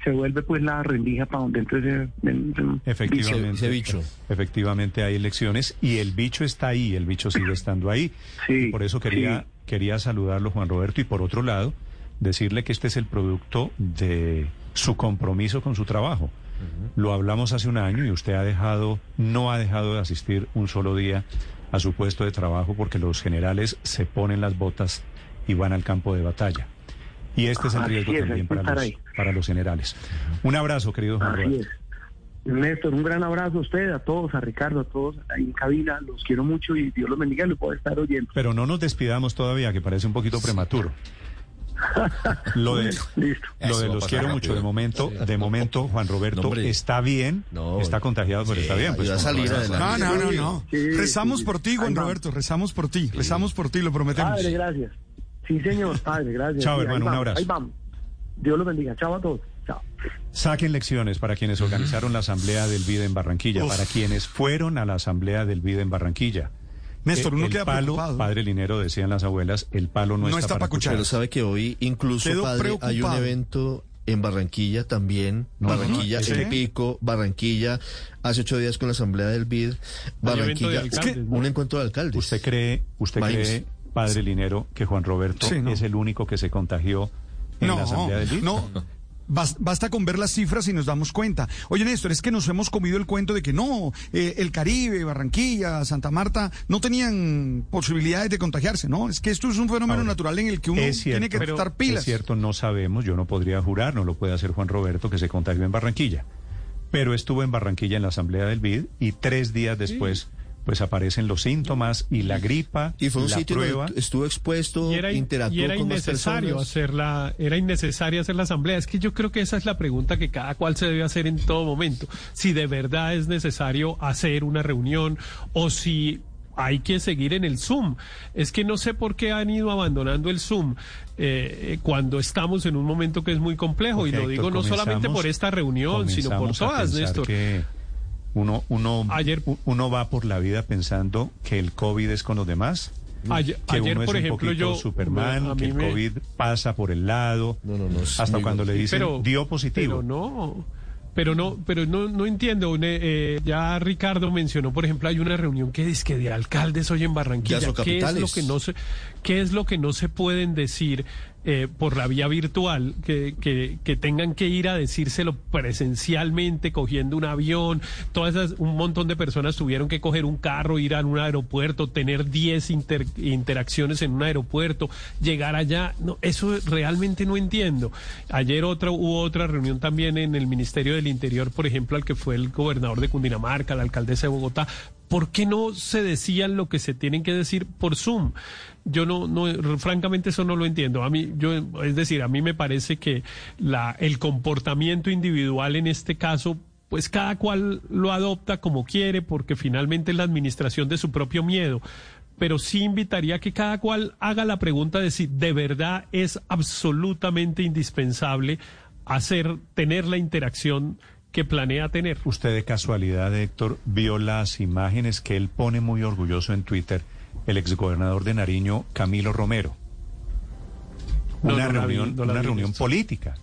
se vuelve pues la rendija para donde entre ese, ese efectivamente, bicho. ese bicho. efectivamente hay elecciones y el bicho está ahí, el bicho sigue estando ahí. Sí, y por eso quería, sí. quería saludarlo, Juan Roberto, y por otro lado, decirle que este es el producto de su compromiso con su trabajo. Lo hablamos hace un año y usted ha dejado, no ha dejado de asistir un solo día a su puesto de trabajo porque los generales se ponen las botas y van al campo de batalla. Y este es el riesgo es, también para los, para los generales. Un abrazo, querido Juan Así es. Néstor, un gran abrazo a usted, a todos, a Ricardo, a todos ahí en cabina. Los quiero mucho y Dios los bendiga y lo puedo estar oyendo. Pero no nos despidamos todavía, que parece un poquito prematuro. Lo de, Listo. lo de los quiero rápido. mucho. De momento, de momento, Juan Roberto No, está bien, No. está contagiado, pero Sí, está bien. Pues, salir. No, no, no, no. Sí, rezamos sí, por ti, Juan. Roberto, rezamos por ti, rezamos por ti, lo prometemos. Padre, gracias. Sí, señor, padre, gracias. Chao, hermano, un abrazo. Ahí vamos. Dios los bendiga. Chao a todos. Chao. Saquen lecciones para quienes organizaron la asamblea del BID en Barranquilla, Uf. para quienes fueron a la asamblea del BID en Barranquilla. Néstor, uno el queda palo, preocupado. padre Linero, decían las abuelas, el palo no, No está pa' cuchara. Pero sabe que hoy incluso, padre, hay un evento en Barranquilla también, No, no, no, Barranquilla, ¿ese? El Pico, Barranquilla, hace ocho días con la Asamblea del BID, Barranquilla, alcaldes, ¿no? un encuentro de alcaldes. ¿Usted cree, usted cree, padre Linero, que Juan Roberto Sí, no. es el único que se contagió en la asamblea del BID? no. Bas- Basta con ver las cifras y nos damos cuenta. Oye, Néstor, es que nos hemos comido el cuento de que no, eh, el Caribe, Barranquilla, Santa Marta, no tenían posibilidades de contagiarse, ¿no? Es que esto es un fenómeno Ahora, natural en el que uno cierto, tiene que estar pilas. Es cierto, no sabemos, yo no podría jurar, no lo puede hacer Juan Roberto, que se contagió en Barranquilla. Pero estuvo en Barranquilla en la asamblea del BID y tres días después, pues aparecen los síntomas y la gripa, Y fue un la sitio prueba. donde estuvo expuesto, y era, in- interactuó y era con innecesario hacer la era innecesario hacer la asamblea es que yo creo que esa es la pregunta que cada cual se debe hacer en todo momento si de verdad es necesario hacer una reunión o si hay que seguir en el Zoom. Es que no sé por qué han ido abandonando el Zoom eh, cuando estamos en un momento que es muy complejo. y lo digo Héctor, no solamente por esta reunión, sino por todas, Néstor. que uno, uno, Ayer- uno va por la vida pensando que el COVID es con los demás. Ayer, que ayer, uno por es un ejemplo, poquito yo... Superman, que el me- COVID pasa por el lado, No, no, no, es hasta cuando le dicen Pero- dio positivo. Pero no, pero no, pero no, no entiendo. une- eh, ya Ricardo mencionó, por ejemplo, hay una reunión que dice que de alcaldes hoy en Barranquilla. ¿Qué es lo que no se, qué es lo que no se pueden decir eh, por la vía virtual? Que, que, que tengan que ir a decírselo presencialmente, cogiendo un avión. Todas esas, un montón de personas tuvieron que coger un carro, ir a un aeropuerto, tener 10 inter- interacciones en un aeropuerto, llegar allá. No, eso realmente no entiendo. Ayer otra, hubo otra reunión también en el Ministerio del Interior, por ejemplo, al que fue el gobernador de Cundinamarca, la alcaldesa de Bogotá, ¿por qué no se decían lo que se tienen que decir por Zoom? Yo no, no, francamente eso no lo entiendo. A mí, yo, es decir, a mí me parece que la, el comportamiento individual en este caso pues cada cual lo adopta como quiere, porque finalmente es la administración de su propio miedo. Pero sí invitaría a que cada cual haga la pregunta de si de verdad es absolutamente indispensable hacer, tener la interacción que planea tener. Usted de casualidad, Héctor, vio las imágenes que él pone muy orgulloso en Twitter, el exgobernador de Nariño, Camilo Romero. Una reunión, una reunión política.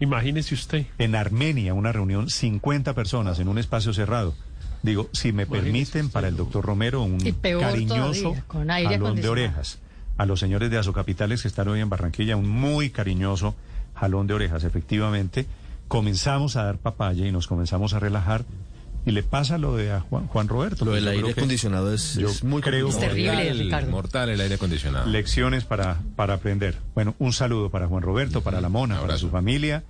Imagínese usted. En Armenia, una reunión, 50 personas en un espacio cerrado. Digo, si me permiten, para el doctor Romero, un cariñoso jalón de orejas. A los señores de Azocapitales que están hoy en Barranquilla, un muy cariñoso jalón de orejas, efectivamente comenzamos a dar papaya y nos comenzamos a relajar. Y le pasa lo de a Juan, Roberto. Lo del aire acondicionado es, muy creo es terrible, Ricardo. Mortal el aire acondicionado. Lecciones para, para aprender. Bueno, un saludo para Juan Roberto, para la Mona, para su familia,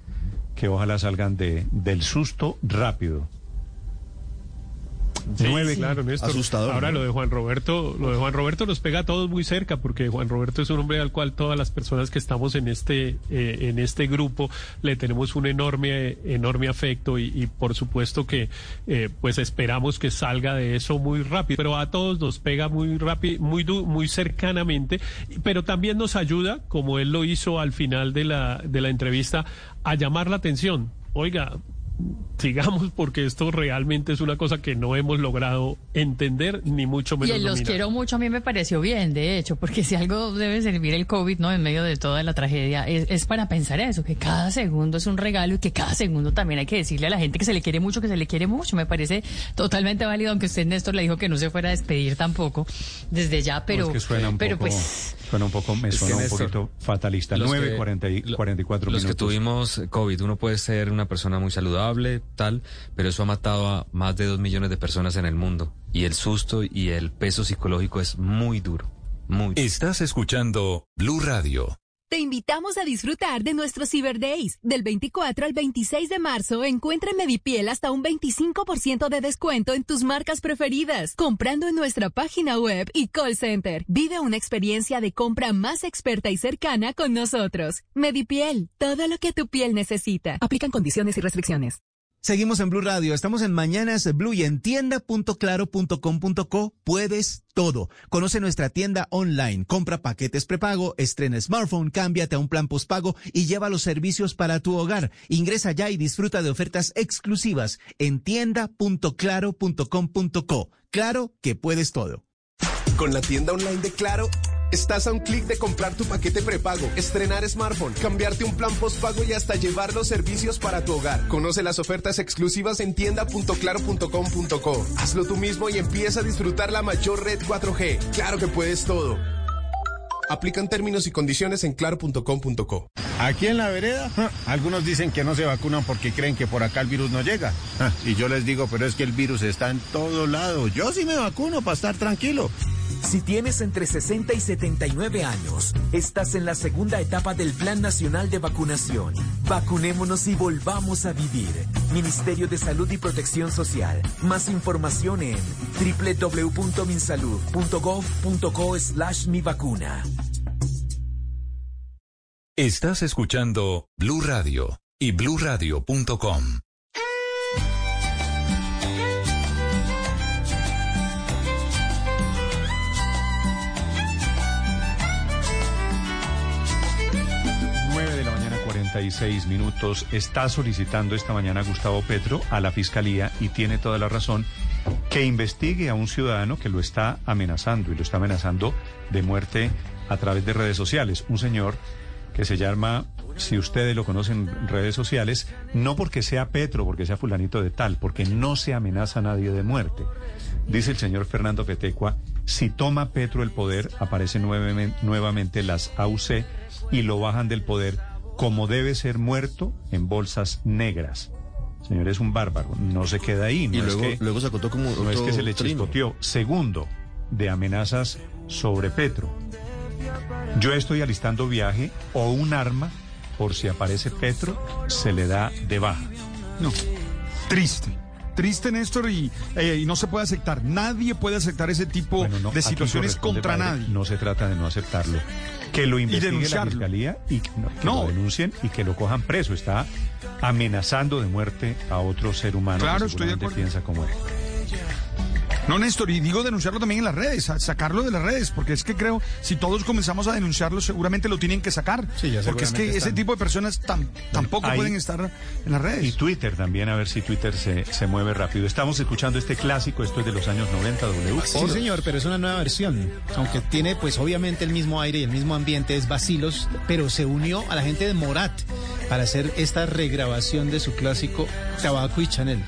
que ojalá salgan de, del susto rápido. Nueve, claro, Asustador. Ahora lo de Juan Roberto, lo de Juan Roberto nos pega a todos muy cerca, porque Juan Roberto es un hombre al cual todas las personas que estamos en este, eh, en este grupo le tenemos un enorme, enorme afecto y, por supuesto que eh, pues esperamos que salga de eso muy rápido. Pero a todos nos pega muy rápido, muy muy cercanamente, pero también nos ayuda, como él lo hizo al final de la, de la entrevista, a llamar la atención. Oiga, sigamos porque esto realmente es una cosa que no hemos logrado entender ni mucho menos. Y los quiero mucho a mí me pareció bien, de hecho, porque si algo debe servir el COVID, ¿no? En medio de toda la tragedia, es, para pensar eso, que cada segundo es un regalo y que cada segundo también hay que decirle a la gente que se le quiere mucho, que se le quiere mucho. Me parece totalmente válido, aunque usted, Néstor, le dijo que no se fuera a despedir tampoco desde ya, pero, pero pues... Suena un poco, me suena un poquito fatalista. 9, 44 Los que tuvimos COVID, uno puede ser una persona muy saludable, tal, pero eso ha matado a más de dos millones de personas en el mundo. Y el susto y el peso psicológico es muy duro. Muy Estás escuchando Blue Radio. Te invitamos a disfrutar de nuestros Cyber Days. Del 24 al 26 de marzo, encuentra en Medipiel hasta un 25% de descuento en tus marcas preferidas, comprando en nuestra página web y call center. Vive una experiencia de compra más experta y cercana con nosotros. Medipiel, todo lo que tu piel necesita. Aplican condiciones y restricciones. Seguimos en Blue Radio. Estamos en Mañanas Blue y en tienda.claro.com.co puedes todo. Conoce nuestra tienda online, compra paquetes prepago, estrena smartphone, cámbiate a un plan postpago y lleva los servicios para tu hogar. Ingresa ya y disfruta de ofertas exclusivas en tienda.claro.com.co. Claro que puedes todo. Con la tienda online de Claro Estás a un clic de comprar tu paquete prepago, estrenar smartphone, cambiarte un plan postpago y hasta llevar los servicios para tu hogar. Conoce las ofertas exclusivas en tienda.claro.com.co. Hazlo tú mismo y empieza a disfrutar la mayor red 4G. Claro que puedes todo. Aplican términos y condiciones en claro.com.co. Aquí en la vereda, algunos dicen que no se vacunan porque creen que por acá el virus no llega. Y yo les digo, pero es que el virus está en todo lado. Yo sí me vacuno para estar tranquilo. Si tienes entre 60 y 79 años, estás en la segunda etapa del Plan Nacional de Vacunación. Vacunémonos y volvamos a vivir. Ministerio de Salud y Protección Social. Más información en www.minsalud.gov.co slash mi vacuna. Estás escuchando Blue Radio y bluradio.com. 36 minutos. Está solicitando esta mañana Gustavo Petro a la Fiscalía y tiene toda la razón que investigue a un ciudadano que lo está amenazando y lo está amenazando de muerte a través de redes sociales. Un señor que se llama, si ustedes lo conocen en redes sociales, no porque sea Petro, porque sea fulanito de tal, porque no se amenaza a nadie de muerte. Dice el señor Fernando Petecua, si toma Petro el poder, aparecen nuevamente las AUC y lo bajan del poder como debe ser muerto en bolsas negras. Señor, es un bárbaro, no se queda ahí. No y luego, es que, luego se acotó como. No es que se le chispoteó. Segundo, de amenazas sobre Petro. Yo estoy alistando viaje o un arma por si aparece Petro, se le da de baja. No, triste. triste, Néstor, y, eh, y no se puede aceptar. Nadie puede aceptar ese tipo Bueno, no, de situaciones contra padre, nadie. No se trata de no aceptarlo. Que lo investigue la fiscalía y que, no, que No. lo denuncien y que lo cojan preso. Está amenazando de muerte a otro ser humano Claro, que estoy de piensa como él. No, Néstor, y digo denunciarlo también en las redes, sa- sacarlo de las redes, porque es que creo, si todos comenzamos a denunciarlo, seguramente lo tienen que sacar. Sí, ya porque es que ese tipo de personas tam- tampoco ahí- pueden estar en las redes. Y Twitter también, a ver si Twitter se, se mueve rápido. Estamos escuchando este clásico, esto es de los años 90, W. Sí, señor, pero es una nueva versión. Aunque tiene, pues, obviamente el mismo aire y el mismo ambiente, es Basilos, pero se unió a la gente de Morat para hacer esta regrabación de su clásico Tabaco y Chanel.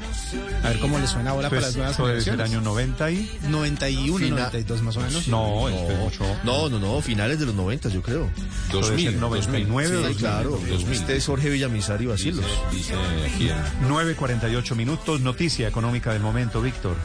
A ver cómo le suena ahora Pues, para las nuevas generaciones. año 90 y... 91, Fina- 92 más o menos. No, esto es mucho... No, no, no, finales de los 90, yo creo. Esto debe ser 99 Sí, o 2000. claro. 2000. Este es Jorge Villamizar y Basilos. 9.48 minutos, noticia económica del momento, Víctor.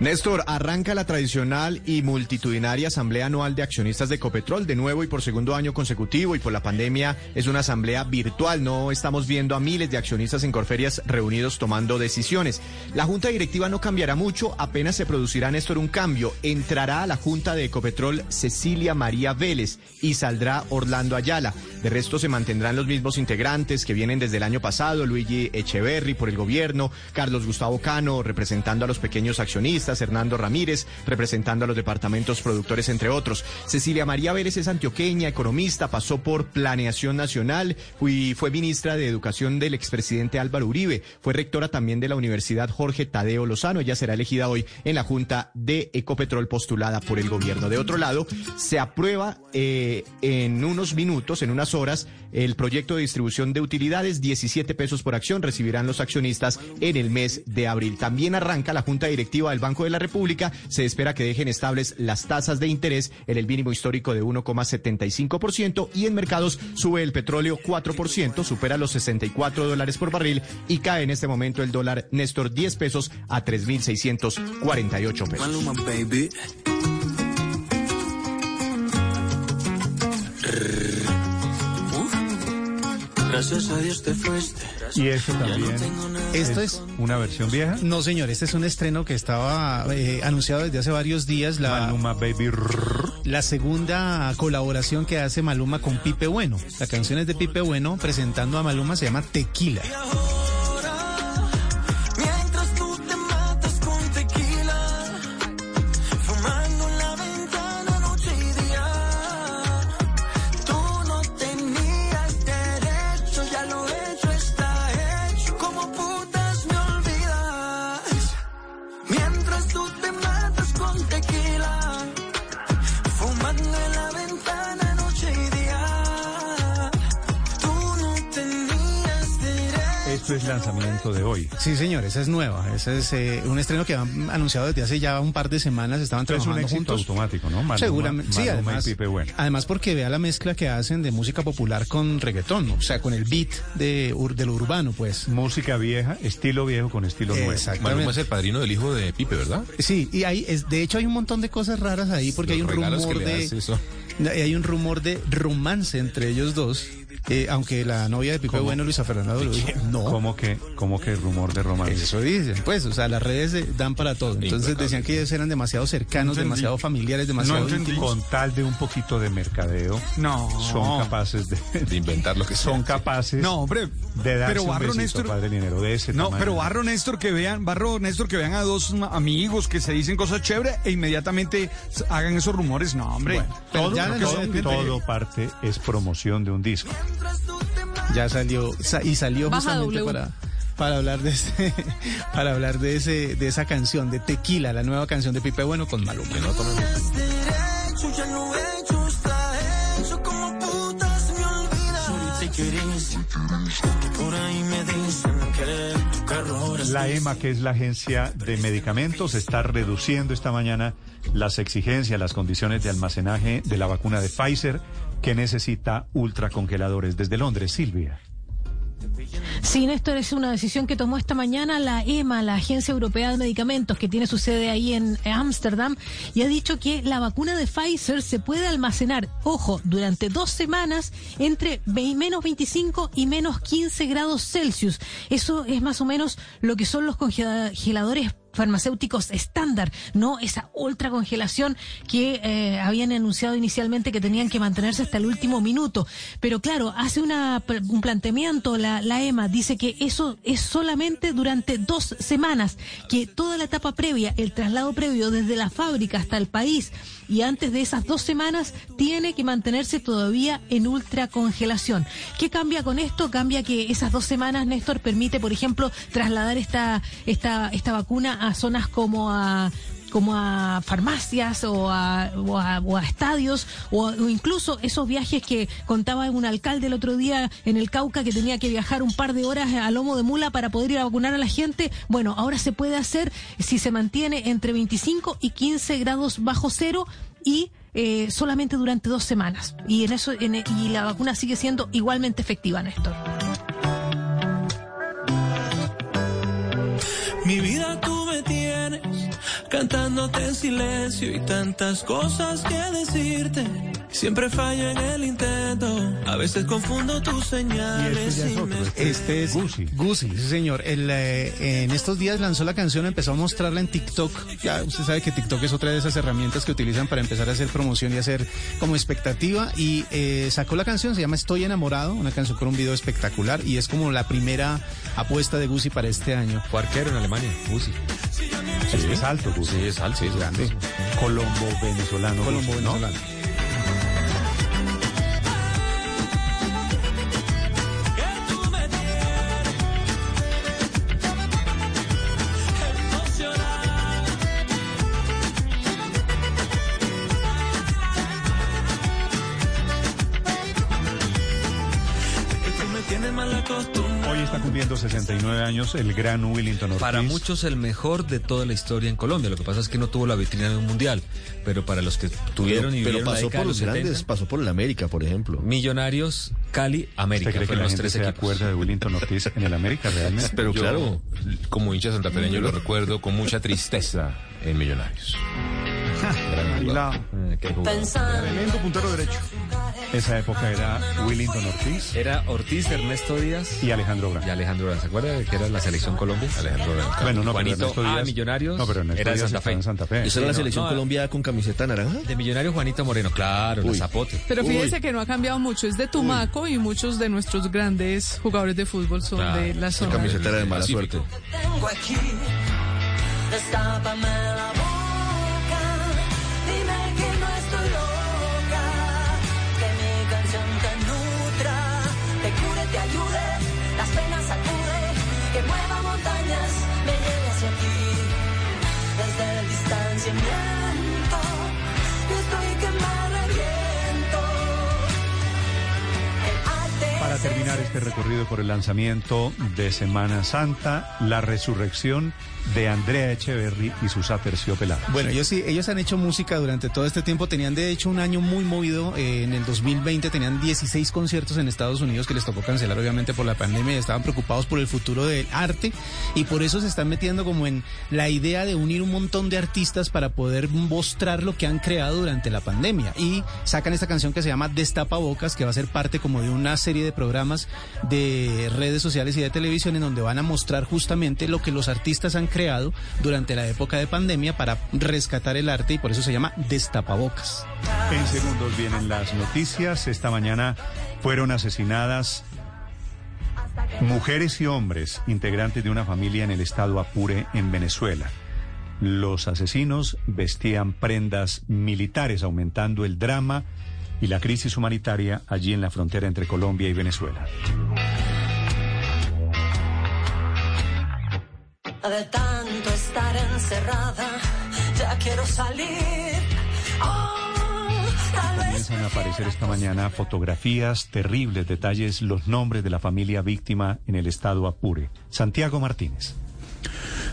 Néstor, arranca la tradicional y multitudinaria asamblea anual de accionistas de Ecopetrol, de nuevo y por segundo año consecutivo y por la pandemia es una asamblea virtual, no estamos viendo a miles de accionistas en Corferias reunidos tomando decisiones. La junta directiva no cambiará mucho, apenas se producirá, Néstor, un cambio. Entrará a la junta de Ecopetrol Cecilia María Vélez y saldrá Orlando Ayala. De resto se mantendrán los mismos integrantes que vienen desde el año pasado, Luigi Echeverry por el gobierno, Carlos Gustavo Cano representando a los pequeños accionistas, Hernando Ramírez representando a los departamentos productores, entre otros. Cecilia María Vélez es antioqueña, economista, pasó por Planeación Nacional y fue ministra de Educación del expresidente Álvaro Uribe. Fue rectora también de la Universidad Jorge Tadeo Lozano. Ella será elegida hoy en la Junta de Ecopetrol postulada por el gobierno. De otro lado, se aprueba eh, en unos minutos, en unas horas, el proyecto de distribución de utilidades, 17 pesos por acción recibirán los accionistas en el mes de abril. También arranca la Junta Directiva del Banco de la República. Se espera que dejen estables las tasas de interés en el mínimo histórico de 1,75% y en mercados sube el petróleo 4%, supera los 64 dólares por barril y cae en este momento el dólar Néstor 10 pesos a 3.648 pesos. Gracias a Dios te fuiste. Y eso también. Esto es una versión vieja. No, señor, este es un estreno que estaba eh, anunciado desde hace varios días. La, Maluma Baby. La segunda colaboración que hace Maluma con Pipe Bueno. La canción es de Pipe Bueno presentando a Maluma, se llama Tequila. Sí, señor, esa es nueva. Ese es eh, un estreno que han anunciado desde hace ya un par de semanas. Estaban es un trabajando éxito juntos. automático, ¿no? Maluma- Seguramente, sí, Maluma y además, Pipe Bueno. además porque vea la mezcla que hacen de música popular con reggaetón, o sea, con el beat de, ur- de lo urbano, pues. Música vieja, estilo viejo con estilo nuevo. Exactamente. Maluma es el padrino del hijo de Pipe, ¿verdad? Sí, y hay, es, de hecho hay un montón de cosas raras ahí porque hay un rumor que le de, hace eso. hay un rumor de romance entre ellos dos, eh, aunque la novia de Pipe ¿Cómo? Bueno, Luisa Fernanda, lo dijo. no. ¿Cómo que, cómo que rumor de romance? Eso dicen, pues, o sea, las redes eh, dan para todo. Entonces decían que ellos eran demasiado cercanos, demasiado familiares, demasiado íntimos. Con tal de un poquito de mercadeo, No. son capaces de, De inventar lo que sea. son capaces No, hombre, de darse pero un Barro besito, Néstor- padre Linero, de ese No, tamaño. pero Barro Néstor que vean, Barro Néstor que vean a dos amigos que se dicen cosas chéveres e inmediatamente hagan esos rumores. No, hombre. Bueno, todo, ya no todo- todo parte es promoción de un disco. Ya salió, sa- y salió Baja justamente W. para, para hablar de ese, para hablar de ese, de esa canción, de Tequila, la nueva canción de Pipe Bueno con Maluma. La EMA, que es la agencia de medicamentos, está reduciendo esta mañana las exigencias, las condiciones de almacenaje de la vacuna de Pfizer, que necesita ultracongeladores. Desde Londres, Silvia. Sí, Néstor, es una decisión que tomó esta mañana la EMA, la Agencia Europea de Medicamentos, que tiene su sede ahí en Ámsterdam, y ha dicho que la vacuna de Pfizer se puede almacenar, ojo, durante dos semanas entre menos 25 y menos 15 grados Celsius. Eso es más o menos lo que son los congeladores farmacéuticos estándar, no esa ultra congelación que eh, habían anunciado inicialmente que tenían que mantenerse hasta el último minuto. Pero claro, hace una, un planteamiento la, EMA, dice que eso es solamente durante dos semanas, que toda la etapa previa, el traslado previo desde la fábrica hasta el país y antes de esas dos semanas tiene que mantenerse todavía en ultra congelación. ¿Qué cambia con esto? Cambia que esas dos semanas, Néstor, permite, por ejemplo, trasladar esta, esta, esta vacuna a zonas como a como a farmacias o a, a, a estadios o, incluso esos viajes que contaba un alcalde el otro día en el Cauca que tenía que viajar un par de horas a lomo de mula para poder ir a vacunar a la gente. Bueno, ahora se puede hacer si se mantiene entre 25 y 15 grados bajo cero y eh, solamente durante dos semanas. Y en eso y la vacuna sigue siendo igualmente efectiva, Néstor. Mi vida cantándote en silencio y tantas cosas que decirte. Siempre fallo en el intento, a veces confundo tus señales y, me Este es Gucci. sí señor. El, eh, en estos días lanzó la canción, empezó a mostrarla en TikTok. Ya usted sabe que TikTok es otra de esas herramientas que utilizan para empezar a hacer promoción y hacer como expectativa. Y eh, sacó la canción, se llama Estoy enamorado, una canción con un video espectacular y es como la primera apuesta de Gucci para este año. Fue arquero en Alemania, Gucci. Es, es alto, Gucci. Sí, es alto, es grande. Colombo venezolano. Colombo Gucci, ¿no? 69 años el gran Willington Ortiz. Para muchos el mejor de toda la historia en Colombia. Lo que pasa es que no tuvo la vitrina de un mundial. Pero para los que tuvieron y pero vivieron la pasó por los los grandes, 70, pasó por el América, por ejemplo. Millonarios, Cali, América. ¿Usted cree que la los gente tres se equipos. acuerda de Willington Ortiz en el América realmente? Pero claro, como hincha santafereño lo recuerdo con mucha tristeza en Millonarios. Gran jugador. Tremendo puntero derecho. Esa época era Willington Ortiz. Era Ortiz, Ernesto Díaz y Alejandro Brand. Y Alejandro Brand. ¿Se acuerda de que era la selección Colombia? Alejandro Brand. Bueno, no, pero Juanito Ernesto A, Díaz- Millonarios. No, pero Ernesto era de Santa Fe. en Santa Fe. ¿Esa era la no, selección no, Colombia con camiseta naranja? De Millonario Juanito Moreno, claro, la Uy. Zapote. Pero Uy. fíjese que no ha cambiado mucho, es de Tumaco y muchos de nuestros grandes jugadores de fútbol son Claro, de la La zona. camiseta era de mala Pacífico. suerte. Tengo aquí, terminar este recorrido por el lanzamiento de Semana Santa, la resurrección de Andrea Echeverry y sus aterciopelados. Bueno, ellos sí, ellos han hecho música durante todo este tiempo. Tenían de hecho un año muy movido. eh, en el 2020 tenían 16 conciertos en Estados Unidos que les tocó cancelar obviamente por la pandemia. Estaban preocupados por el futuro del arte y por eso se están metiendo como en la idea de unir un montón de artistas para poder mostrar lo que han creado durante la pandemia. Y sacan esta canción que se llama Destapa Bocas, que va a ser parte como de una serie de programas de redes sociales y de televisión en donde van a mostrar justamente lo que los artistas han creado durante la época de pandemia para rescatar el arte y por eso se llama Destapabocas. En segundos vienen las noticias. Esta mañana fueron asesinadas mujeres y hombres integrantes de una familia en el estado Apure, en Venezuela. Los asesinos vestían prendas militares, aumentando el drama y la crisis humanitaria allí en la frontera entre Colombia y Venezuela. De tanto estar encerrada, ya quiero salir. Oh, Comienzan a aparecer esta mañana fotografías, terribles detalles, los nombres de la familia víctima en el estado Apure. Santiago Martínez.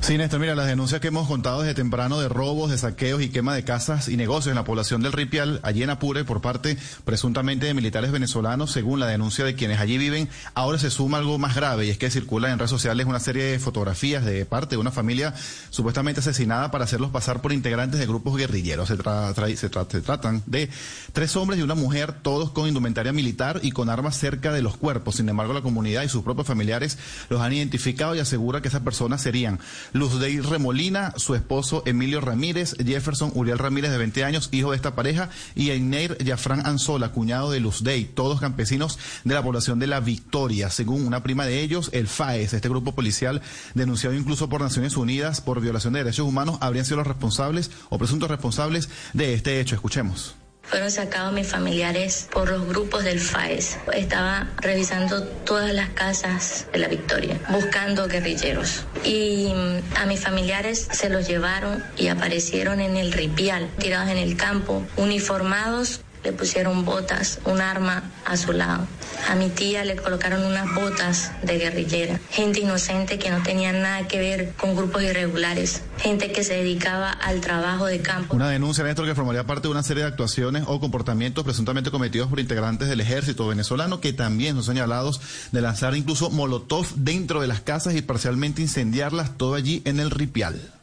Sí, Néstor, mira, las denuncias que hemos contado desde temprano de robos, de saqueos y quema de casas y negocios en la población del Ripial, allí en Apure, por parte presuntamente de militares venezolanos, según la denuncia de quienes allí viven, ahora se suma algo más grave y es que circula en redes sociales una serie de fotografías de parte de una familia supuestamente asesinada para hacerlos pasar por integrantes de grupos guerrilleros. Se, tra- se tratan de tres hombres y una mujer, todos con indumentaria militar y con armas cerca de los cuerpos. Sin embargo, la comunidad y sus propios familiares los han identificado y asegura que esas personas serían Luzdeir Remolina, su esposo Emilio Ramírez, Jefferson Uriel Ramírez de 20 años, hijo de esta pareja, y Eineir Yafrán Anzola, cuñado de Luzdey, todos campesinos de la población de La Victoria. Según una prima de ellos, el FAES, este grupo policial denunciado incluso por Naciones Unidas por violación de derechos humanos, habrían sido los responsables o presuntos responsables de este hecho. Escuchemos. Fueron sacados mis familiares por los grupos del FAES. Estaba revisando todas las casas de la Victoria, buscando guerrilleros. Y mm, a mis familiares se los llevaron y aparecieron en el ripial, tirados en el campo, uniformados. Le pusieron botas, un arma a su lado. A mi tía le colocaron unas botas de guerrillera. Gente inocente que no tenía nada que ver con grupos irregulares. Gente que se dedicaba al trabajo de campo. Una denuncia, Néstor, que formaría parte de una serie de actuaciones o comportamientos presuntamente cometidos por integrantes del ejército venezolano que también son señalados de lanzar incluso molotov dentro de las casas y parcialmente incendiarlas todo allí en el ripial.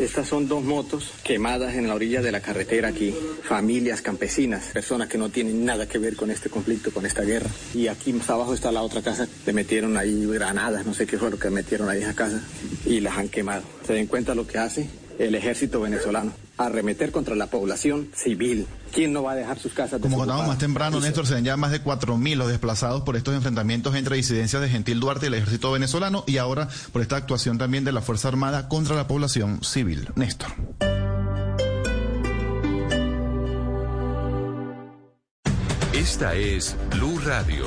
Estas son dos motos quemadas en la orilla de la carretera aquí. Familias campesinas, personas que no tienen nada que ver con este conflicto, con esta guerra. Y aquí más abajo está la otra casa. Le metieron ahí granadas, no sé qué fue lo que metieron ahí a esa casa. Y las han quemado. Se den cuenta lo que hace el ejército venezolano. Arremeter contra la población civil. ¿Quién no va a dejar sus casas Como contábamos más temprano, Eso. Néstor, serían ya más de 4.000 los desplazados por estos enfrentamientos entre disidencias de Gentil Duarte y el ejército venezolano y ahora por esta actuación también de la Fuerza Armada contra la población civil. Néstor. Esta es Blue Radio.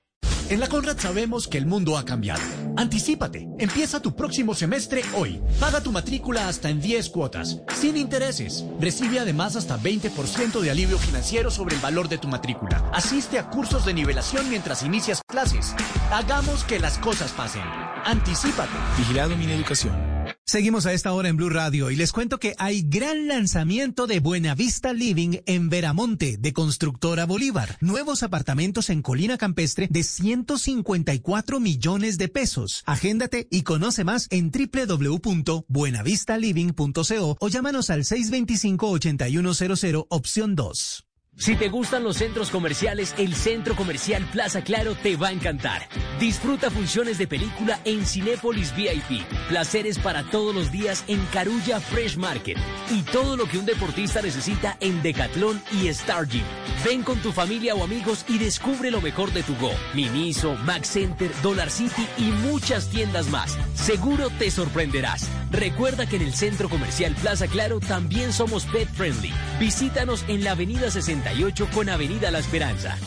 En la Conrad sabemos que el mundo ha cambiado. Anticípate. Empieza tu próximo semestre hoy. Paga tu matrícula hasta en 10 cuotas, sin intereses. Recibe además hasta 20% de alivio financiero sobre el valor de tu matrícula. Asiste a cursos de nivelación mientras inicias clases. Hagamos que las cosas pasen. Anticípate. Vigilado mi educación. Seguimos a esta hora en Blue Radio y les cuento que hay gran lanzamiento de Buenavista Living en Veramonte de Constructora Bolívar. Nuevos apartamentos en Colina Campestre de 154 millones de pesos. Agéndate y conoce más en www.buenavistaliving.co o llámanos al 625-8100 opción 2. Si te gustan los centros comerciales, el Centro Comercial Plaza Claro te va a encantar. Disfruta funciones de película en Cinépolis VIP, placeres para todos los días en Carulla Fresh Market y todo lo que un deportista necesita en Decathlon y Star Gym. Ven con tu familia o amigos y descubre lo mejor de tu Go, Miniso, Max Center, Dollar City y muchas tiendas más. Seguro te sorprenderás. Recuerda que en el Centro Comercial Plaza Claro también somos pet friendly. Visítanos en la Avenida 68 con Avenida La Esperanza.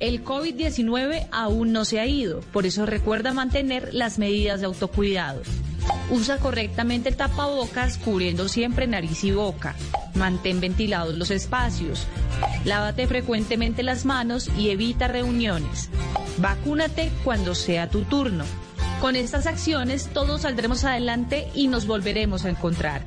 El COVID-19 aún no se ha ido, por eso recuerda mantener las medidas de autocuidado. Usa correctamente tapabocas cubriendo siempre nariz y boca. Mantén ventilados los espacios. Lávate frecuentemente las manos y evita reuniones. Vacúnate cuando sea tu turno. Con estas acciones todos saldremos adelante y nos volveremos a encontrar.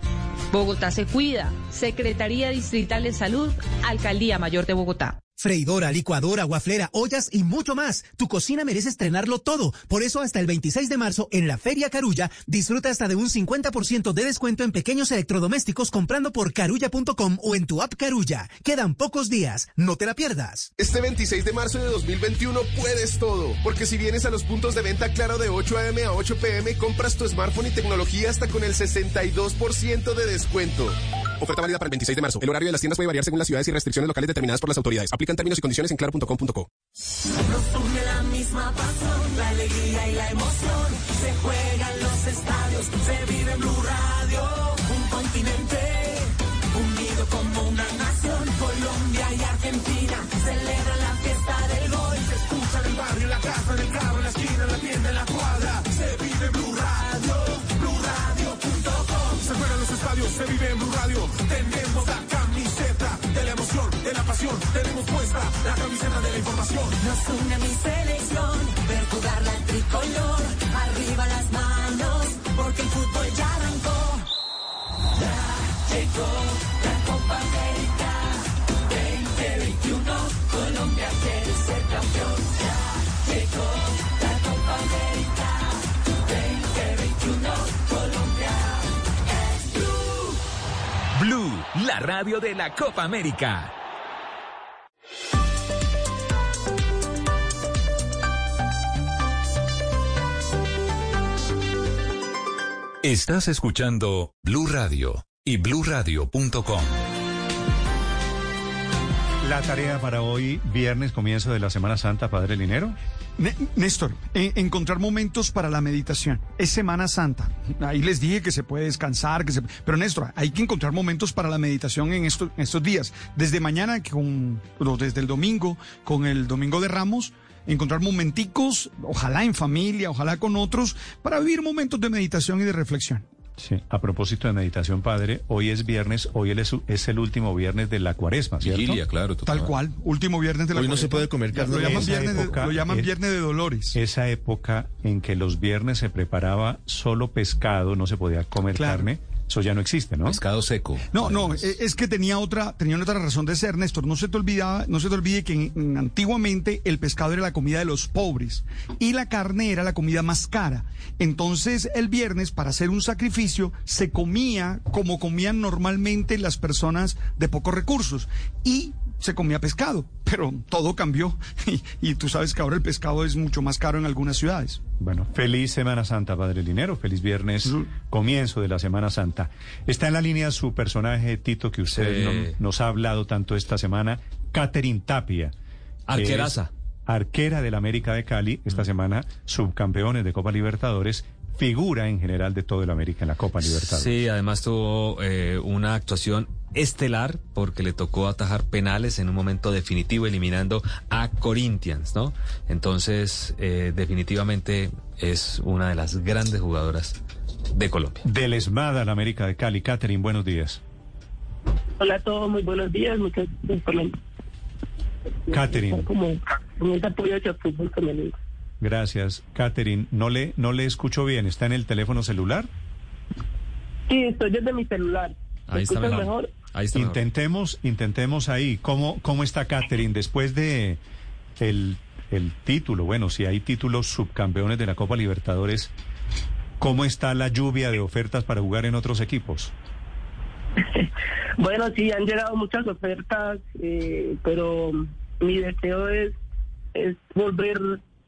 Bogotá se cuida. Secretaría Distrital de Salud, Alcaldía Mayor de Bogotá. Freidora, licuadora, guaflera, ollas y mucho más. Tu cocina merece estrenarlo todo. Por eso hasta el 26 de marzo en la Feria Carulla disfruta hasta de un 50% de descuento en pequeños electrodomésticos comprando por carulla.com o en tu app Carulla. Quedan pocos días. No te la pierdas. Este 26 de marzo de 2021 puedes todo, porque si vienes a los puntos de venta claro de 8 a.m. a 8 p.m., compras tu smartphone y tecnología hasta con el 62% de descuento. Oferta válida para el 26 de marzo. El horario de las tiendas puede variar según las ciudades y restricciones locales determinadas por las autoridades. Aplican términos y condiciones en claro.com.co. La misma pasión, la alegría y la emoción. Se juega en los estadios, se vive en Blue. se vive en Blue Radio. Tenemos la camiseta de la emoción, de la pasión. Tenemos puesta la camiseta de la información. Nos une mi selección, ver jugar la tricolor. Arriba las manos, porque el fútbol ya arrancó. Ya llegó. La radio de la Copa América. Estás escuchando Blue Radio y bluradio.com. La tarea para hoy, viernes, comienzo de la Semana Santa, Padre Linero. Né- Néstor, eh, encontrar momentos para la meditación. Es Semana Santa. Ahí les dije que se puede descansar, que se... pero Néstor, hay que encontrar momentos para la meditación en en estos días. Desde mañana, con, desde el domingo, con el Domingo de Ramos, encontrar momenticos, ojalá en familia, ojalá con otros, para vivir momentos de meditación y de reflexión. Sí, a propósito de meditación, Padre, hoy es viernes, hoy es, el último viernes de la cuaresma, ¿cierto? Vigilia, claro, Tal cual, último viernes de la Hoy no se cuaresma. puede comer carne Lo llaman, viernes de, época lo llaman es- viernes de dolores. Esa época en que los viernes se preparaba solo pescado, no se podía comer Claro. carne, eso ya no existe, ¿no? Pescado seco. No, no, e- es que tenía otra, tenía otra razón de ser, Néstor. No se te olvidaba, no se te olvide que en- en- antiguamente el pescado era la comida de los pobres y la carne era la comida más cara. Entonces, el viernes, para hacer un sacrificio, se comía como comían normalmente las personas de pocos recursos y se comía pescado. Pero todo cambió y, y tú sabes que ahora el pescado es mucho más caro en algunas ciudades. Bueno, feliz Semana Santa, Padre Linero, feliz viernes, comienzo de la Semana Santa. Está en la línea su personaje, Tito, que usted Sí. no- nos ha hablado tanto esta semana, Catherine Tapia. que Arqueraza. Arquera del América de Cali, esta semana subcampeones de Copa Libertadores, figura en general de todo el América en la Copa Libertadores. Sí, además tuvo eh, una actuación estelar porque le tocó atajar penales en un momento definitivo eliminando a Corinthians, ¿no? Entonces, eh, definitivamente es una de las grandes jugadoras de Colombia. Del ESMAD al América de Cali. Catherine, buenos días. Hola a todos, muy buenos días. Muchas gracias por la- Catherine. Como, como ese apoyo hacia el fútbol femenino. Gracias. Catherine, no le, no le escucho bien. ¿Está en el teléfono celular? Sí, estoy desde mi celular. ¿Me Ahí está escuchas mejor. mejor? Ahí está mejor. intentemos, intentemos ahí. ¿Cómo, cómo está Catherine después de el, el título? Bueno, si hay títulos subcampeones de la Copa Libertadores, ¿cómo está la lluvia de ofertas para jugar en otros equipos? Bueno, sí, han llegado muchas ofertas, eh, pero mi deseo es, es volver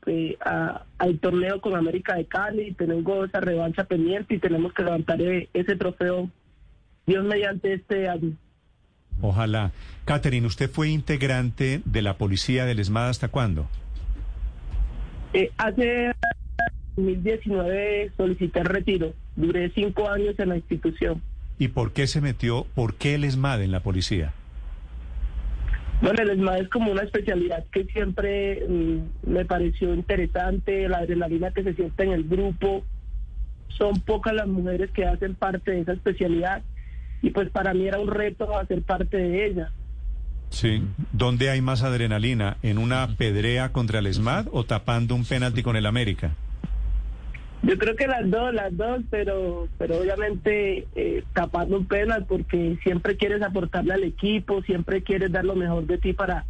eh, a- al torneo con América de Cali. Tenemos esa revancha pendiente y tenemos que levantar eh, ese trofeo, Dios mediante este año. Ojalá. Catherine, ¿usted fue integrante de la policía del ESMAD hasta cuándo? Eh, hace 2019 solicité el retiro. Duré cinco años en la institución. ¿Y por qué se metió, por qué el ESMAD en la policía? Bueno, el ESMAD es como una especialidad que siempre mm, me pareció interesante, la adrenalina que se siente en el grupo. Son pocas las mujeres que hacen parte de esa especialidad y pues para mí era un reto hacer parte de ella. Sí. ¿Dónde hay más adrenalina? ¿En una pedrea contra el ESMAD o tapando un penalti con el América? Yo creo que las dos, las dos, pero, pero obviamente eh, tapando un penal porque siempre quieres aportarle al equipo, siempre quieres dar lo mejor de ti para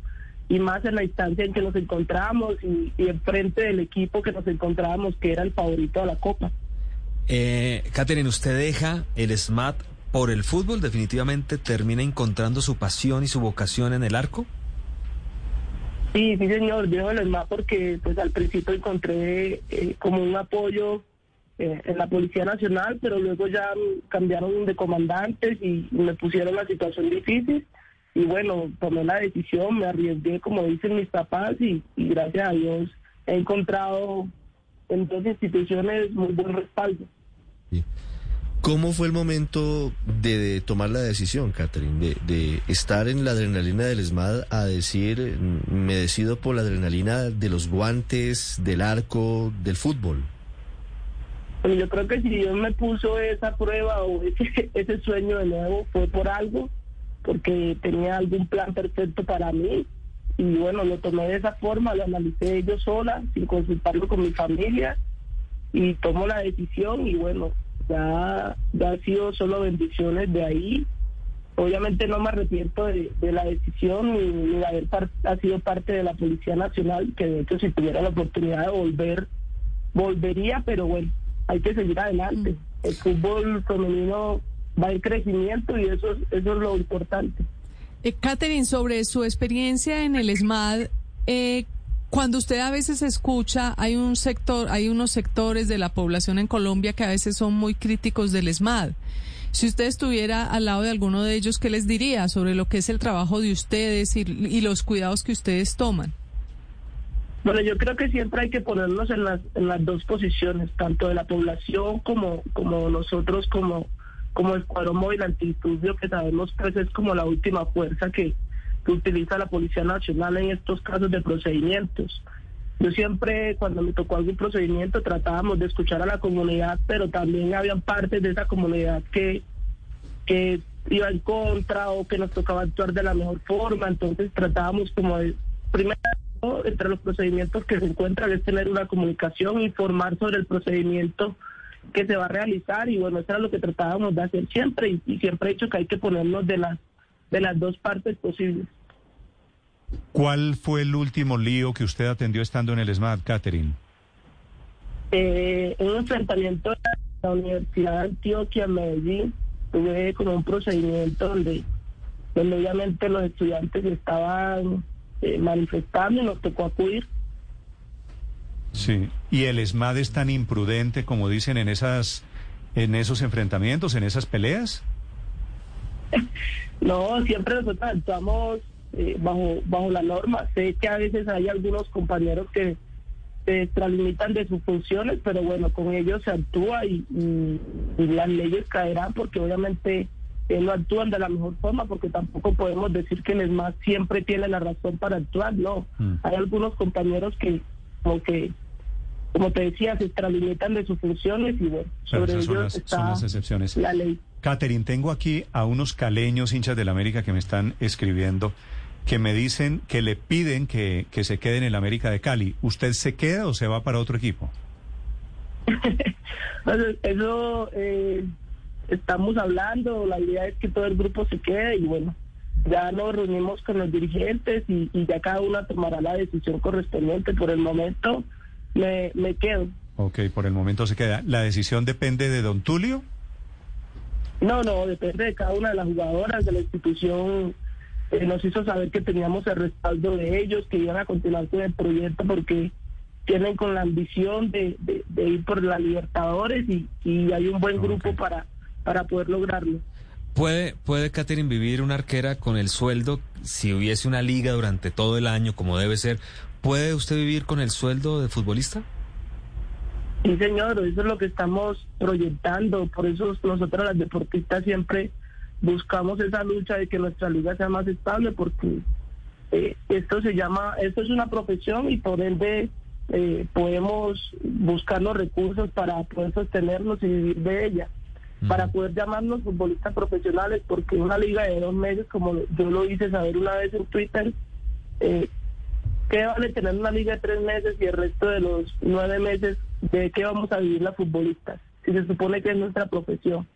y más en la instancia en que nos encontramos y, y enfrente del equipo que nos encontrábamos que era el favorito de la Copa. Eh, ¿usted deja el SMAT por el fútbol? ¿Definitivamente termina encontrando su pasión y su vocación en el arco? Sí, sí señor, dejo el más porque pues al principio encontré eh, como un apoyo eh, en la Policía Nacional, pero luego ya cambiaron de comandantes y me pusieron la situación difícil y bueno, tomé la decisión, me arriesgué como dicen mis papás y, y gracias a Dios he encontrado en dos instituciones muy buen respaldo. ¿Cómo fue el momento de, tomar la decisión, Catherine, de, estar en la adrenalina del ESMAD a decir, mm, me decido por la adrenalina de los guantes, del arco, del fútbol? Bueno, yo creo que si Dios me puso esa prueba o ese, ese sueño de nuevo fue por algo, porque tenía algún plan perfecto para mí y bueno, lo tomé de esa forma, lo analicé yo sola, sin consultarlo con mi familia y tomo la decisión y bueno, ya, ya ha sido solo bendiciones de ahí. Obviamente no me arrepiento de, de la decisión ni, ni de haber par- ha sido parte de la Policía Nacional, que de hecho si tuviera la oportunidad de volver, volvería, pero bueno, hay que seguir adelante. El fútbol femenino va en crecimiento y eso, es- eso es lo importante. Eh, Catherine, sobre su experiencia en el SMAD, eh, cuando usted a veces escucha, hay un sector, hay unos sectores de la población en Colombia que a veces son muy críticos del SMAD. Si usted estuviera al lado de alguno de ellos, ¿qué les diría sobre lo que es el trabajo de ustedes y, los cuidados que ustedes toman? Bueno, yo creo que siempre hay que ponernos en las, en las dos posiciones, tanto de la población como, como nosotros como, como Escuadrón Móvil Antidisturbio, que sabemos pues es como la última fuerza que, que utiliza la Policía Nacional en estos casos de procedimientos. Yo siempre, cuando me tocó algún procedimiento, tratábamos de escuchar a la comunidad, pero también habían partes de esa comunidad que, que iba en contra o que nos tocaba actuar de la mejor forma, entonces tratábamos como de, primero, entre los procedimientos que se encuentran es tener una comunicación, informar sobre el procedimiento que se va a realizar y bueno, eso era lo que tratábamos de hacer siempre y, y siempre he dicho que hay que ponernos de las, de las dos partes posibles. ¿Cuál fue el último lío que usted atendió estando en el SMAT, Catherine? Eh, un enfrentamiento en la Universidad de Antioquia, Medellín, tuve como un procedimiento donde, donde obviamente los estudiantes estaban eh, manifestando y nos tocó acudir. Sí. ¿Y el SMAD es tan imprudente como dicen en esas en esos enfrentamientos, en esas peleas? No, siempre nosotros actuamos eh, bajo, bajo la norma. Sé que a veces hay algunos compañeros que se extralimitan de sus funciones, pero bueno, con ellos se actúa y, y- y las leyes caerán porque obviamente eh, no actúan de la mejor forma porque tampoco podemos decir que el ESMAD siempre tiene la razón para actuar, no. Hay algunos compañeros que como que, como te decía, se extralimitan de sus funciones y bueno, sobre son ellos las, está son las excepciones. la ley. Catherine, tengo aquí a unos caleños hinchas del América que me están escribiendo que me dicen que le piden que, que se quede en el América de Cali. ¿Usted se queda o se va para otro equipo? Eso eh, estamos hablando, la idea es que todo el grupo se quede y bueno, ya nos reunimos con los dirigentes y, y ya cada uno tomará la decisión correspondiente. Por el momento me, me quedo. Ok, por el momento se queda. ¿La decisión depende de don Tulio? No, no, depende de cada una de las jugadoras de la institución. Eh, nos hizo saber que teníamos el respaldo de ellos, que iban a continuar con el proyecto porque tienen con la ambición de, de- de ir por la Libertadores y, y hay un buen grupo para, para poder lograrlo. ¿Puede, ¿Puede Catherine vivir una arquera con el sueldo si hubiese una liga durante todo el año como debe ser? ¿Puede usted vivir con el sueldo de futbolista? Sí, señor, eso es lo que estamos proyectando. Por eso nosotros las deportistas siempre buscamos esa lucha de que nuestra liga sea más estable porque eh, esto se llama, esto es una profesión y por ende eh, podemos buscar los recursos para poder sostenernos y vivir de ella, para poder llamarnos futbolistas profesionales, porque una liga de dos meses, como yo lo hice saber una vez en Twitter, eh, ¿qué vale tener una liga de tres meses y el resto de los nueve meses de qué vamos a vivir las futbolistas? Si se supone que es nuestra profesión.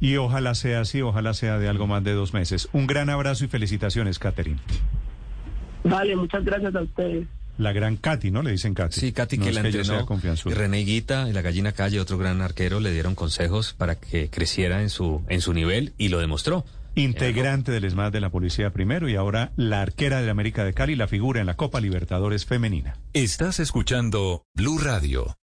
Y ojalá sea así, ojalá sea de algo más de dos meses. Un gran abrazo y felicitaciones, Catherine. Vale, muchas gracias a ustedes. La gran Katy, ¿no? Le dicen Katy. Sí, Katy no que es la que yo entrenó. Y y la gallina calle, otro gran arquero, le dieron consejos para que creciera en su, en su nivel y lo demostró. Integrante del ESMAD de la Policía primero y ahora la arquera de América de Cali, la figura en la Copa Libertadores femenina. Estás escuchando Blue Radio.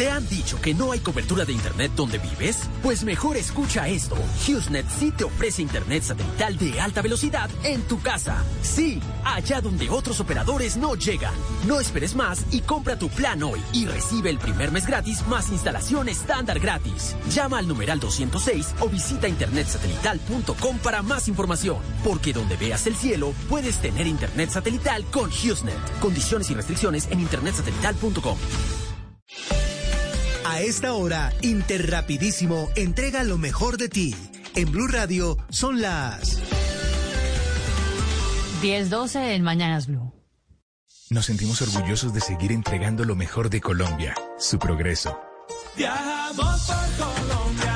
¿Te han dicho que no hay cobertura de Internet donde vives? Pues mejor escucha esto. HughesNet sí te ofrece Internet satelital de alta velocidad en tu casa. Sí, allá donde otros operadores no llegan. No esperes más y compra tu plan hoy y recibe el primer mes gratis más instalación estándar gratis. Llama al numeral 206 o visita internetsatelital.com para más información. Porque donde veas el cielo, puedes tener Internet satelital con HughesNet. Condiciones y restricciones en internetsatelital.com. A esta hora, Interrapidísimo entrega lo mejor de ti. En Blue Radio son las 10-12 en Mañanas Blue. Nos sentimos orgullosos de seguir entregando lo mejor de Colombia, su progreso. Viajamos por Colombia,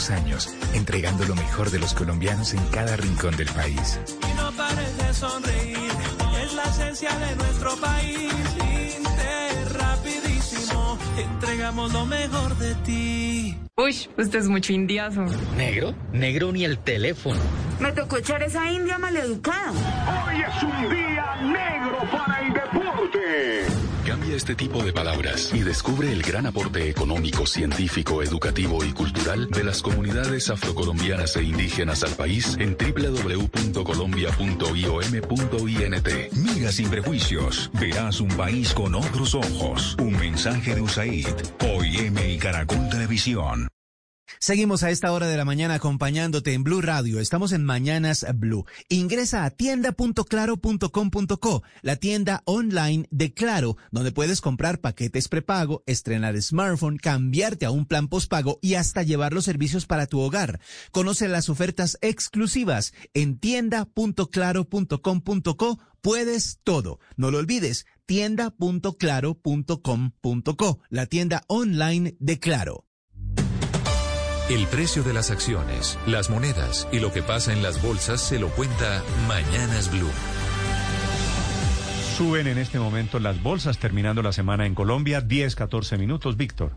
32 años entregando lo mejor de los colombianos en cada rincón del país. Y no pares de sonreír, es la esencia de nuestro país. Inter, rapidísimo, entregamos lo mejor de ti. Uy, usted es mucho indiazo. ¿Negro? Negro ni el teléfono. Me tocó echar esa india maleducada. Hoy es un día negro para deporte. Este tipo de palabras y descubre el gran aporte económico, científico, educativo y cultural de las comunidades afrocolombianas e indígenas al país en www.colombia.iom.int. Mira sin prejuicios, verás un país con otros ojos. Un mensaje de USAID, OIM y Caracol Televisión. Seguimos a esta hora de la mañana acompañándote en Blue Radio. Estamos en Mañanas Blue. Ingresa a tienda.claro.com.co, la tienda online de Claro, donde puedes comprar paquetes prepago, estrenar smartphone, cambiarte a un plan postpago y hasta llevar los servicios para tu hogar. Conoce las ofertas exclusivas en tienda.claro.com.co. Puedes todo. No lo olvides, tienda.claro.com.co, la tienda online de Claro. El precio de las acciones, las monedas y lo que pasa en las bolsas se lo cuenta Mañanas Blue. Suben en este momento las bolsas terminando la semana en Colombia, 10, 14 minutos, Víctor.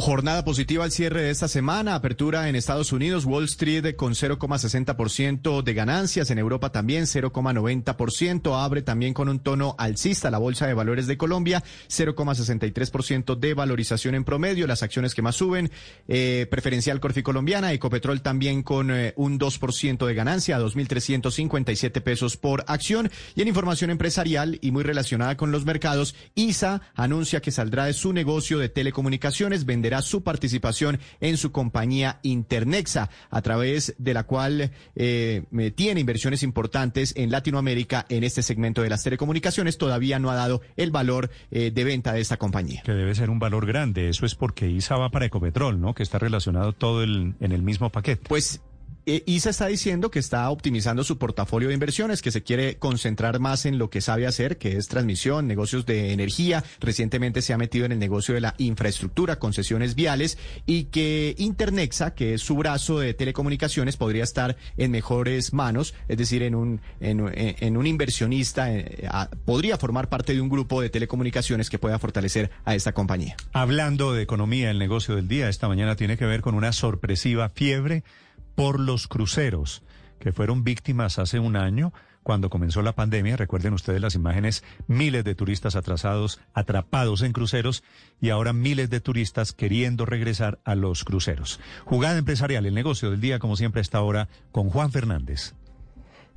Jornada positiva al cierre de esta semana, apertura en Estados Unidos, Wall Street con 0,60% de ganancias, en Europa también 0,90%, abre también con un tono alcista la Bolsa de Valores de Colombia, 0,63% de valorización en promedio, las acciones que más suben, eh, preferencial Corfi Colombiana, Ecopetrol también con eh, un 2% de ganancia, 2.357 pesos por acción, y en información empresarial y muy relacionada con los mercados, ISA anuncia que saldrá de su negocio de telecomunicaciones, venderá su participación en su compañía Internexa, a través de la cual eh, tiene inversiones importantes en Latinoamérica en este segmento de las telecomunicaciones. Todavía no ha dado el valor eh, de venta de esta compañía. Que debe ser un valor grande. Eso es porque ISA va para Ecopetrol, ¿no? Que está relacionado todo el, en el mismo paquete. Pues ISA está diciendo que está optimizando su portafolio de inversiones, que se quiere concentrar más en lo que sabe hacer, que es transmisión, negocios de energía. Recientemente se ha metido en el negocio de la infraestructura, concesiones viales, y que Internexa, que es su brazo de telecomunicaciones, podría estar en mejores manos, es decir, en un, en, en un inversionista, eh, podría formar parte de un grupo de telecomunicaciones que pueda fortalecer a esta compañía. Hablando de economía, el negocio del día esta mañana tiene que ver con una sorpresiva fiebre por los cruceros, que fueron víctimas hace un año cuando comenzó la pandemia. Recuerden ustedes las imágenes, miles de turistas atrasados, atrapados en cruceros y ahora miles de turistas queriendo regresar a los cruceros. Jugada empresarial, el negocio del día, como siempre, a esta hora con Juan Fernández.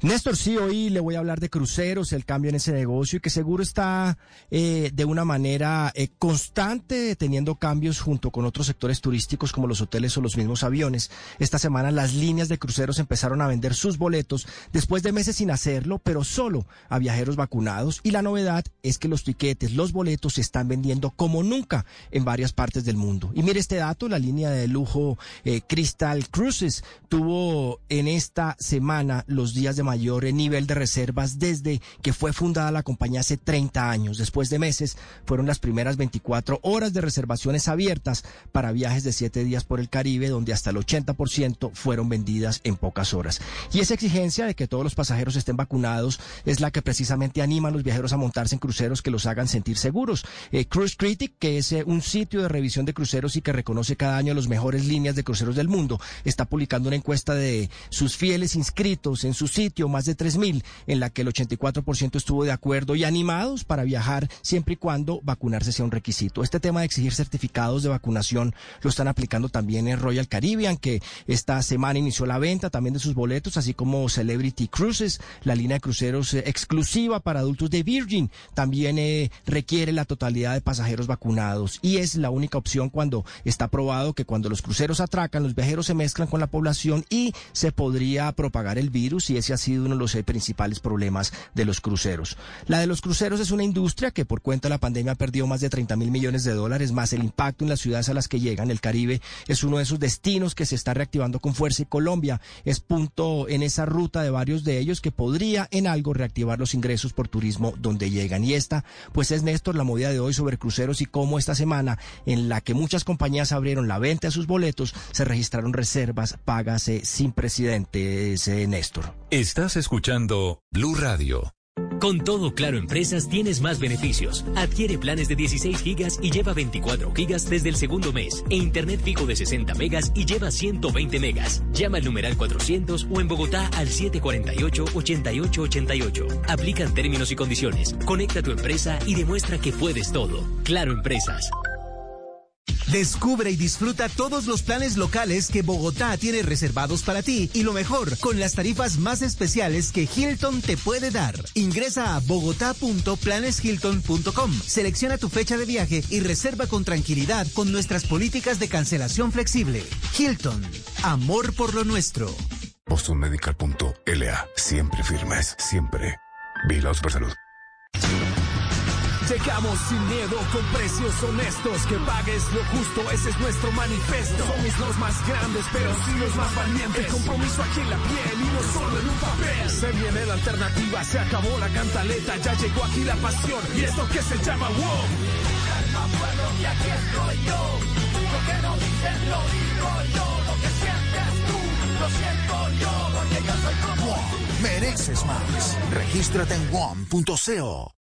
Néstor, sí, hoy le voy a hablar de cruceros, el cambio en ese negocio y que seguro está eh, de una manera eh, constante teniendo cambios junto con otros sectores turísticos como los hoteles o los mismos aviones. Esta semana las líneas de cruceros empezaron a vender sus boletos después de meses sin hacerlo, pero solo a viajeros vacunados y la novedad es que los tiquetes, los boletos se están vendiendo como nunca en varias partes del mundo. Y mire este dato, la línea de lujo eh, Crystal Cruises tuvo en esta semana los días de mayor eh, nivel de reservas desde que fue fundada la compañía hace 30 años. Después de meses fueron las primeras 24 horas de reservaciones abiertas para viajes de 7 días por el Caribe, donde hasta el 80% fueron vendidas en pocas horas. Y esa exigencia de que todos los pasajeros estén vacunados es la que precisamente anima a los viajeros a montarse en cruceros que los hagan sentir seguros. Eh, Cruise Critic, que es eh, un sitio de revisión de cruceros y que reconoce cada año las mejores líneas de cruceros del mundo, está publicando una encuesta de sus fieles inscritos en su sitio, más de 3.000, en la que el 84% estuvo de acuerdo y animados para viajar siempre y cuando vacunarse sea un requisito. Este tema de exigir certificados de vacunación lo están aplicando también en Royal Caribbean, que esta semana inició la venta también de sus boletos, así como Celebrity Cruises, la línea de cruceros eh, exclusiva para adultos de Virgin, también eh, requiere la totalidad de pasajeros vacunados y es la única opción cuando está probado que cuando los cruceros atracan, los viajeros se mezclan con la población y se podría propagar el virus y ese sido uno de los eh, principales problemas de los cruceros. La de los cruceros es una industria que por cuenta de la pandemia perdió más de 30 mil millones de dólares, más el impacto en las ciudades a las que llegan. El Caribe es uno de esos destinos que se está reactivando con fuerza y Colombia es punto en esa ruta de varios de ellos que podría en algo reactivar los ingresos por turismo donde llegan. Y esta, pues es Néstor, la movida de hoy sobre cruceros y cómo esta semana en la que muchas compañías abrieron la venta de sus boletos, se registraron reservas pagas eh, sin precedentes, eh, Néstor. Estás escuchando Blue Radio. Con todo Claro Empresas tienes más beneficios. Adquiere planes de 16 gigas y lleva 24 gigas desde el segundo mes. E Internet fijo de 60 megas y lleva 120 megas. Llama al numeral 400 o en Bogotá al 748-8888. Aplican términos y condiciones. Conecta tu empresa y demuestra que puedes todo. Claro Empresas. Descubre y disfruta todos los planes locales que Bogotá tiene reservados para ti y lo mejor, con las tarifas más especiales que Hilton te puede dar. Ingresa a bogotá.planeshilton.com, selecciona tu fecha de viaje y reserva con tranquilidad con nuestras políticas de cancelación flexible. Hilton, amor por lo nuestro. BostonMedical.la. Siempre firmes, siempre. Vigilados por salud. Llegamos sin miedo con precios honestos, que pagues lo justo, ese es nuestro manifiesto. Somos los más grandes, pero sí los más valientes. El compromiso aquí en la piel y no solo en un papel. Se viene la alternativa, se acabó la cantaleta, ya llegó aquí la pasión y esto que se llama WOW. Calma pueblo y aquí estoy yo, lo que no dicen lo digo yo, lo que sientes tú, lo siento yo, porque yo soy como WOM, mereces más. Regístrate en WOM.co.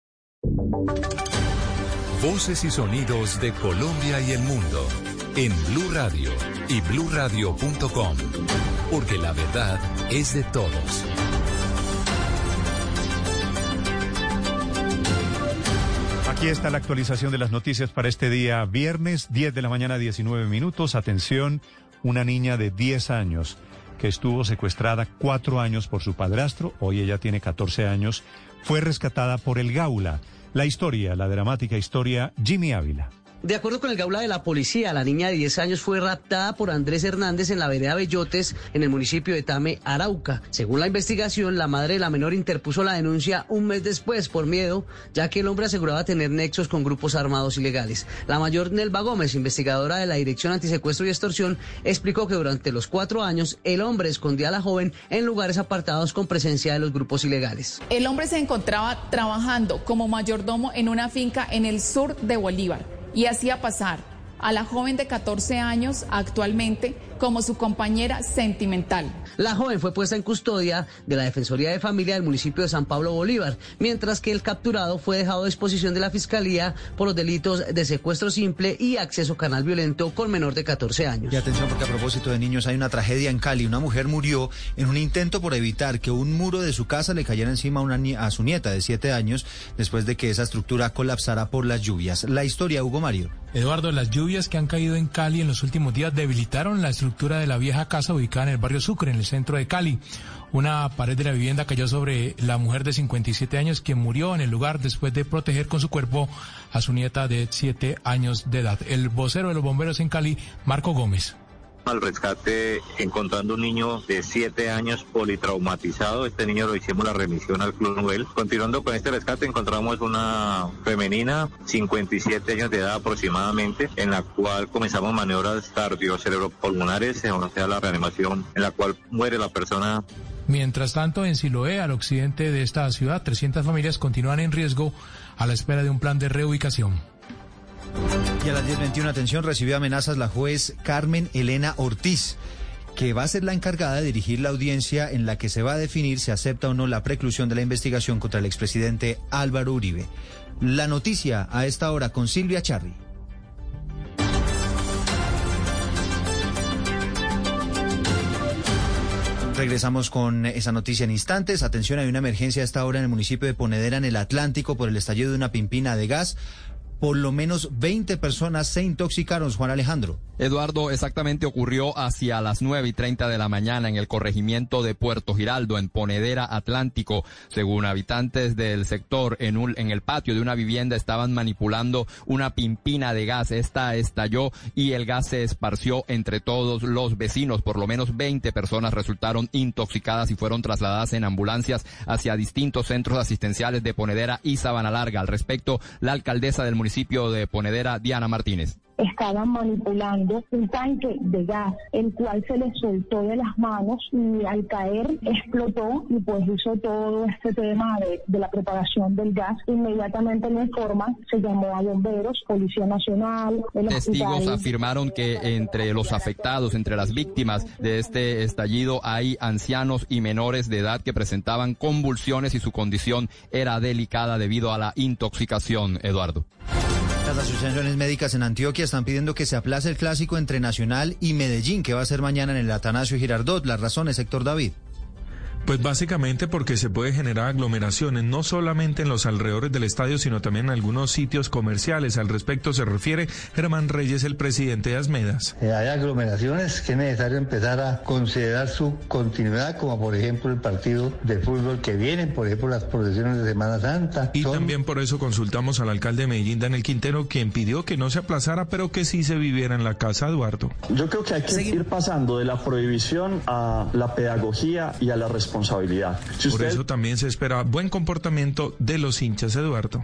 Voces y sonidos de Colombia y el mundo en Blue Radio y bluradio.com, porque la verdad es de todos. Aquí está la actualización de las noticias para este día, viernes 10 de la mañana, 19 minutos. Atención, una niña de 10 años que estuvo secuestrada cuatro años por su padrastro, hoy ella tiene 14 años, fue rescatada por el Gaula. La historia, la dramática historia, Jimmy Ávila. De acuerdo con el Gaula de la policía, la niña de 10 años fue raptada por Andrés Hernández en la vereda Bellotes, en el municipio de Tame, Arauca. Según la investigación, la madre de la menor interpuso la denuncia un mes después por miedo, ya que el hombre aseguraba tener nexos con grupos armados ilegales. La mayor Nelva Gómez, investigadora de la Dirección Antisecuestro y Extorsión, explicó que durante los cuatro años el hombre escondía a la joven en lugares apartados con presencia de los grupos ilegales. El hombre se encontraba trabajando como mayordomo en una finca en el sur de Bolívar y hacía pasar a la joven de 14 años actualmente como su compañera sentimental. La joven fue puesta en custodia de la Defensoría de Familia del municipio de San Pablo Bolívar, mientras que el capturado fue dejado a disposición de la Fiscalía por los delitos de secuestro simple y acceso canal violento con menor de 14 años. Y atención porque a propósito de niños hay una tragedia en Cali. Una mujer murió en un intento por evitar que un muro de su casa le cayera encima a, una ni- a su nieta de 7 años después de que esa estructura colapsara por las lluvias. La historia, Hugo Mario. Eduardo, las lluvias que han caído en Cali en los últimos días debilitaron la estructura de la vieja casa ubicada en el barrio Sucre, en el centro de Cali. Una pared de la vivienda cayó sobre la mujer de 57 años que murió en el lugar después de proteger con su cuerpo a su nieta de 7 años de edad. El vocero de los bomberos en Cali, Marco Gómez. Al rescate encontrando un niño de 7 años politraumatizado. Este niño lo hicimos la remisión al Club Nobel. Continuando con este rescate encontramos una femenina, 57 años de edad aproximadamente, en la cual comenzamos maniobras cardiocerebropulmonares, o sea, la reanimación, en la cual muere la persona Mientras tanto, en Siloé, al occidente de esta ciudad, 300 familias continúan en riesgo a la espera de un plan de reubicación. Y a las 10.21, atención, recibió amenazas la juez Carmen Elena Ortiz, que va a ser la encargada de dirigir la audiencia en la que se va a definir si acepta o no la preclusión de la investigación contra el expresidente Álvaro Uribe. La noticia a esta hora con Silvia Charri. Regresamos con esa noticia en instantes. Atención, hay una emergencia a esta hora en el municipio de Ponedera, en el Atlántico, por el estallido de una pimpina de gas. Por lo menos 20 personas se intoxicaron, Juan Alejandro. Eduardo, exactamente ocurrió hacia las 9 y 30 de la mañana en el corregimiento de Puerto Giraldo, en Ponedera Atlántico. Según habitantes del sector, en, un, en el patio de una vivienda estaban manipulando una pimpina de gas. Esta estalló y el gas se esparció entre todos los vecinos. Por lo menos 20 personas resultaron intoxicadas y fueron trasladadas en ambulancias hacia distintos centros asistenciales de Ponedera y Sabana Larga. Al respecto, la alcaldesa del municipio de Ponedera, Diana Martínez estaban manipulando un tanque de gas, el cual se les soltó de las manos y al caer explotó y pues hizo todo este tema de, de la preparación del gas. Inmediatamente le informa, se llamó a bomberos, Policía Nacional, el Testigos afirmaron que entre los afectados, entre las víctimas de este estallido, hay ancianos y menores de edad que presentaban convulsiones y su condición era delicada debido a la intoxicación, Eduardo. Las asociaciones médicas en Antioquia están pidiendo que se aplace el clásico entre Nacional y Medellín, que va a ser mañana en el Atanasio Girardot. Las razones, Héctor David. Pues básicamente porque se puede generar aglomeraciones, no solamente en los alrededores del estadio, sino también en algunos sitios comerciales. Al respecto se refiere Germán Reyes, el presidente de Asmedas. Eh, hay aglomeraciones que es necesario empezar a considerar su continuidad, como por ejemplo el partido de fútbol que vienen, por ejemplo las procesiones de Semana Santa. Y Son- también por eso consultamos al alcalde de Medellín, Daniel Quintero, quien pidió que no se aplazara, pero que sí se viviera en la casa, Eduardo. Yo creo que hay que ir pasando de la prohibición a la pedagogía y a la responsabilidad. Si Por usted eso también se espera buen comportamiento de los hinchas, Eduardo.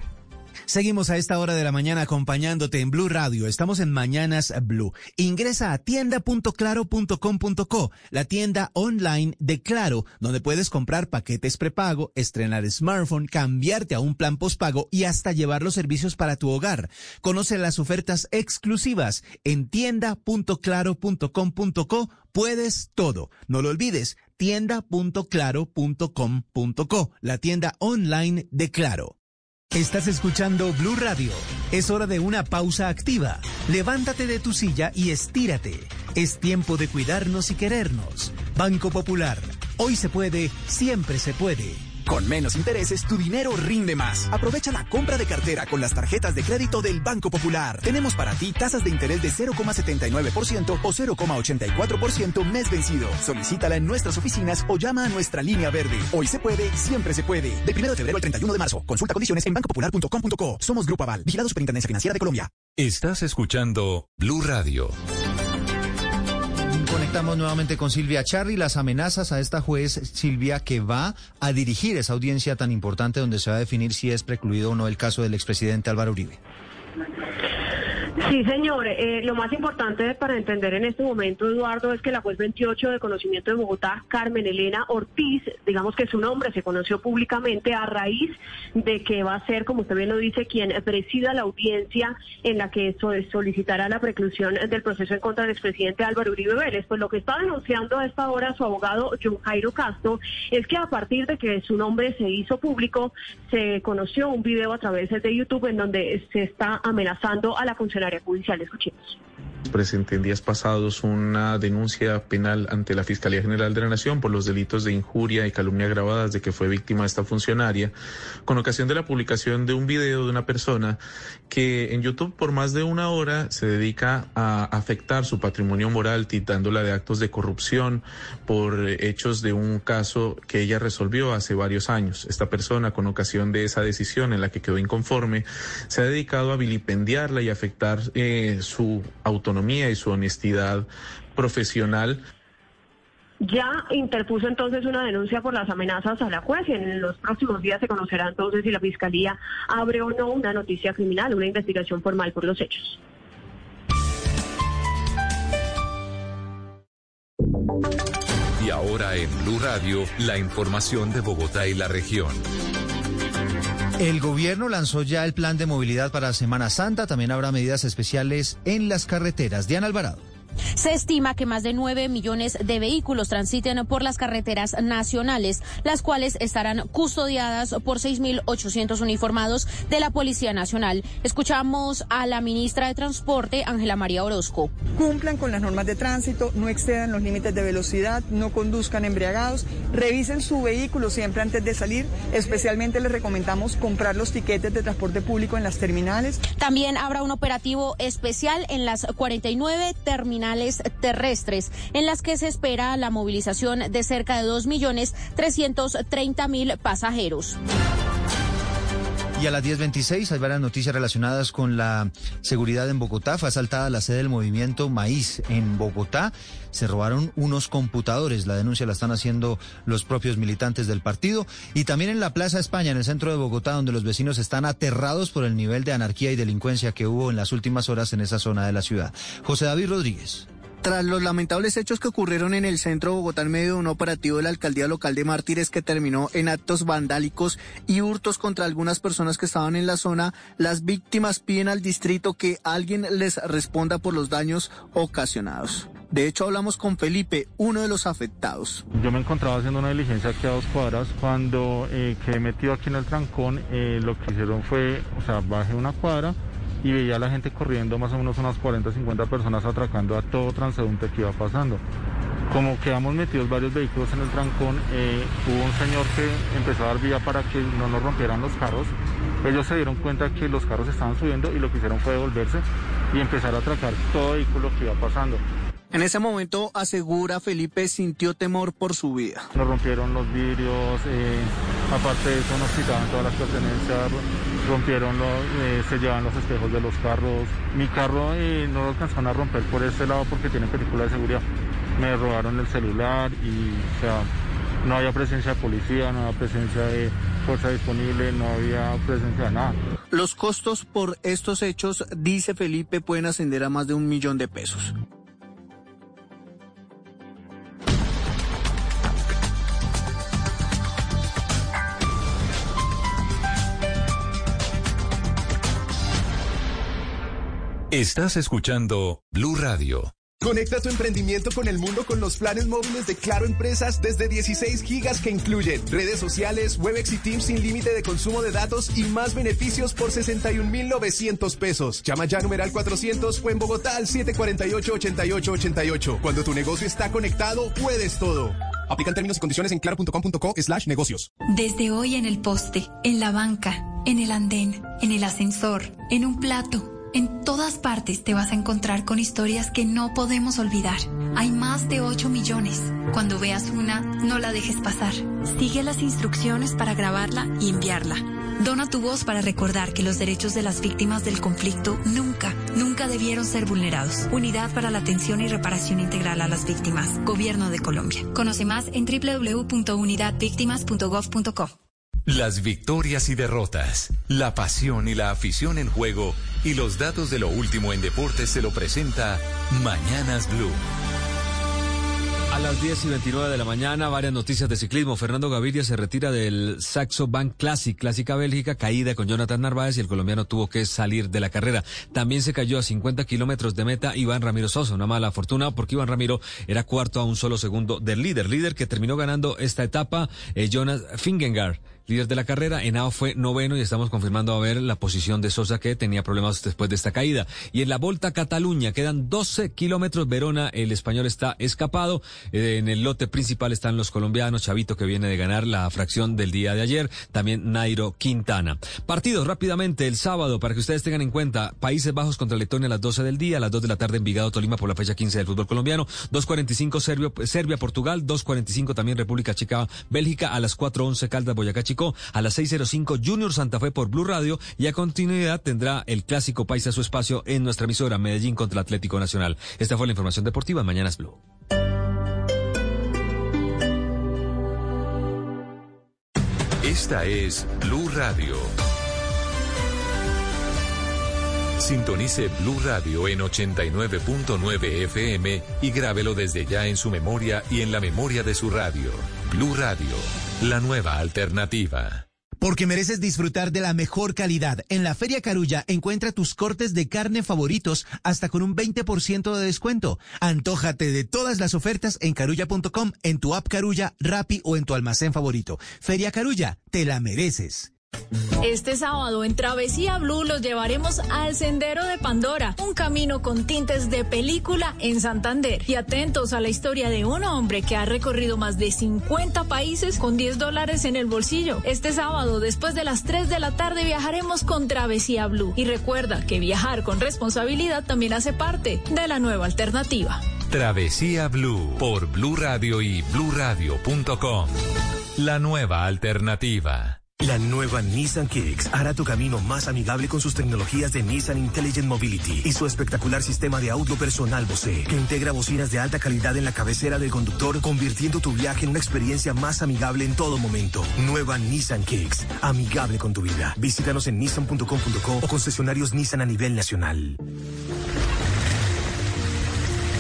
Seguimos a esta hora de la mañana acompañándote en Blue Radio. Estamos en Mañanas Blue. Ingresa a tienda.claro.com.co, la tienda online de Claro, donde puedes comprar paquetes prepago, estrenar smartphone, cambiarte a un plan postpago y hasta llevar los servicios para tu hogar. Conoce las ofertas exclusivas en tienda.claro.com.co. Puedes todo. No lo olvides, tienda.claro.com.co, la tienda online de Claro. Estás escuchando Blue Radio. Es hora de una pausa activa. Levántate de tu silla y estírate. Es tiempo de cuidarnos y querernos. Banco Popular. Hoy se puede, siempre se puede. Con menos intereses, tu dinero rinde más. Aprovecha la compra de cartera con las tarjetas de crédito del Banco Popular. Tenemos para ti tasas de interés de 0,79% o 0,84% mes vencido. Solicítala en nuestras oficinas o llama a nuestra línea verde. Hoy se puede, siempre se puede. Del 1 de febrero al 31 de marzo. Consulta condiciones en bancopopular.com.co. Somos Grupo Aval, vigilado Superintendencia Financiera de Colombia. Estás escuchando Blue Radio. Conectamos nuevamente con Silvia Charri. Las amenazas a esta juez Silvia que va a dirigir esa audiencia tan importante donde se va a definir si es precluido o no el caso del expresidente Álvaro Uribe. Sí, señor. Eh, lo más importante para entender en este momento, Eduardo, es que la juez 28 de conocimiento de Bogotá, Carmen Elena Ortiz, digamos que su nombre se conoció públicamente a raíz de que va a ser, como usted bien lo dice, quien presida la audiencia en la que so- solicitará la preclusión del proceso en contra del expresidente Álvaro Uribe Vélez. Pues lo que está denunciando a esta hora su abogado John Jairo Castro es que a partir de que su nombre se hizo público, se conoció un video a través de YouTube en donde se está amenazando a la funcionaria judicial. Escuchemos. Presenté en días pasados una denuncia penal ante la Fiscalía General de la Nación por los delitos de injuria y calumnia agravadas de que fue víctima esta funcionaria, con ocasión de la publicación de un video de una persona que en YouTube por más de una hora se dedica a afectar su patrimonio moral, titándola de actos de corrupción por hechos de un caso que ella resolvió hace varios años. Esta persona, con ocasión de esa decisión en la que quedó inconforme, se ha dedicado a vilipendiarla y afectar eh, su autonomía y su honestidad profesional. Ya interpuso entonces una denuncia por las amenazas a la juez y en los próximos días se conocerá entonces si la Fiscalía abre o no una noticia criminal, una investigación formal por los hechos. Y ahora en Blue Radio, la información de Bogotá y la región. El gobierno lanzó ya el plan de movilidad para Semana Santa. También habrá medidas especiales en las carreteras. Diana Alvarado. Se estima que más de 9 millones de vehículos transiten por las carreteras nacionales, las cuales estarán custodiadas por 6.800 uniformados de la Policía Nacional. Escuchamos a la ministra de Transporte, Ángela María Orozco. Cumplan con las normas de tránsito, no excedan los límites de velocidad, no conduzcan embriagados, revisen su vehículo siempre antes de salir. Especialmente les recomendamos comprar los tiquetes de transporte público en las terminales. También habrá un operativo especial en las 49 terminales terrestres, en las que se espera la movilización de cerca de 2.330.000 pasajeros. Y a las 10.26 hay varias noticias relacionadas con la seguridad en Bogotá. Fue asaltada la sede del movimiento Maíz en Bogotá. Se robaron unos computadores. La denuncia la están haciendo los propios militantes del partido. Y también en la Plaza España, en el centro de Bogotá, donde los vecinos están aterrados por el nivel de anarquía y delincuencia que hubo en las últimas horas en esa zona de la ciudad. José David Rodríguez. Tras los lamentables hechos que ocurrieron en el centro de Bogotá en medio de un operativo de la alcaldía local de Mártires que terminó en actos vandálicos y hurtos contra algunas personas que estaban en la zona, las víctimas piden al distrito que alguien les responda por los daños ocasionados. De hecho, hablamos con Felipe, uno de los afectados. Yo me encontraba haciendo una diligencia aquí a dos cuadras. Cuando eh, quedé metido aquí en el trancón, eh, lo que hicieron fue, o sea, bajé una cuadra y veía a la gente corriendo, más o menos unas 40, 50 personas atracando a todo transeúnte que iba pasando. Como quedamos metidos varios vehículos en el trancón, eh, hubo un señor que empezó a dar vía para que no nos rompieran los carros. Ellos se dieron cuenta que los carros estaban subiendo y lo que hicieron fue devolverse y empezar a atracar todo vehículo que iba pasando. En ese momento, asegura Felipe, sintió temor por su vida. Nos rompieron los vidrios, eh, aparte de eso nos quitaban todas las pertenencias, rompieron, los, eh, se llevan los espejos de los carros. Mi carro eh, no lo alcanzaron a romper por este lado porque tiene película de seguridad. Me robaron el celular y, o sea, no había presencia de policía, no había presencia de fuerza disponible, no había presencia de nada. Los costos por estos hechos, dice Felipe, pueden ascender a más de un millón de pesos. Estás escuchando Blue Radio. Conecta tu emprendimiento con el mundo con los planes móviles de Claro Empresas desde 16 gigas que incluyen redes sociales, Webex y Teams sin límite de consumo de datos y más beneficios por 61,900 pesos. Llama ya numeral 400 o en Bogotá al 748-8888. Cuando tu negocio está conectado, puedes todo. Aplican términos y condiciones en claro.com.co slash negocios. Desde hoy en el poste, en la banca, en el andén, en el ascensor, en un plato en todas partes te vas a encontrar con historias que no podemos olvidar. Hay más de 8 millones. Cuando veas una, no la dejes pasar. Sigue las instrucciones para grabarla y enviarla. Dona tu voz para recordar que los derechos de las víctimas del conflicto nunca, nunca debieron ser vulnerados. Unidad para la atención y reparación integral a las víctimas. Gobierno de Colombia. Conoce más en www.unidadvictimas.gov.co. Las victorias y derrotas, la pasión y la afición en juego y los datos de lo último en deportes se lo presenta Mañanas Blue. A las 10 y 29 de la mañana, varias noticias de ciclismo. Fernando Gaviria se retira del Saxo Bank Classic, Clásica Bélgica, caída con Jonathan Narváez y el colombiano tuvo que salir de la carrera. También se cayó a 50 kilómetros de meta Iván Ramiro Sosa. Una mala fortuna porque Iván Ramiro era cuarto a un solo segundo del líder. Líder que terminó ganando esta etapa, eh, Jonas Fingengar líder de la carrera. Henao fue noveno y estamos confirmando a ver la posición de Sosa que tenía problemas después de esta caída. Y en la Volta Cataluña quedan 12 kilómetros. Verona, el español está escapado. Eh, en el lote principal están los colombianos. Chavito que viene de ganar la fracción del día de ayer. También Nairo Quintana. Partidos rápidamente el sábado para que ustedes tengan en cuenta. Países Bajos contra Letonia a las 12 del día. A las 2 de la tarde Envigado Tolima por la fecha 15 del fútbol colombiano. 2.45 Serbia, Serbia Portugal. 2.45 también República Checa Bélgica. A las 4.11 Caldas Boyacá a las 6.05 Junior Santa Fe por Blue Radio y a continuidad tendrá el clásico Paisa su espacio en nuestra emisora Medellín contra Atlético Nacional. Esta fue la información deportiva. Mañanas Blue. Esta es Blue Radio. Sintonice Blue Radio en 89.9 FM y grábelo desde ya en su memoria y en la memoria de su radio. Blue Radio, la nueva alternativa. Porque mereces disfrutar de la mejor calidad. En la Feria Carulla encuentra tus cortes de carne favoritos hasta con un 20% de descuento. Antójate de todas las ofertas en carulla.com, en tu app Carulla, Rappi o en tu almacén favorito. Feria Carulla, te la mereces. Este sábado en Travesía Blue los llevaremos al Sendero de Pandora, un camino con tintes de película en Santander. Y atentos a la historia de un hombre que ha recorrido más de 50 países con 10 dólares en el bolsillo. Este sábado, después de las 3 de la tarde, viajaremos con Travesía Blue. Y recuerda que viajar con responsabilidad también hace parte de la nueva alternativa. Travesía Blue por Blue Radio y bluradio.com. La nueva alternativa. La nueva Nissan Kicks hará tu camino más amigable con sus tecnologías de Nissan Intelligent Mobility y su espectacular sistema de audio personal Bose, que integra bocinas de alta calidad en la cabecera del conductor, convirtiendo tu viaje en una experiencia más amigable en todo momento. Nueva Nissan Kicks, amigable con tu vida. Visítanos en nissan.com.co o concesionarios Nissan a nivel nacional.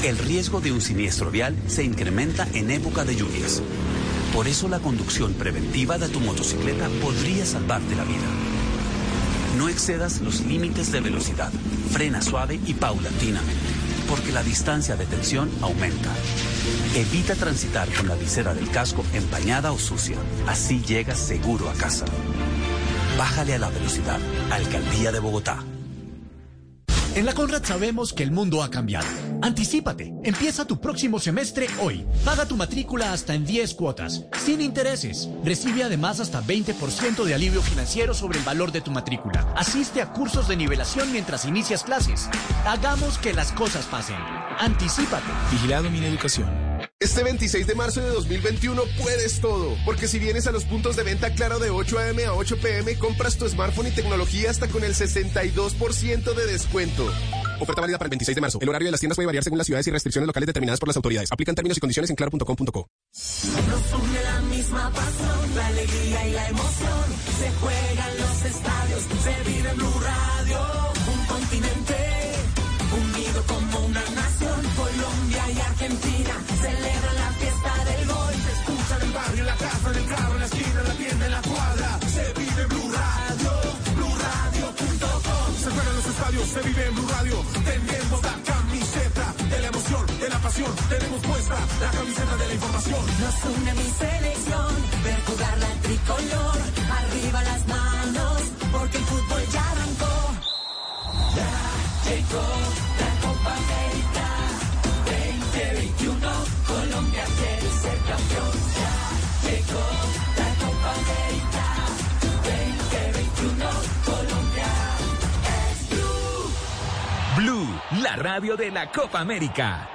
El riesgo de un siniestro vial se incrementa en época de lluvias. Por eso la conducción preventiva de tu motocicleta podría salvarte la vida. No excedas los límites de velocidad. Frena suave y paulatinamente, porque la distancia de tensión aumenta. Evita transitar con la visera del casco empañada o sucia. Así llegas seguro a casa. Bájale a la velocidad. Alcaldía de Bogotá. En la Conrad sabemos que el mundo ha cambiado. Anticípate. Empieza tu próximo semestre hoy. Paga tu matrícula hasta en 10 cuotas, sin intereses. Recibe además hasta 20% de alivio financiero sobre el valor de tu matrícula. Asiste a cursos de nivelación mientras inicias clases. Hagamos que las cosas pasen. Anticípate. Vigilado mi educación. Este 26 de marzo de 2021 puedes todo, porque si vienes a los puntos de venta Claro de 8 a.m. a 8 p.m., compras tu smartphone y tecnología hasta con el 62% de descuento. Oferta válida para el 26 de marzo. El horario de las tiendas puede variar según las ciudades y restricciones locales determinadas por las autoridades. Aplican términos y condiciones en claro.com.co. Nos une la misma pasión, la alegría y la emoción. Se juegan los estadios, se vive Tenemos puesta la camiseta de la información. Nos une mi selección, ver jugar la tricolor. Arriba las manos, porque el fútbol ya arrancó. Ya llegó la Copa América 2021. Colombia quiere ser campeón. Ya llegó la Copa América 2021. Colombia es Blue. Blue, la radio de la Copa América.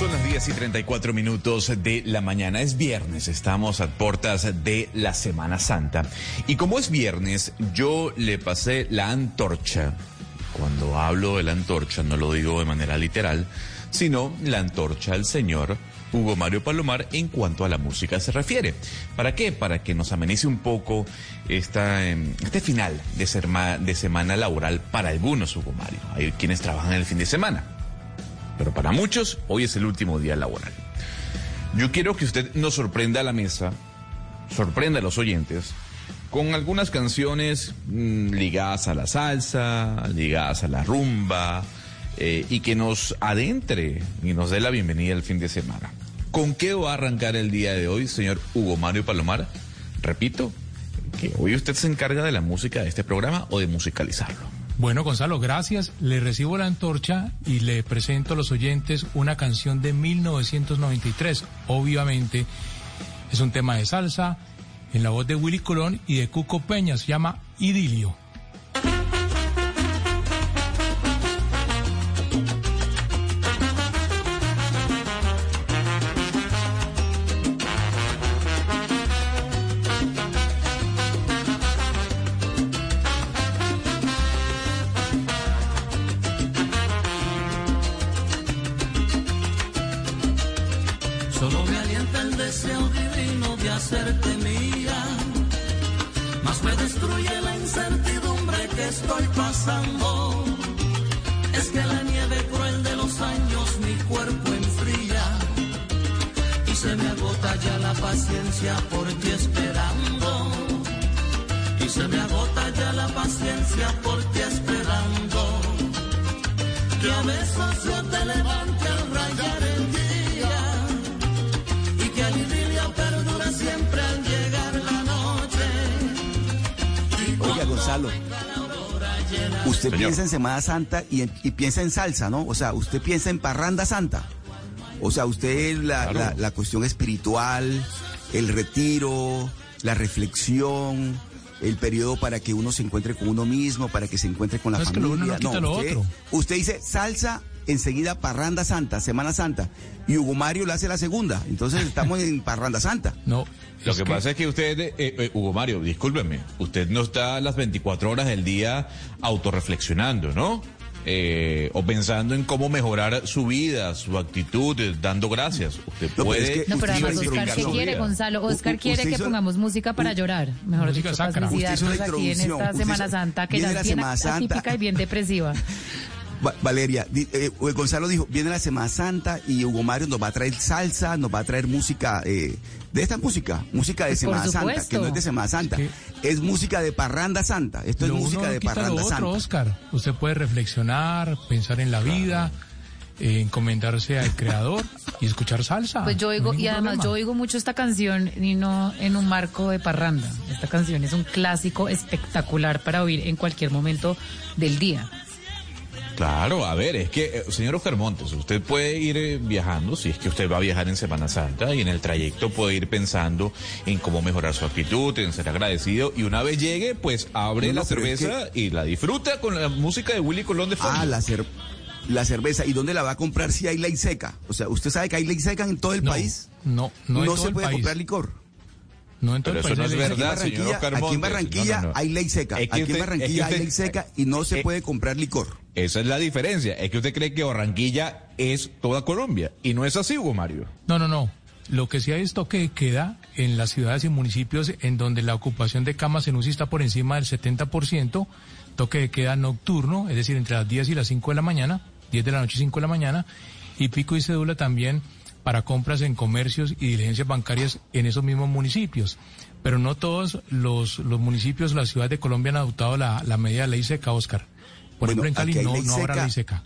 Son las 10 y 34 minutos de la mañana. Es viernes, estamos a puertas de la Semana Santa. Y como es viernes, yo le pasé la antorcha. Cuando hablo de la antorcha, no lo digo de manera literal, sino la antorcha al señor Hugo Mario Palomar en cuanto a la música se refiere. ¿Para qué? Para que nos amenice un poco esta, em, este final de, de semana laboral para algunos, Hugo Mario. Hay quienes trabajan el fin de semana pero para muchos hoy es el último día laboral. Yo quiero que usted nos sorprenda a la mesa, sorprenda a los oyentes, con algunas canciones mm, ligadas a la salsa, ligadas a la rumba, eh, y que nos adentre y nos dé la bienvenida al fin de semana. ¿Con qué va a arrancar el día de hoy, señor Hugo Mario Palomar? Repito, que hoy usted se encarga de la música de este programa o de musicalizarlo. Bueno, Gonzalo, gracias. Le recibo la antorcha y le presento a los oyentes una canción de 1993. Obviamente es un tema de salsa en la voz de Willy Colón y de Cuco Peña. Se llama Idilio. Semana Santa y, en- y piensa en salsa, ¿no? O sea, usted piensa en parranda santa. O sea, usted la, la- la cuestión espiritual, el retiro, la reflexión, el periodo para que uno se encuentre con uno mismo, para que se encuentre con la No, es que lo familia. uno no quita lo usted, otro. usted dice salsa, enseguida parranda santa, Semana Santa. Y Hugo Mario le hace la segunda. Entonces estamos en parranda santa. No. Lo que, pasa es que usted, eh, eh, Hugo Mario, discúlpeme, usted no está las 24 horas del día autorreflexionando, ¿no? Eh, o pensando en cómo mejorar su vida, su actitud, eh, dando gracias. Usted pero puede. es que No, pero además Oscar, ¿qué quiere. Gonzalo? Oscar quiere que hizo- pongamos música para llorar. Mejor Música dicho, para aquí en esta Semana hizo- Santa, que ya la es bien Semana Santa. atípica y bien depresiva. Va- Valeria, di- eh, Gonzalo dijo, viene la Semana Santa y Hugo Mario nos va a traer salsa, nos va a traer música eh, de esta música, música de Pues Semana Santa, que no es de Semana Santa, es música de parranda santa, esto es música no de lo parranda otro, santa. Oscar. Usted puede reflexionar, pensar en la vida, eh, encomendarse al creador y escuchar salsa. Pues yo No oigo, y además problema. yo oigo mucho esta canción y no en un marco de parranda. Esta canción es un clásico espectacular para oír en cualquier momento del día. Claro, a ver, es que, eh, señor Oscar Montes, usted puede ir eh, viajando, si es que usted va a viajar en Semana Santa, y en el trayecto puede ir pensando en cómo mejorar su actitud, en ser agradecido, y una vez llegue, pues abre No, no, la es cerveza y la disfruta con la música de Willy Colón de fondo. Ah, la, cer- la cerveza, ¿y dónde la va a comprar si hay ley seca? O sea, ¿usted sabe que hay ley seca en todo el No, país? No, no, en todo se el puede país. comprar licor. No en todo Pero el eso país. no es verdad, seca. señor Oscar aquí en Montes. Barranquilla No, no, no. hay ley seca, Es que aquí usted- en es que Barranquilla hay ley seca y no se eh, puede comprar licor. Esa es la diferencia, es que usted cree que Barranquilla es toda Colombia, y no es así, Hugo Mario. No, no, no. Lo que sí hay es toque de queda en las ciudades y municipios en donde la ocupación de camas en UCI está por encima del 70%, toque de queda nocturno, es decir, entre las 10 y las 5 de la mañana, 10 de la noche y 5 de la mañana, y pico y cédula también para compras en comercios y diligencias bancarias en esos mismos municipios. Pero no todos los, los municipios, las ciudades de Colombia han adoptado la, la medida de ley seca, Oscar. Por Bueno, ejemplo, en Cali no, ley no habrá ley seca.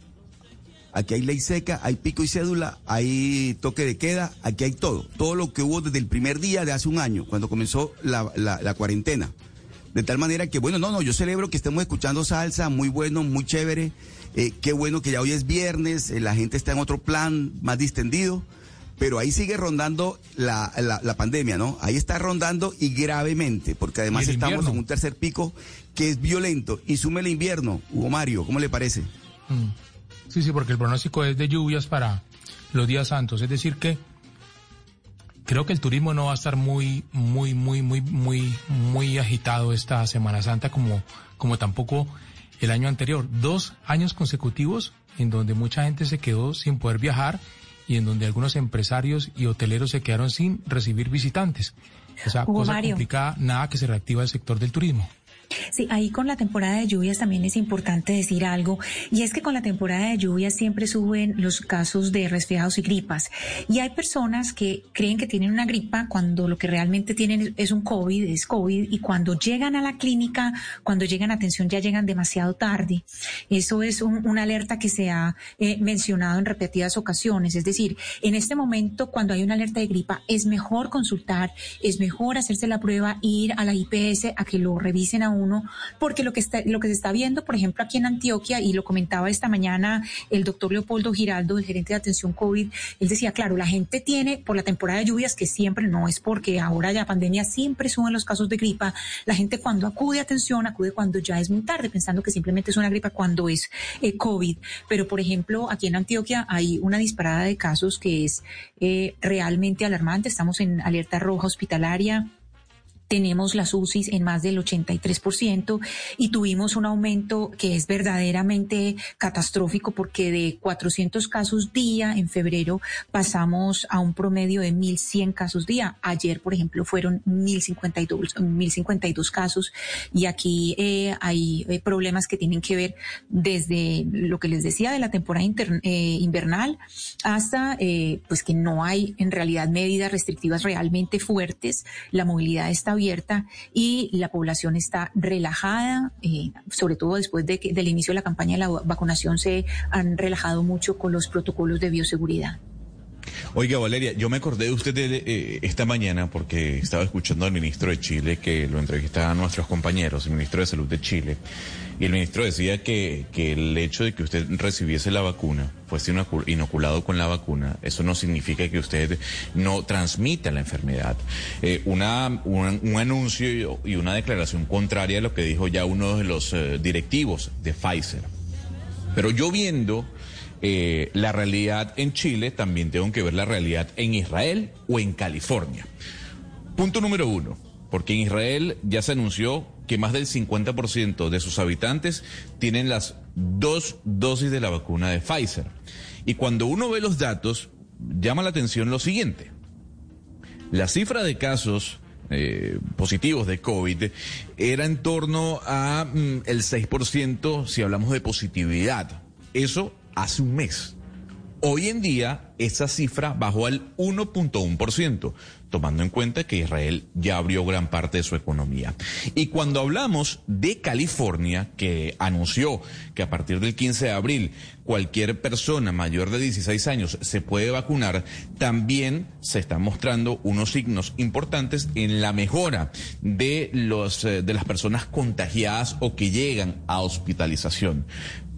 Aquí hay ley seca, hay pico y cédula, hay toque de queda, aquí hay todo. Todo lo que hubo desde el primer día de hace un año, cuando comenzó la, la- la cuarentena. De tal manera que, bueno, no, no, yo celebro que estemos escuchando salsa, muy bueno, muy chévere. Eh, qué bueno que ya hoy es viernes, eh, la gente está en otro plan más distendido. Pero ahí sigue rondando la, la- la pandemia, ¿no? Ahí está rondando y gravemente, porque además Y estamos invierno. en un tercer pico que es violento. Y sume el invierno, Hugo Mario, ¿cómo le parece? Mm. Sí, sí, porque el pronóstico es de lluvias para los días santos. Es decir que creo que el turismo no va a estar muy, muy, muy, muy, muy, muy agitado esta Semana Santa como, como tampoco el año anterior. Dos años consecutivos en donde mucha gente se quedó sin poder viajar y en donde algunos empresarios y hoteleros se quedaron sin recibir visitantes. O sea, Hugo cosa Mario. complicada, nada que se reactiva el sector del turismo. Sí, ahí con la temporada de lluvias también es importante decir algo, y es que con la temporada de lluvias siempre suben los casos de resfriados y gripas. Y hay personas que creen que tienen una gripa cuando lo que realmente tienen es un COVID, es COVID, y cuando llegan a la clínica, cuando llegan a atención, ya llegan demasiado tarde. Eso es un- una alerta que se ha eh, mencionado en repetidas ocasiones. Es decir, en este momento, cuando hay una alerta de gripa, es mejor consultar, es mejor hacerse la prueba, ir a la IPS a que lo revisen a uno, porque lo que está, lo que se está viendo, por ejemplo, aquí en Antioquia, y lo comentaba esta mañana el doctor Leopoldo Giraldo, el gerente de atención COVID, él decía, claro, la gente tiene por la temporada de lluvias, que siempre no es porque ahora ya pandemia siempre suben los casos de gripa, la gente cuando acude a atención, acude cuando ya es muy tarde, pensando que simplemente es una gripa cuando es eh, COVID. Pero, por ejemplo, aquí en Antioquia hay una disparada de casos que es eh, realmente alarmante. Estamos en alerta roja hospitalaria tenemos las UCIs en más del 83% y tuvimos un aumento que es verdaderamente catastrófico porque de 400 casos día en febrero pasamos a un promedio de 1.100 casos día. Ayer, por ejemplo, fueron 1.052, 1052 casos y aquí eh, hay eh, problemas que tienen que ver desde lo que les decía de la temporada eh, invernal hasta pues que no hay en realidad medidas restrictivas realmente fuertes, la movilidad está abierta y la población está relajada, sobre todo después de que, del inicio de la campaña de la vacunación se han relajado mucho con los protocolos de bioseguridad. Oiga, Valeria, yo me acordé de usted eh, esta mañana porque estaba escuchando al ministro de Chile que lo entrevistaban nuestros compañeros, el ministro de Salud de Chile, y el ministro decía que, que el hecho de que usted recibiese la vacuna, fuese inoculado con la vacuna, eso no significa que usted no transmita la enfermedad. Eh, una, un, anuncio y una declaración contraria a lo que dijo ya uno de los eh, directivos de Pfizer. Pero yo viendo eh, la realidad en Chile, también tengo que ver la realidad en Israel o en California. Punto número uno, porque en Israel ya se anunció que más del 50% de sus habitantes tienen las dos dosis de la vacuna de Pfizer. Y cuando uno ve los datos, llama la atención lo siguiente. La cifra de casos eh, positivos de COVID era en torno a mm, el 6% si hablamos de positividad. Eso hace un mes. Hoy en día esa cifra bajó al 1.1%, tomando en cuenta que Israel ya abrió gran parte de su economía. Y cuando hablamos de California, que anunció que a partir del 15 de abril cualquier persona mayor de 16 años se puede vacunar, también se están mostrando unos signos importantes en la mejora de, los, eh, de las personas contagiadas o que llegan a hospitalización.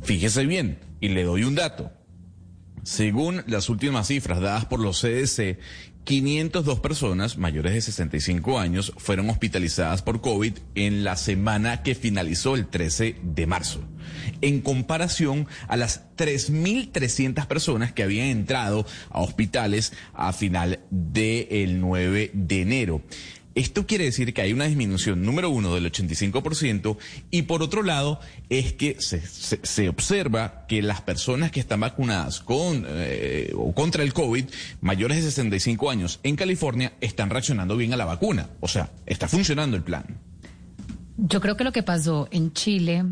Fíjese bien, y le doy un dato. Según las últimas cifras dadas por los CDC, 502 personas mayores de 65 años fueron hospitalizadas por COVID en la semana que finalizó el 13 de marzo, en comparación a las 3.300 personas que habían entrado a hospitales a final del 9 de enero. Esto quiere decir que hay una disminución, número uno, del 85%, y por otro lado, es que se, observa que las personas que están vacunadas con eh, o contra el COVID, mayores de 65 años en California, están reaccionando bien a la vacuna. O sea, está funcionando el plan. Yo creo que lo que pasó en Chile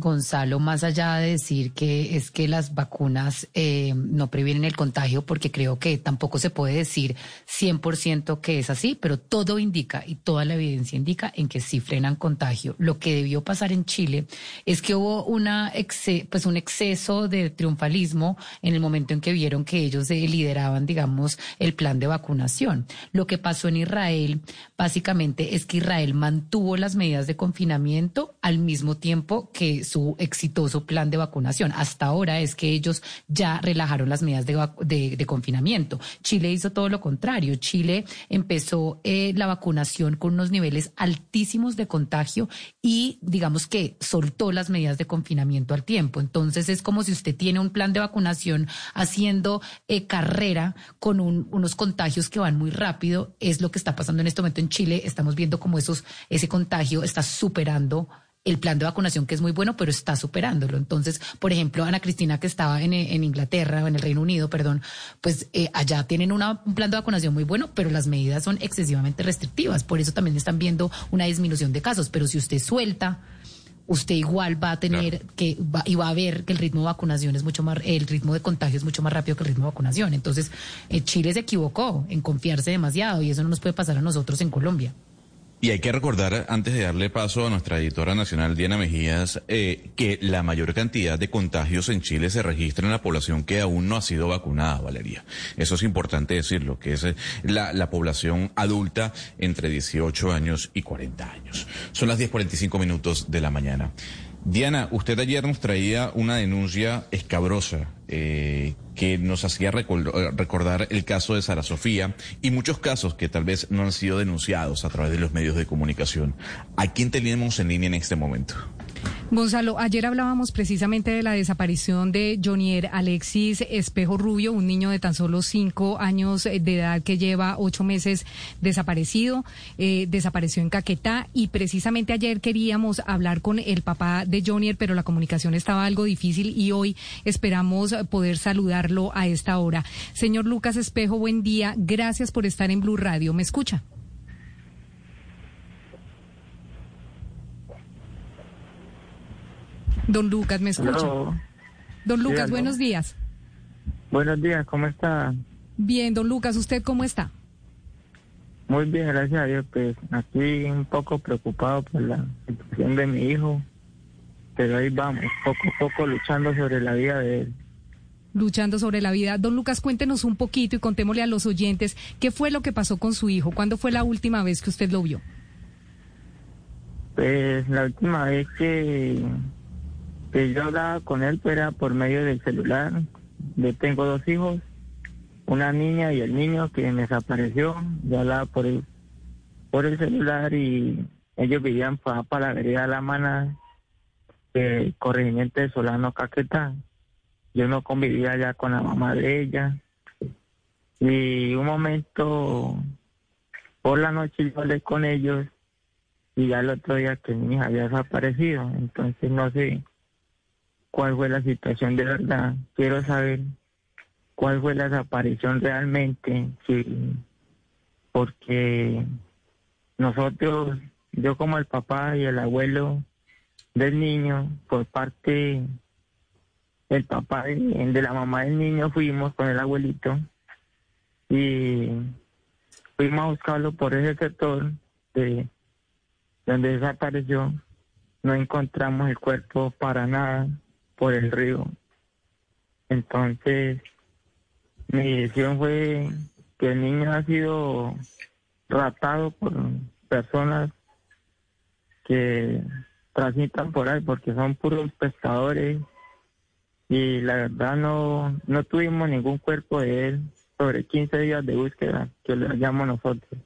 Gonzalo, más allá de decir que es que las vacunas eh, no previenen el contagio, porque creo que tampoco se puede decir 100% que es así, pero todo indica y toda la evidencia indica en que sí frenan contagio. Lo que debió pasar en Chile es que hubo una pues un exceso de triunfalismo en el momento en que vieron que ellos lideraban, digamos, el plan de vacunación. Lo que pasó en Israel, básicamente, es que Israel mantuvo las medidas de confinamiento al mismo tiempo que su exitoso plan de vacunación. Hasta ahora es que ellos ya relajaron las medidas de, confinamiento. Chile hizo todo lo contrario. Chile empezó eh, la vacunación con unos niveles altísimos de contagio y digamos que soltó las medidas de confinamiento al tiempo. Entonces es como si usted tiene un plan de vacunación haciendo eh, carrera con unos contagios que van muy rápido. Es lo que está pasando en este momento en Chile. Estamos viendo cómo esos, ese contagio está superando el plan de vacunación que es muy bueno, pero está superándolo. Entonces, por ejemplo, Ana Cristina que estaba en, en Inglaterra, en el Reino Unido, perdón, pues eh, allá tienen una, un plan de vacunación muy bueno, pero las medidas son excesivamente restrictivas. Por eso también están viendo una disminución de casos. Pero si usted suelta usted igual va a tener que va, y va a ver que el ritmo de vacunación es mucho más, el ritmo de contagio es mucho más rápido que el ritmo de vacunación. Entonces, eh, Chile se equivocó en confiarse demasiado y eso no nos puede pasar a nosotros en Colombia. Y hay que recordar, antes de darle paso a nuestra editora nacional, Diana Mejías, eh, que la mayor cantidad de contagios en Chile se registra en la población que aún no ha sido vacunada, Valeria. Eso es importante decirlo, que es eh, la, la población adulta entre 18 años y 40 años. Son las 10.45 minutos de la mañana. Diana, usted ayer nos traía una denuncia escabrosa eh, que nos hacía recordar el caso de Sara Sofía y muchos casos que tal vez no han sido denunciados a través de los medios de comunicación. ¿A quién tenemos en línea en este momento? Gonzalo, ayer hablábamos precisamente de la desaparición de Jonier Alexis Espejo Rubio, un niño de tan solo cinco años de edad que lleva ocho meses desaparecido, eh, desapareció en Caquetá y precisamente ayer queríamos hablar con el papá de Jonier, pero la comunicación estaba algo difícil y hoy esperamos poder saludarlo a esta hora. Señor Lucas Espejo, buen día. Gracias por estar en Blue Radio. ¿Me escucha? Don Lucas, ¿me escucha? Don Lucas, Sí, buenos días. Buenos días, ¿cómo está? Bien, don Lucas, ¿usted cómo está? Muy bien, gracias a Dios. Pues aquí un poco preocupado por la situación de mi hijo, pero ahí vamos, poco a poco luchando sobre la vida de él. Luchando sobre la vida. Don Lucas, cuéntenos un poquito y contémosle a los oyentes qué fue lo que pasó con su hijo. ¿Cuándo fue la última vez que usted lo vio? Pues la última vez que, que yo hablaba con él pues, era por medio del celular. Yo tengo dos hijos, una niña y el niño que desapareció. Yo hablaba por el, por el celular y ellos vivían para, para la vereda La Mana, eh, corregimiento de Solano Caquetá. Yo no convivía ya con la mamá de ella. Y un momento, por la noche yo hablé con ellos y ya el otro día que mi hija había desaparecido. Entonces no sé cuál fue la situación de verdad. Quiero saber cuál fue la desaparición realmente, sí, porque nosotros, yo como el papá y el abuelo del niño, por parte del papá y de la mamá del niño, fuimos con el abuelito y fuimos a buscarlo por ese sector de donde desapareció. No encontramos el cuerpo para nada por el río. Entonces, mi decisión fue que el niño ha sido raptado por personas que transitan por ahí porque son puros pescadores y la verdad no, no tuvimos ningún cuerpo de él sobre 15 días de búsqueda que le llamamos nosotros.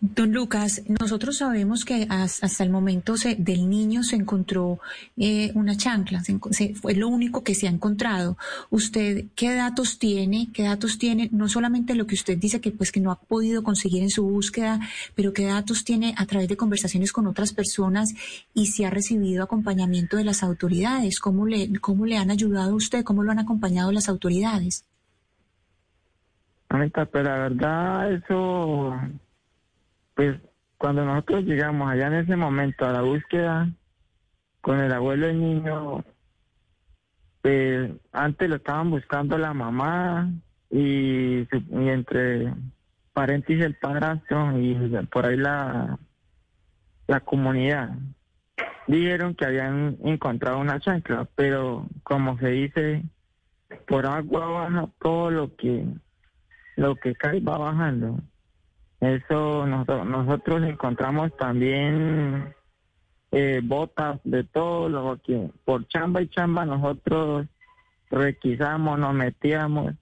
Don Lucas, nosotros sabemos que has- hasta el momento se- del niño se encontró eh, una chancla, se fue lo único que se ha encontrado. ¿Usted qué datos tiene? ¿Qué datos tiene? No solamente lo que usted dice que pues que no ha podido conseguir en su búsqueda, pero qué datos tiene a través de conversaciones con otras personas y si ha recibido acompañamiento de las autoridades. ¿Cómo le, cómo le han ayudado a usted? ¿Cómo lo han acompañado las autoridades? Anita, pero la verdad, eso, pues cuando nosotros llegamos allá en ese momento a la búsqueda con el abuelo del niño, pues antes lo estaban buscando la mamá y, y entre paréntesis el padrastro y por ahí la, la comunidad. Dijeron que habían encontrado una chancla, pero como se dice, por agua baja todo lo que lo que cae va bajando. Eso nosotros, nosotros encontramos también eh, botas de todo lo que por chamba y chamba nosotros requisamos, nos metíamos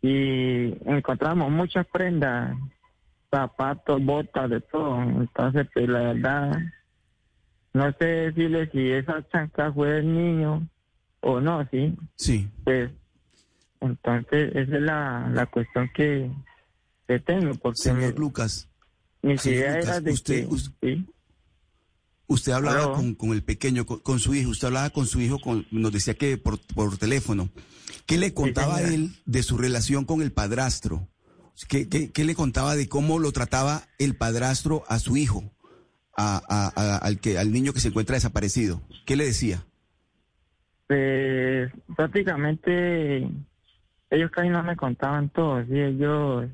y encontramos muchas prendas, zapatos, botas, de todo. Entonces, pues la verdad, no sé decirle si esa chancla fue del niño o no, ¿sí? Sí. Pues entonces, esa es la, la cuestión que, porque Señor mi- Lucas, mis señor ideas Lucas, de usted- que... Usted hablaba con, con el pequeño, con, con su hijo, usted hablaba con su hijo, con- nos decía que por, por teléfono. ¿Qué le contaba él de su relación con el padrastro? ¿Qué, qué, qué le contaba de cómo lo trataba el padrastro a su hijo, a, a- a- al, que, al niño que se encuentra desaparecido? ¿Qué le decía? Pues prácticamente ellos casi no me contaban todo, ¿sí? ellos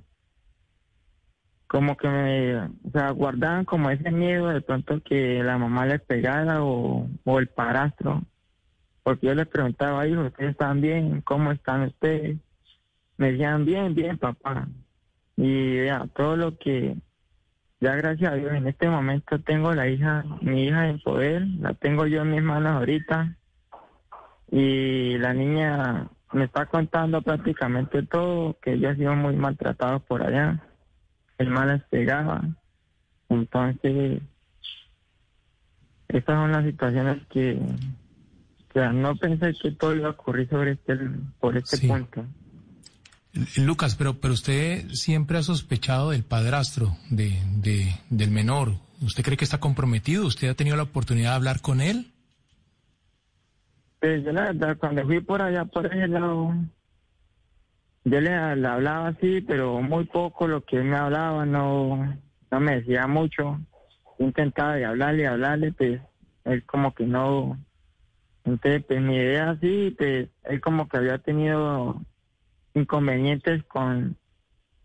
como que me, o sea, guardaban como ese miedo de pronto que la mamá les pegara o, o el padrastro, porque yo les preguntaba, hijos, ¿ustedes están bien? ¿Cómo están ustedes? Me decían, bien, bien, papá. Y ya, todo lo que, ya gracias a Dios, en este momento tengo la hija, mi hija en poder, la tengo yo en mis manos ahorita y la niña me está contando prácticamente todo, que ella ha sido muy maltratada por allá, el mal les pegaba, entonces estas son las situaciones que, que no pensé que todo iba a ocurrir sobre este, por este Sí. punto. Lucas, pero, pero usted siempre ha sospechado del padrastro, de, de, del menor. ¿Usted cree que está comprometido? ¿Usted ha tenido la oportunidad de hablar con él? Pues yo la verdad, cuando fui por allá, por ese lado, yo le, hablaba así, pero muy poco lo que él me hablaba, no, no me decía mucho. Intentaba de hablarle, hablarle, pues él como que no. Entonces, pues mi idea así, pues él como que había tenido inconvenientes con,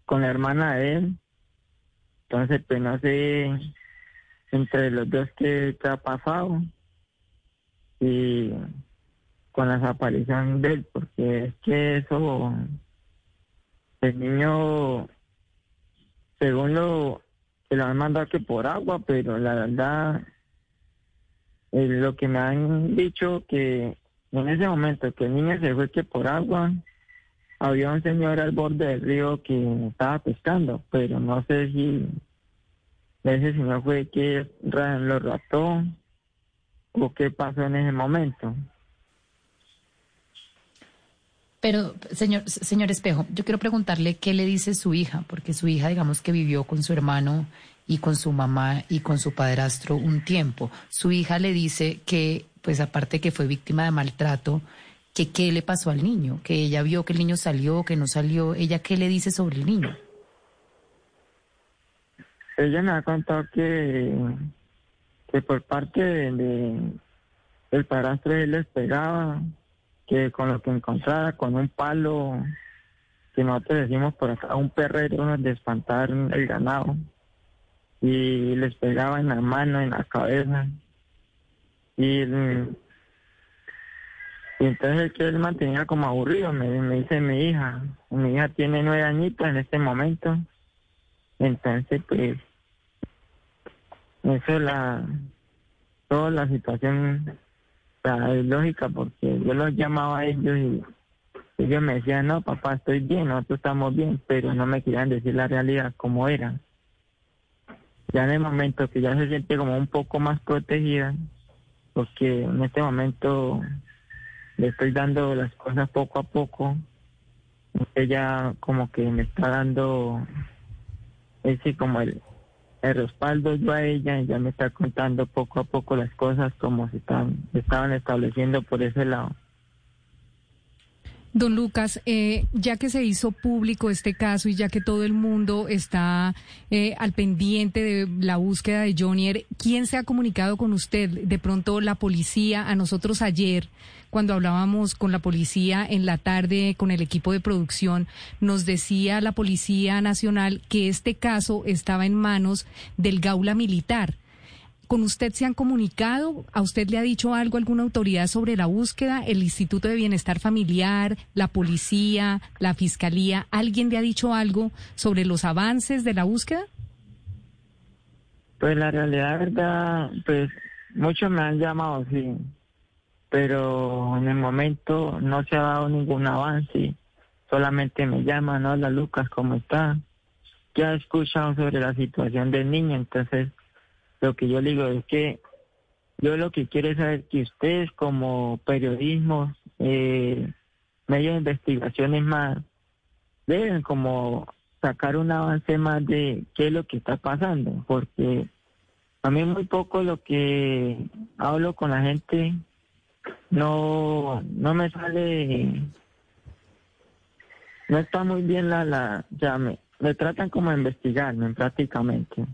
con la hermana de él. Entonces, pues no sé entre los dos qué, qué ha pasado. Y con la desaparición de él, porque es que eso, el niño, según lo que lo han mandado que por agua, pero la verdad, lo que me han dicho que en ese momento que el niño se fue que por agua, había un señor al borde del río que estaba pescando, pero no sé si ese señor fue que lo raptó o qué pasó en ese momento. Pero, señor, señor Espejo, yo quiero preguntarle qué le dice su hija, porque su hija, digamos que vivió con su hermano y con su mamá y con su padrastro un tiempo. Su hija le dice que, pues aparte que fue víctima de maltrato, que qué le pasó al niño, que ella vio que el niño salió, que no salió. ¿Ella qué le dice sobre el niño? Ella me ha contado que, que por parte de, de- del padrastro él les pegaba, que con lo que encontrara, con un palo, que nosotros decimos por acá, un perrero de espantar el ganado, y les pegaba en la mano, en la cabeza, y, entonces que él mantenía como aburrido, me, me dice mi hija, mi hija tiene nueve añitos en este momento, entonces pues eso la toda la situación es lógica porque yo los llamaba a ellos y ellos me decían no papá estoy bien nosotros estamos bien pero no me querían decir la realidad como era. Ya en el momento que ya se siente como un poco más protegida porque en este momento le estoy dando las cosas poco a poco ella como que me está dando ese como el, el respaldo yo a ella ya me está contando poco a poco las cosas como se están estaban estableciendo por ese lado Don Lucas, eh, ya que se hizo público este caso y ya que todo el mundo está eh, al pendiente de la búsqueda de Jonier, ¿quién se ha comunicado con usted? De pronto la policía, a nosotros ayer, cuando hablábamos con la policía en la tarde con el equipo de producción, nos decía la Policía Nacional que este caso estaba en manos del Gaula Militar. ¿Con usted se han comunicado? ¿A usted le ha dicho algo alguna autoridad sobre la búsqueda? ¿El Instituto de Bienestar Familiar, la policía, la fiscalía? ¿Alguien le ha dicho algo sobre los avances de la búsqueda? Pues la realidad, verdad, pues muchos me han llamado, sí, pero en el momento no se ha dado ningún avance, solamente me llaman, hola Lucas, ¿cómo está? Ya he escuchado sobre la situación del niño, entonces lo que yo le digo es que yo lo que quiero es saber que ustedes como periodismo, eh, medios de investigaciones más, deben como sacar un avance más de qué es lo que está pasando, porque a mí muy poco lo que hablo con la gente no no me sale no está muy bien la la ya me, me tratan como de investigarme prácticamente.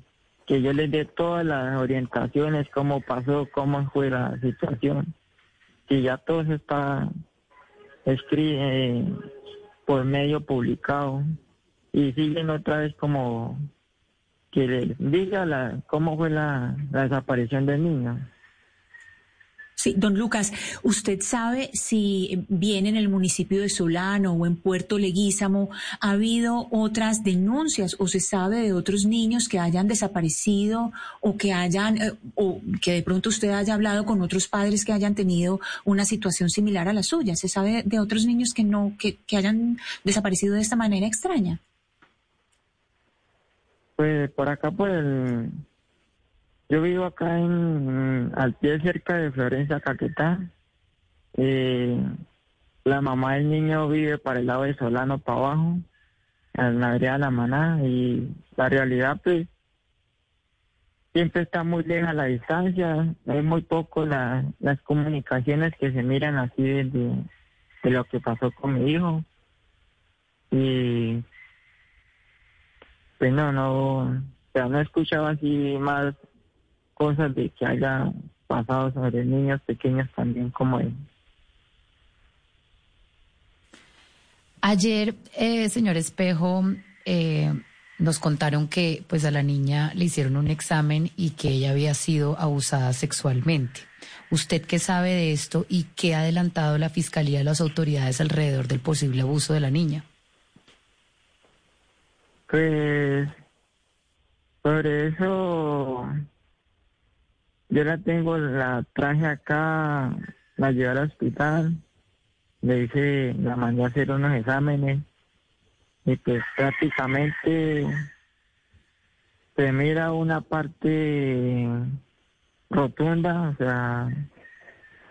Que yo les dé todas las orientaciones cómo pasó cómo fue la situación. Que ya todo está escrito eh, por medio publicado. Y siguen otra vez como que les diga la, cómo fue la, la desaparición del niño. Sí, don Lucas, ¿usted sabe si bien en el municipio de Solano o en Puerto Leguízamo ha habido otras denuncias o se sabe de otros niños que hayan desaparecido o que hayan, eh, o que de pronto usted haya hablado con otros padres que hayan tenido una situación similar a la suya? ¿Se sabe de otros niños que no, que, que hayan desaparecido de esta manera extraña? Pues por acá, por el, Yo vivo acá en, al pie cerca de Florencia, Caquetá. Eh, la mamá del niño vive para el lado de Solano, para abajo, en la área de la maná. Y la realidad, pues, siempre está muy lejos la distancia. Es muy poco la, las comunicaciones que se miran así de, de lo que pasó con mi hijo. Y pues no, no, o sea, no he escuchado así más cosas de que haya pasado sobre niños pequeños también como él. Ayer, eh, señor Espejo, eh, nos contaron que pues a la niña le hicieron un examen y que ella había sido abusada sexualmente. ¿Usted qué sabe de esto y qué ha adelantado la Fiscalía de las autoridades alrededor del posible abuso de la niña? Pues sobre eso yo la tengo, la traje acá, la llevé al hospital, le hice, la mandé a hacer unos exámenes y pues prácticamente se mira una parte rotunda, o sea,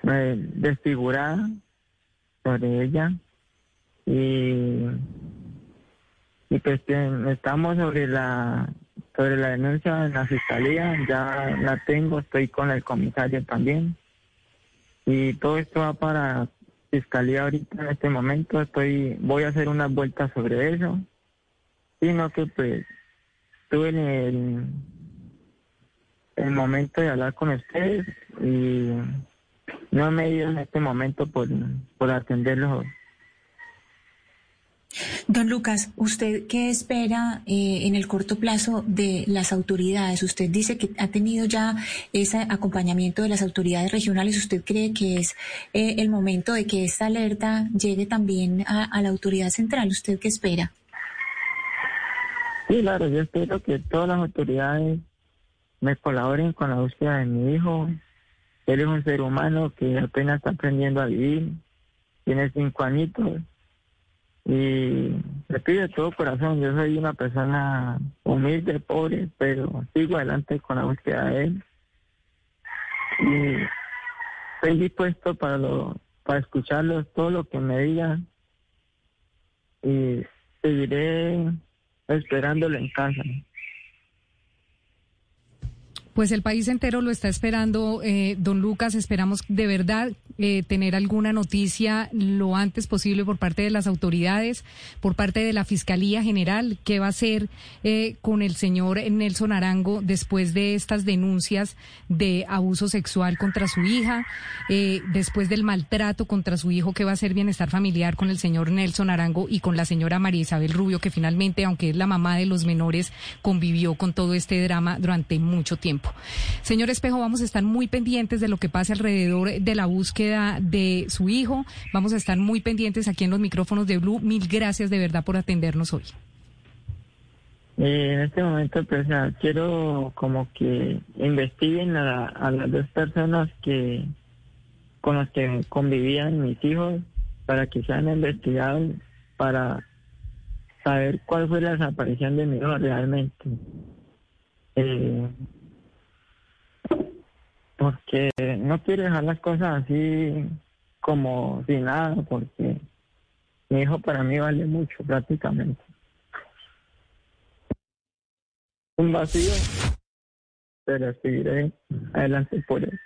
eh, desfigurada sobre ella y y pues estamos sobre la sobre la denuncia en la fiscalía, ya la tengo, estoy con el comisario también. Y todo esto va para fiscalía ahorita en este momento, estoy voy a hacer unas vueltas sobre eso. Sino que pues estuve en el, el momento de hablar con ustedes y no me he ido en este momento por, por atenderlos Don Lucas, ¿usted qué espera eh, en el corto plazo de las autoridades? Usted dice que ha tenido ya ese acompañamiento de las autoridades regionales. ¿Usted cree que es eh, el momento de que esta alerta llegue también a, la autoridad central? ¿Usted qué espera? Sí, claro, yo espero que todas las autoridades me colaboren con la búsqueda de mi hijo. Él es un ser humano que apenas está aprendiendo a vivir, tiene cinco añitos y le pido de todo corazón, yo soy una persona humilde, pobre, pero sigo adelante con la búsqueda de él. Y estoy dispuesto para lo, para escucharlo, todo lo que me digan. Y seguiré esperándolo en casa. Pues el país entero lo está esperando, eh, don Lucas. Esperamos de verdad eh, tener alguna noticia lo antes posible por parte de las autoridades, por parte de la Fiscalía General. ¿Qué va a hacer eh, con el señor Nelson Arango después de estas denuncias de abuso sexual contra su hija, después del maltrato contra su hijo? ¿Qué va a hacer bienestar familiar con el señor Nelson Arango y con la señora María Isabel Rubio, que finalmente, aunque es la mamá de los menores, convivió con todo este drama durante mucho tiempo? Señor Espejo, vamos a estar muy pendientes de lo que pase alrededor de la búsqueda de su hijo. Vamos a estar muy pendientes aquí en los micrófonos de Blue. Mil gracias de verdad por atendernos hoy. Eh, en este momento, pues, quiero como que investiguen a, las dos personas que con las que convivían mis hijos para que sean investigados para saber cuál fue la desaparición de mi hijo realmente. Eh, porque no quiero dejar las cosas así como sin nada, porque mi hijo para mí vale mucho prácticamente. Un vacío, pero seguiré adelante por él.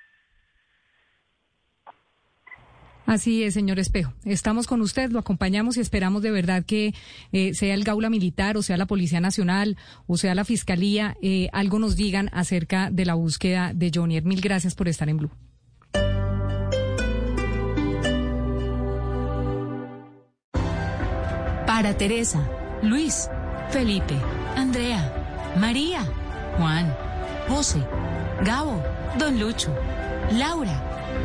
Así es, señor Espejo. Estamos con usted, lo acompañamos y esperamos de verdad que eh, sea el Gaula Militar o sea la Policía Nacional o sea la Fiscalía, eh, algo nos digan acerca de la búsqueda de Johnny. Mil gracias por estar en Blue. Para Teresa, Luis, Felipe, Andrea, María, Juan, José, Gabo, Don Lucho, Laura,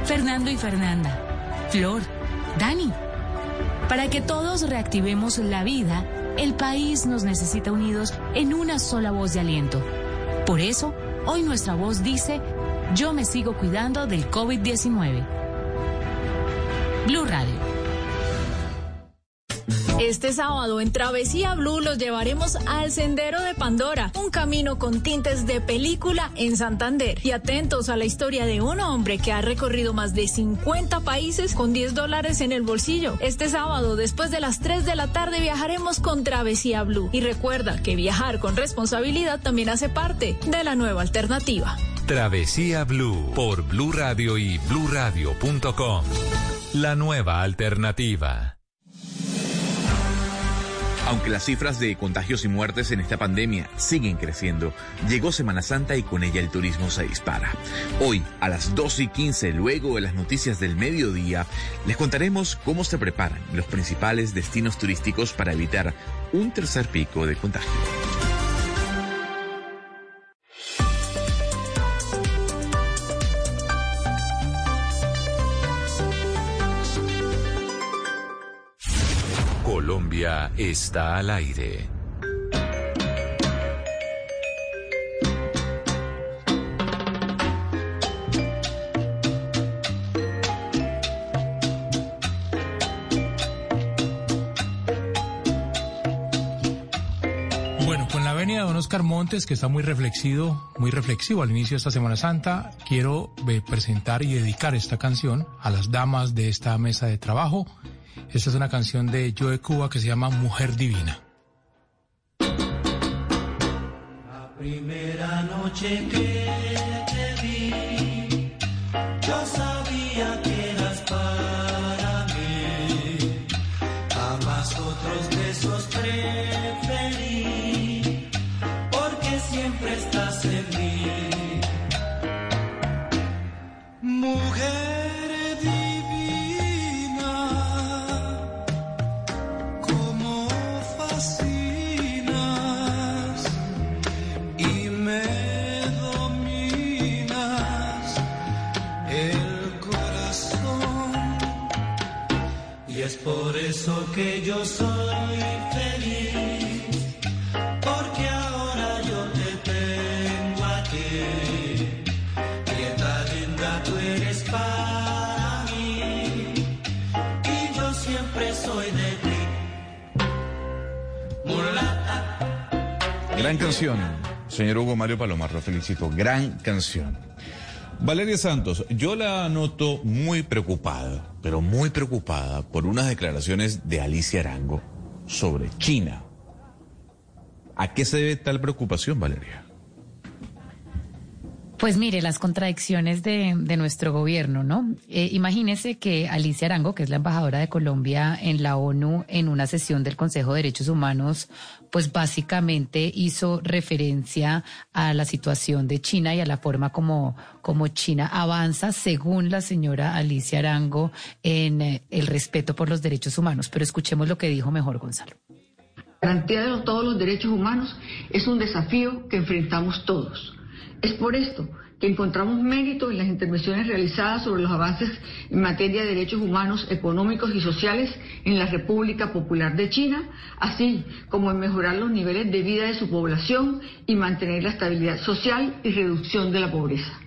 Fernando y Fernanda. Flor, Dani. Para que todos reactivemos la vida, el país nos necesita unidos en una sola voz de aliento. Por eso, hoy nuestra voz dice, yo me sigo cuidando del COVID-19. Blue Radio. Este sábado en Travesía Blue los llevaremos al Sendero de Pandora, un camino con tintes de película en Santander. Y atentos a la historia de un hombre que ha recorrido más de 50 países con 10 dólares en el bolsillo. Este sábado, después de las 3 de la tarde, viajaremos con Travesía Blue. Y recuerda que viajar con responsabilidad también hace parte de la nueva alternativa. Travesía Blue por Blue Radio y bluradio.com. La nueva alternativa. Aunque las cifras de contagios y muertes en esta pandemia siguen creciendo, llegó Semana Santa y con ella el turismo se dispara. Hoy, a las 12 y 15, luego de las noticias del mediodía, les contaremos cómo se preparan los principales destinos turísticos para evitar un tercer pico de contagio. Está al aire. Bueno, con la venia de don Oscar Montes, que está muy reflexivo, muy reflexivo al inicio de esta Semana Santa, quiero eh, presentar y dedicar esta canción a las damas de esta mesa de trabajo. Esta es una canción de Joe Cuba que se llama Mujer Divina. La primera noche que que yo soy feliz, porque ahora yo te tengo a ti. Prieta linda, tú eres para mí, y yo siempre soy de ti. Mulata. Gran canción, señor Hugo Mario Palomar, lo felicito. Gran canción. Valeria Santos, yo la noto muy preocupada, pero muy preocupada por unas declaraciones de Alicia Arango sobre China. ¿A qué se debe tal preocupación, Valeria? Pues mire, las contradicciones de, nuestro gobierno, ¿no? Eh, imagínese que Alicia Arango, que es la embajadora de Colombia en la ONU, en una sesión del Consejo de Derechos Humanos, pues básicamente hizo referencia a la situación de China y a la forma como, como China avanza, según la señora Alicia Arango, en eh, el respeto por los derechos humanos. Pero escuchemos lo que dijo mejor Gonzalo. garantía de todos los derechos humanos es un desafío que enfrentamos todos. Es por esto que encontramos mérito en las intervenciones realizadas sobre los avances en materia de derechos humanos, económicos y sociales en la República Popular de China, así como en mejorar los niveles de vida de su población y mantener la estabilidad social y reducción de la pobreza.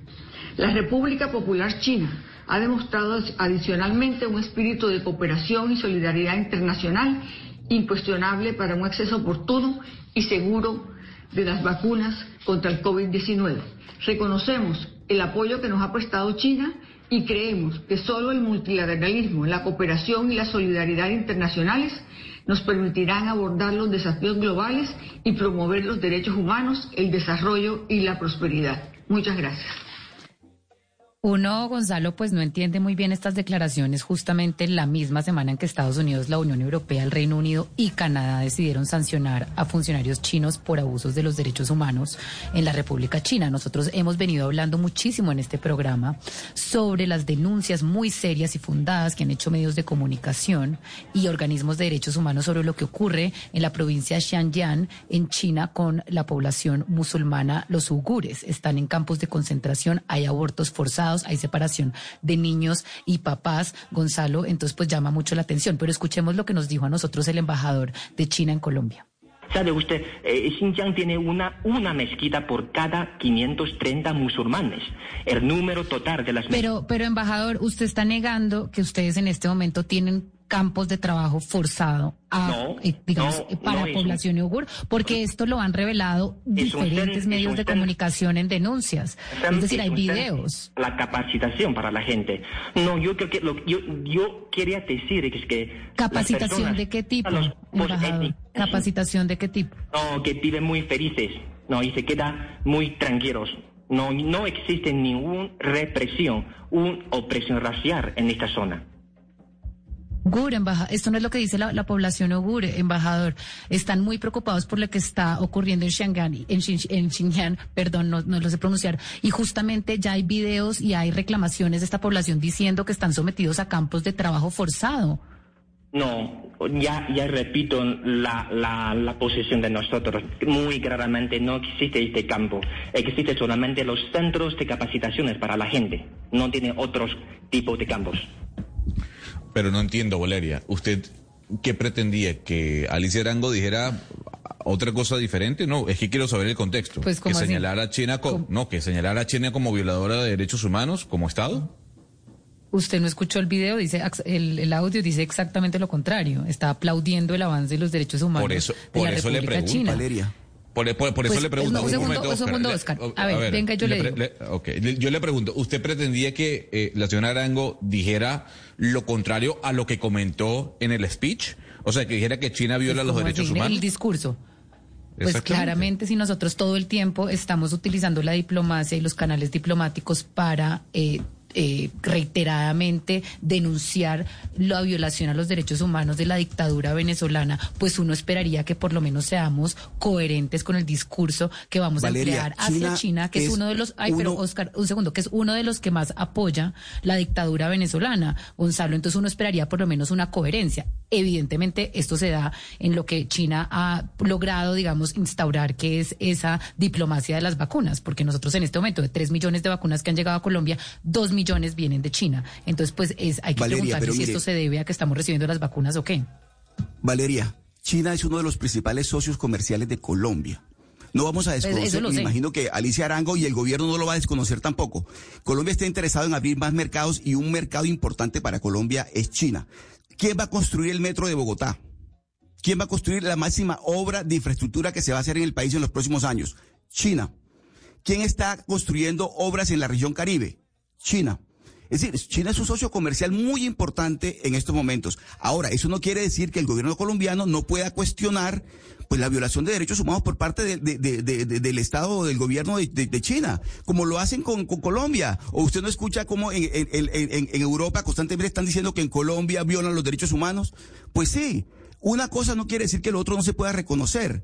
La República Popular China ha demostrado adicionalmente un espíritu de cooperación y solidaridad internacional incuestionable para un acceso oportuno y seguro de las vacunas contra el COVID-19. Reconocemos el apoyo que nos ha prestado China y creemos que solo el multilateralismo, la cooperación y la solidaridad internacionales nos permitirán abordar los desafíos globales y promover los derechos humanos, el desarrollo y la prosperidad. Muchas gracias. Uno, Gonzalo, pues no entiende muy bien estas declaraciones justamente la misma semana en que Estados Unidos, la Unión Europea, el Reino Unido y Canadá decidieron sancionar a funcionarios chinos por abusos de los derechos humanos en la República China. Nosotros hemos venido hablando muchísimo en este programa sobre las denuncias muy serias y fundadas que han hecho medios de comunicación y organismos de derechos humanos sobre lo que ocurre en la provincia de Xinjiang, en China, con la población musulmana, los uigures. Están en campos de concentración, hay abortos forzados, hay separación de niños y papás. Gonzalo, entonces pues llama mucho la atención. Pero escuchemos lo que nos dijo a nosotros el embajador de China en Colombia. ¿Sabe usted? Eh, Xinjiang tiene una, una mezquita por cada 530 musulmanes. El número total de las Pero, pero embajador, usted está negando que ustedes en este momento tienen campos de trabajo forzado a, No, eh, digamos, no, eh, para no población uigur, porque esto lo han revelado un diferentes medios de comunicación en denuncias. Es decir, hay videos. La capacitación para la gente. No, yo creo que lo yo, yo quería decir es que ¿Capacitación personas- de qué tipo, los post-étnicos, ¿Capacitación de qué tipo? no, que viven muy felices, no, y se quedan muy tranquilos. No, no existe ninguna represión, una opresión racial en esta zona. Gur, embaja- esto no es lo que dice la, la población Ugur, embajador. Están muy preocupados por lo que está ocurriendo en Xinjiang, en, en Xinjiang, perdón, no, no lo sé pronunciar. Y justamente ya hay videos y hay reclamaciones de esta población diciendo que están sometidos a campos de trabajo forzado. No, ya, ya repito la, la, la posición de nosotros. Muy claramente no existe este campo. Existe solamente los centros de capacitaciones para la gente. No tiene otros tipos de campos. Pero no entiendo, Valeria. ¿Usted qué pretendía? ¿Que Alicia Arango dijera otra cosa diferente? No, es que quiero saber el contexto. Pues, que señalara a China no, que señalara a China como violadora de derechos humanos, como Estado. Usted no escuchó el video, dice el, el audio dice exactamente lo contrario. Está aplaudiendo el avance de los derechos humanos Por eso, de por la eso le República pregunto. China. Valeria. Por, por- por eso Pues, le pregunto. no, un segundo, un segundo, Le- Oscar. o- A ver, venga, yo le digo. ok, le- yo le pregunto, ¿usted pretendía que eh, la señora Arango dijera lo contrario a lo que comentó en el speech? O sea, que dijera que China viola los ¿Cómo derechos humanos. El discurso. Pues claramente si nosotros todo el tiempo estamos utilizando la diplomacia y los canales diplomáticos para eh, eh, reiteradamente denunciar la violación a los derechos humanos de la dictadura venezolana, pues uno esperaría que por lo menos seamos coherentes con el discurso que vamos Valeria, a emplear hacia China China, que es, es uno de los, ay, pero Oscar, un segundo, que es uno de los que más apoya la dictadura venezolana, Gonzalo. Entonces uno esperaría por lo menos una coherencia. Evidentemente esto se da en lo que China ha logrado, digamos, instaurar, que es esa diplomacia de las vacunas, porque nosotros en este momento de tres millones de vacunas que han llegado a Colombia, dos millones vienen de China. Entonces, pues es, hay que Valeria, preguntarse si mire- esto se debe a que estamos recibiendo las vacunas o qué. Valeria, China es uno de los principales socios comerciales de Colombia. No vamos a Pues, desconocer, me imagino que Alicia Arango y el gobierno no lo va a desconocer tampoco. Colombia está interesado en abrir más mercados y un mercado importante para Colombia es China. ¿Quién va a construir el metro de Bogotá? ¿Quién va a construir la máxima obra de infraestructura que se va a hacer en el país en los próximos años? China. ¿Quién está construyendo obras en la región Caribe? China. Es decir, China es un socio comercial muy importante en estos momentos. Ahora, eso no quiere decir que el gobierno colombiano no pueda cuestionar pues la violación de derechos humanos por parte de- de- de- de- de- del Estado o del gobierno de, China, como lo hacen con, Colombia. O usted no escucha cómo en- en Europa constantemente están diciendo que en Colombia violan los derechos humanos. Pues sí, una cosa no quiere decir que lo otro no se pueda reconocer.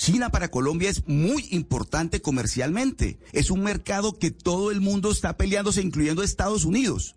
China para Colombia es muy importante comercialmente. Es un mercado que todo el mundo está peleándose, incluyendo Estados Unidos.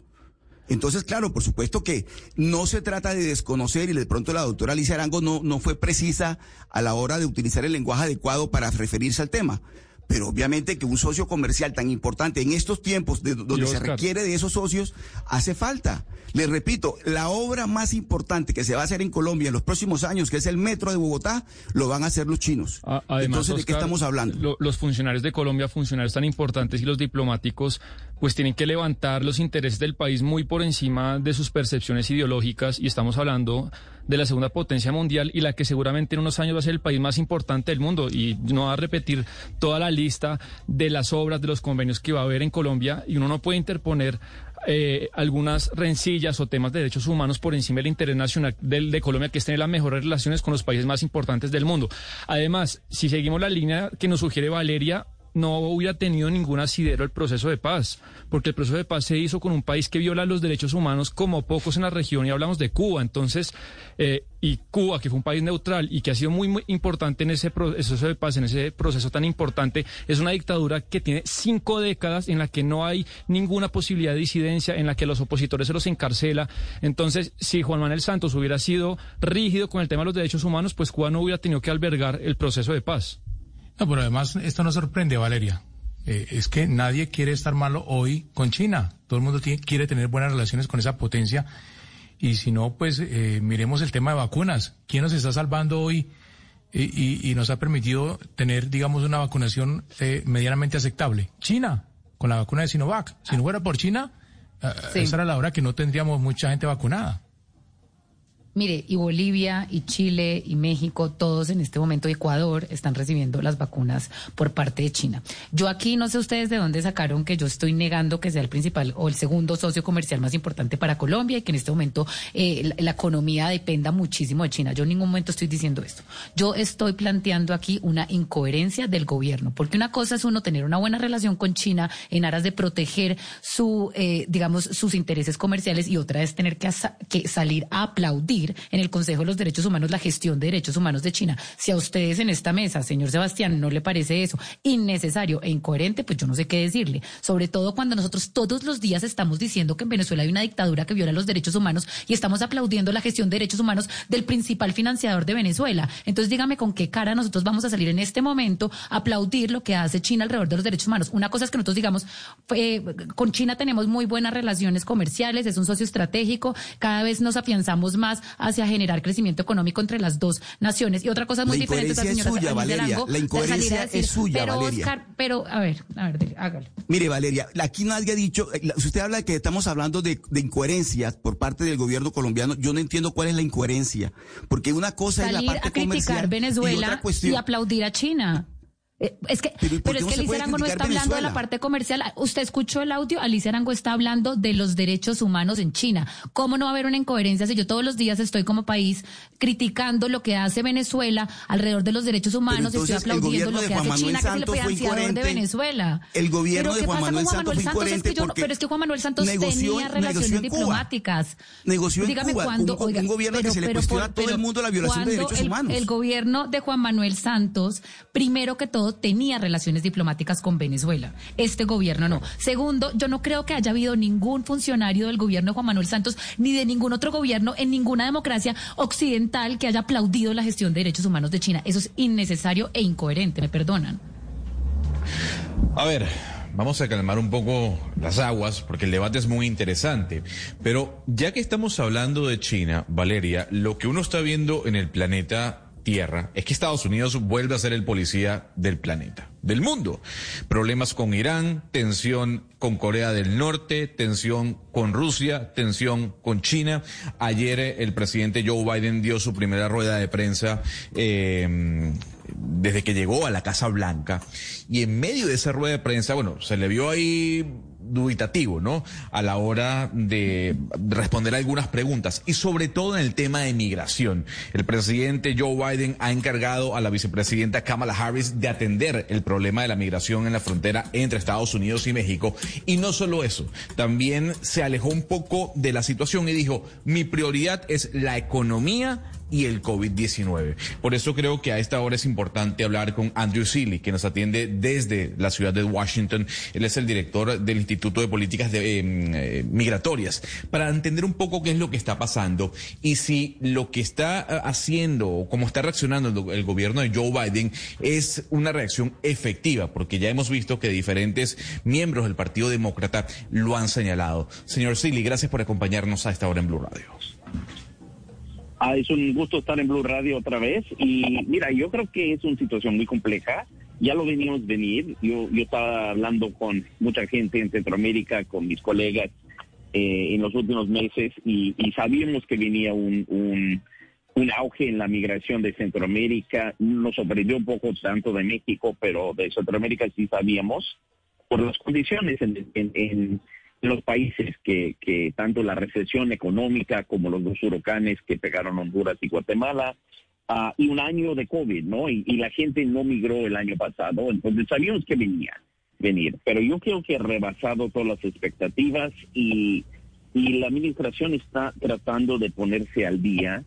Entonces, claro, por supuesto que no se trata de desconocer y de pronto la doctora Alicia Arango no, no fue precisa a la hora de utilizar el lenguaje adecuado para referirse al tema. Pero obviamente que un socio comercial tan importante en estos tiempos de, donde se requiere de esos socios hace falta. Les repito, la obra más importante que se va a hacer en Colombia en los próximos años, que es el metro de Bogotá, lo van a hacer los chinos. A- Además, Entonces, ¿de qué estamos hablando? lo- los funcionarios de Colombia, funcionarios tan importantes y los diplomáticos, pues tienen que levantar los intereses del país muy por encima de sus percepciones ideológicas y estamos hablando de la segunda potencia mundial y la que seguramente en unos años va a ser el país más importante del mundo y no va a repetir toda la lista de las obras, de los convenios que va a haber en Colombia y uno no puede interponer eh, algunas rencillas o temas de derechos humanos por encima del interés nacional de Colombia, que es tener las mejores relaciones con los países más importantes del mundo. Además, si seguimos la línea que nos sugiere Valeria, no hubiera tenido ningún asidero el proceso de paz, porque el proceso de paz se hizo con un país que viola los derechos humanos como pocos en la región y hablamos de Cuba. Entonces, eh, y Cuba, que fue un país neutral y que ha sido muy, muy importante en ese proceso de paz, en ese proceso tan importante, es una dictadura que tiene cinco décadas en la que no hay ninguna posibilidad de disidencia, en la que los opositores se los encarcela. Entonces, si Juan Manuel Santos hubiera sido rígido con el tema de los derechos humanos, pues Cuba no hubiera tenido que albergar el proceso de paz. No, pero además esto no sorprende, Valeria. Eh, es que nadie quiere estar malo hoy con China. Todo el mundo tiene- quiere tener buenas relaciones con esa potencia. Y si no, pues eh, miremos el tema de vacunas. ¿Quién nos está salvando hoy y, y- y nos ha permitido tener, digamos, una vacunación eh, medianamente aceptable? China, con la vacuna de Sinovac. Si no fuera por China, eh, Sí. esa era la hora que no tendríamos mucha gente vacunada. Mire, y Bolivia, y Chile, y México, todos en este momento, Ecuador, están recibiendo las vacunas por parte de China. Yo aquí no sé ustedes de dónde sacaron que yo estoy negando que sea el principal o el segundo socio comercial más importante para Colombia y que en este momento eh, la, economía dependa muchísimo de China. Yo en ningún momento estoy diciendo esto. Yo estoy planteando aquí una incoherencia del gobierno, porque una cosa es uno tener una buena relación con China en aras de proteger su, eh, digamos, sus intereses comerciales y otra es tener que, que salir a aplaudir en el Consejo de los Derechos Humanos la gestión de derechos humanos de China. Si a ustedes en esta mesa, señor Sebastián, no le parece eso innecesario e incoherente, pues yo no sé qué decirle. Sobre todo cuando nosotros todos los días estamos diciendo que en Venezuela hay una dictadura que viola los derechos humanos y estamos aplaudiendo la gestión de derechos humanos del principal financiador de Venezuela. Entonces dígame con qué cara nosotros vamos a salir en este momento a aplaudir lo que hace China alrededor de los derechos humanos. Una cosa es que nosotros digamos, eh, con China tenemos muy buenas relaciones comerciales, es un socio estratégico, cada vez nos afianzamos más hacia generar crecimiento económico entre las dos naciones. Y otra cosa muy La diferente incoherencia es señora suya, Valeria. Arango, La incoherencia decir, es suya, pero Valeria. Oscar, pero a ver, a ver, dele, hágalo. Mire, Valeria, aquí nadie ha dicho, eh, si usted habla de que estamos hablando de, de incoherencias por parte del gobierno colombiano, yo no entiendo cuál es la incoherencia, porque una cosa Salir es la parte a criticar comercial y Venezuela otra y, cuestión. aplaudir a China. Eh, Es que, Pero, ¿y por pero qué es que Alicia Arango no está hablando de la parte comercial. Usted escuchó el audio, Alicia Arango está hablando de los derechos humanos en China. ¿Cómo no va a haber una incoherencia si yo todos los días estoy como país criticando lo que hace Venezuela alrededor de los derechos humanos y estoy aplaudiendo lo que hace Manuel China, que es Santos el financiador de. Venezuela? El gobierno Pero de ¿qué Juan Manuel Juan Santos Manuel Santos? Es que yo pero es que Juan Manuel Santos negoció- tenía relaciones diplomáticas. Negoció en Dígame Cuba, cuándo, un- un oiga, gobierno que se le cuestiona a todo el mundo la violación de ¿cuándo derechos humanos? El gobierno de Juan Manuel Santos, primero que todo, tenía relaciones diplomáticas con Venezuela. Este gobierno no. Segundo, yo no creo que haya habido ningún funcionario del gobierno de Juan Manuel Santos ni de ningún otro gobierno en ninguna democracia occidental que haya aplaudido la gestión de derechos humanos de China. Eso es innecesario e incoherente, me perdonan. A ver, vamos a calmar un poco las aguas porque el debate es muy interesante. Pero ya que estamos hablando de China, Valeria, lo que uno está viendo en el planeta Tierra es que Estados Unidos vuelve a ser el policía del planeta, del mundo. Problemas con Irán, tensión con Corea del Norte, tensión con Rusia, tensión con China. Ayer eh, el presidente Joe Biden dio su primera rueda de prensa. eh, desde que llegó a la Casa Blanca y en medio de esa rueda de prensa, bueno, se le vio ahí dubitativo, ¿no? A la hora de responder algunas preguntas y sobre todo en el tema de migración. El presidente Joe Biden ha encargado a la vicepresidenta Kamala Harris de atender el problema de la migración en la frontera entre Estados Unidos y México. Y no solo eso, también se alejó un poco de la situación y dijo, mi prioridad es la economía y el COVID-19. Por eso creo que a esta hora es importante hablar con Andrew Seeley, que nos atiende desde la ciudad de Washington. Él es el director del Instituto de Políticas de, eh, Migratorias, para entender un poco qué es lo que está pasando y si lo que está eh, haciendo o cómo está reaccionando el, el gobierno de Joe Biden es una reacción efectiva, porque ya hemos visto que diferentes miembros del Partido Demócrata lo han señalado. Señor Seeley, gracias por acompañarnos a esta hora en Blue Radio. Ah, es un gusto estar en Blue Radio otra vez. Y mira, yo creo que es una situación muy compleja. Ya lo veníamos venir. Yo, yo estaba hablando con mucha gente en Centroamérica, con mis colegas eh, en los últimos meses y, y sabíamos que venía un, un, un auge en la migración de Centroamérica. Nos sorprendió un poco tanto de México, pero de Centroamérica sí sabíamos por las condiciones en, en, en los países que, que tanto la recesión económica como los dos huracanes que pegaron Honduras y Guatemala, ah, y un año de COVID, ¿no? Y, y la gente no migró el año pasado, entonces sabíamos que venía venir, pero yo creo que ha rebasado todas las expectativas y, y la administración está tratando de ponerse al día.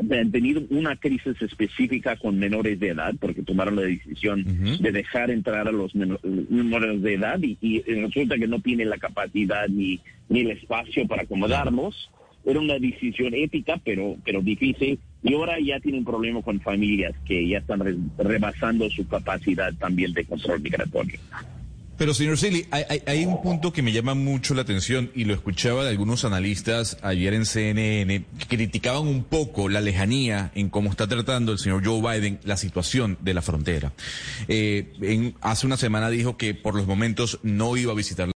De tener una crisis específica con menores de edad, porque tomaron la decisión de dejar entrar a los meno- menores de edad y, y resulta que no tienen la capacidad ni, ni el espacio para acomodarlos. Era una decisión ética, pero, pero difícil. Y ahora ya tienen un problema con familias que ya están re- rebasando su capacidad también de control migratorio. Pero señor Celi, hay, hay- hay un punto que me llama mucho la atención y lo escuchaba de algunos analistas ayer en CNN que criticaban un poco la lejanía en cómo está tratando el señor Joe Biden la situación de la frontera. Eh, en- hace una semana dijo que por los momentos no iba a visitar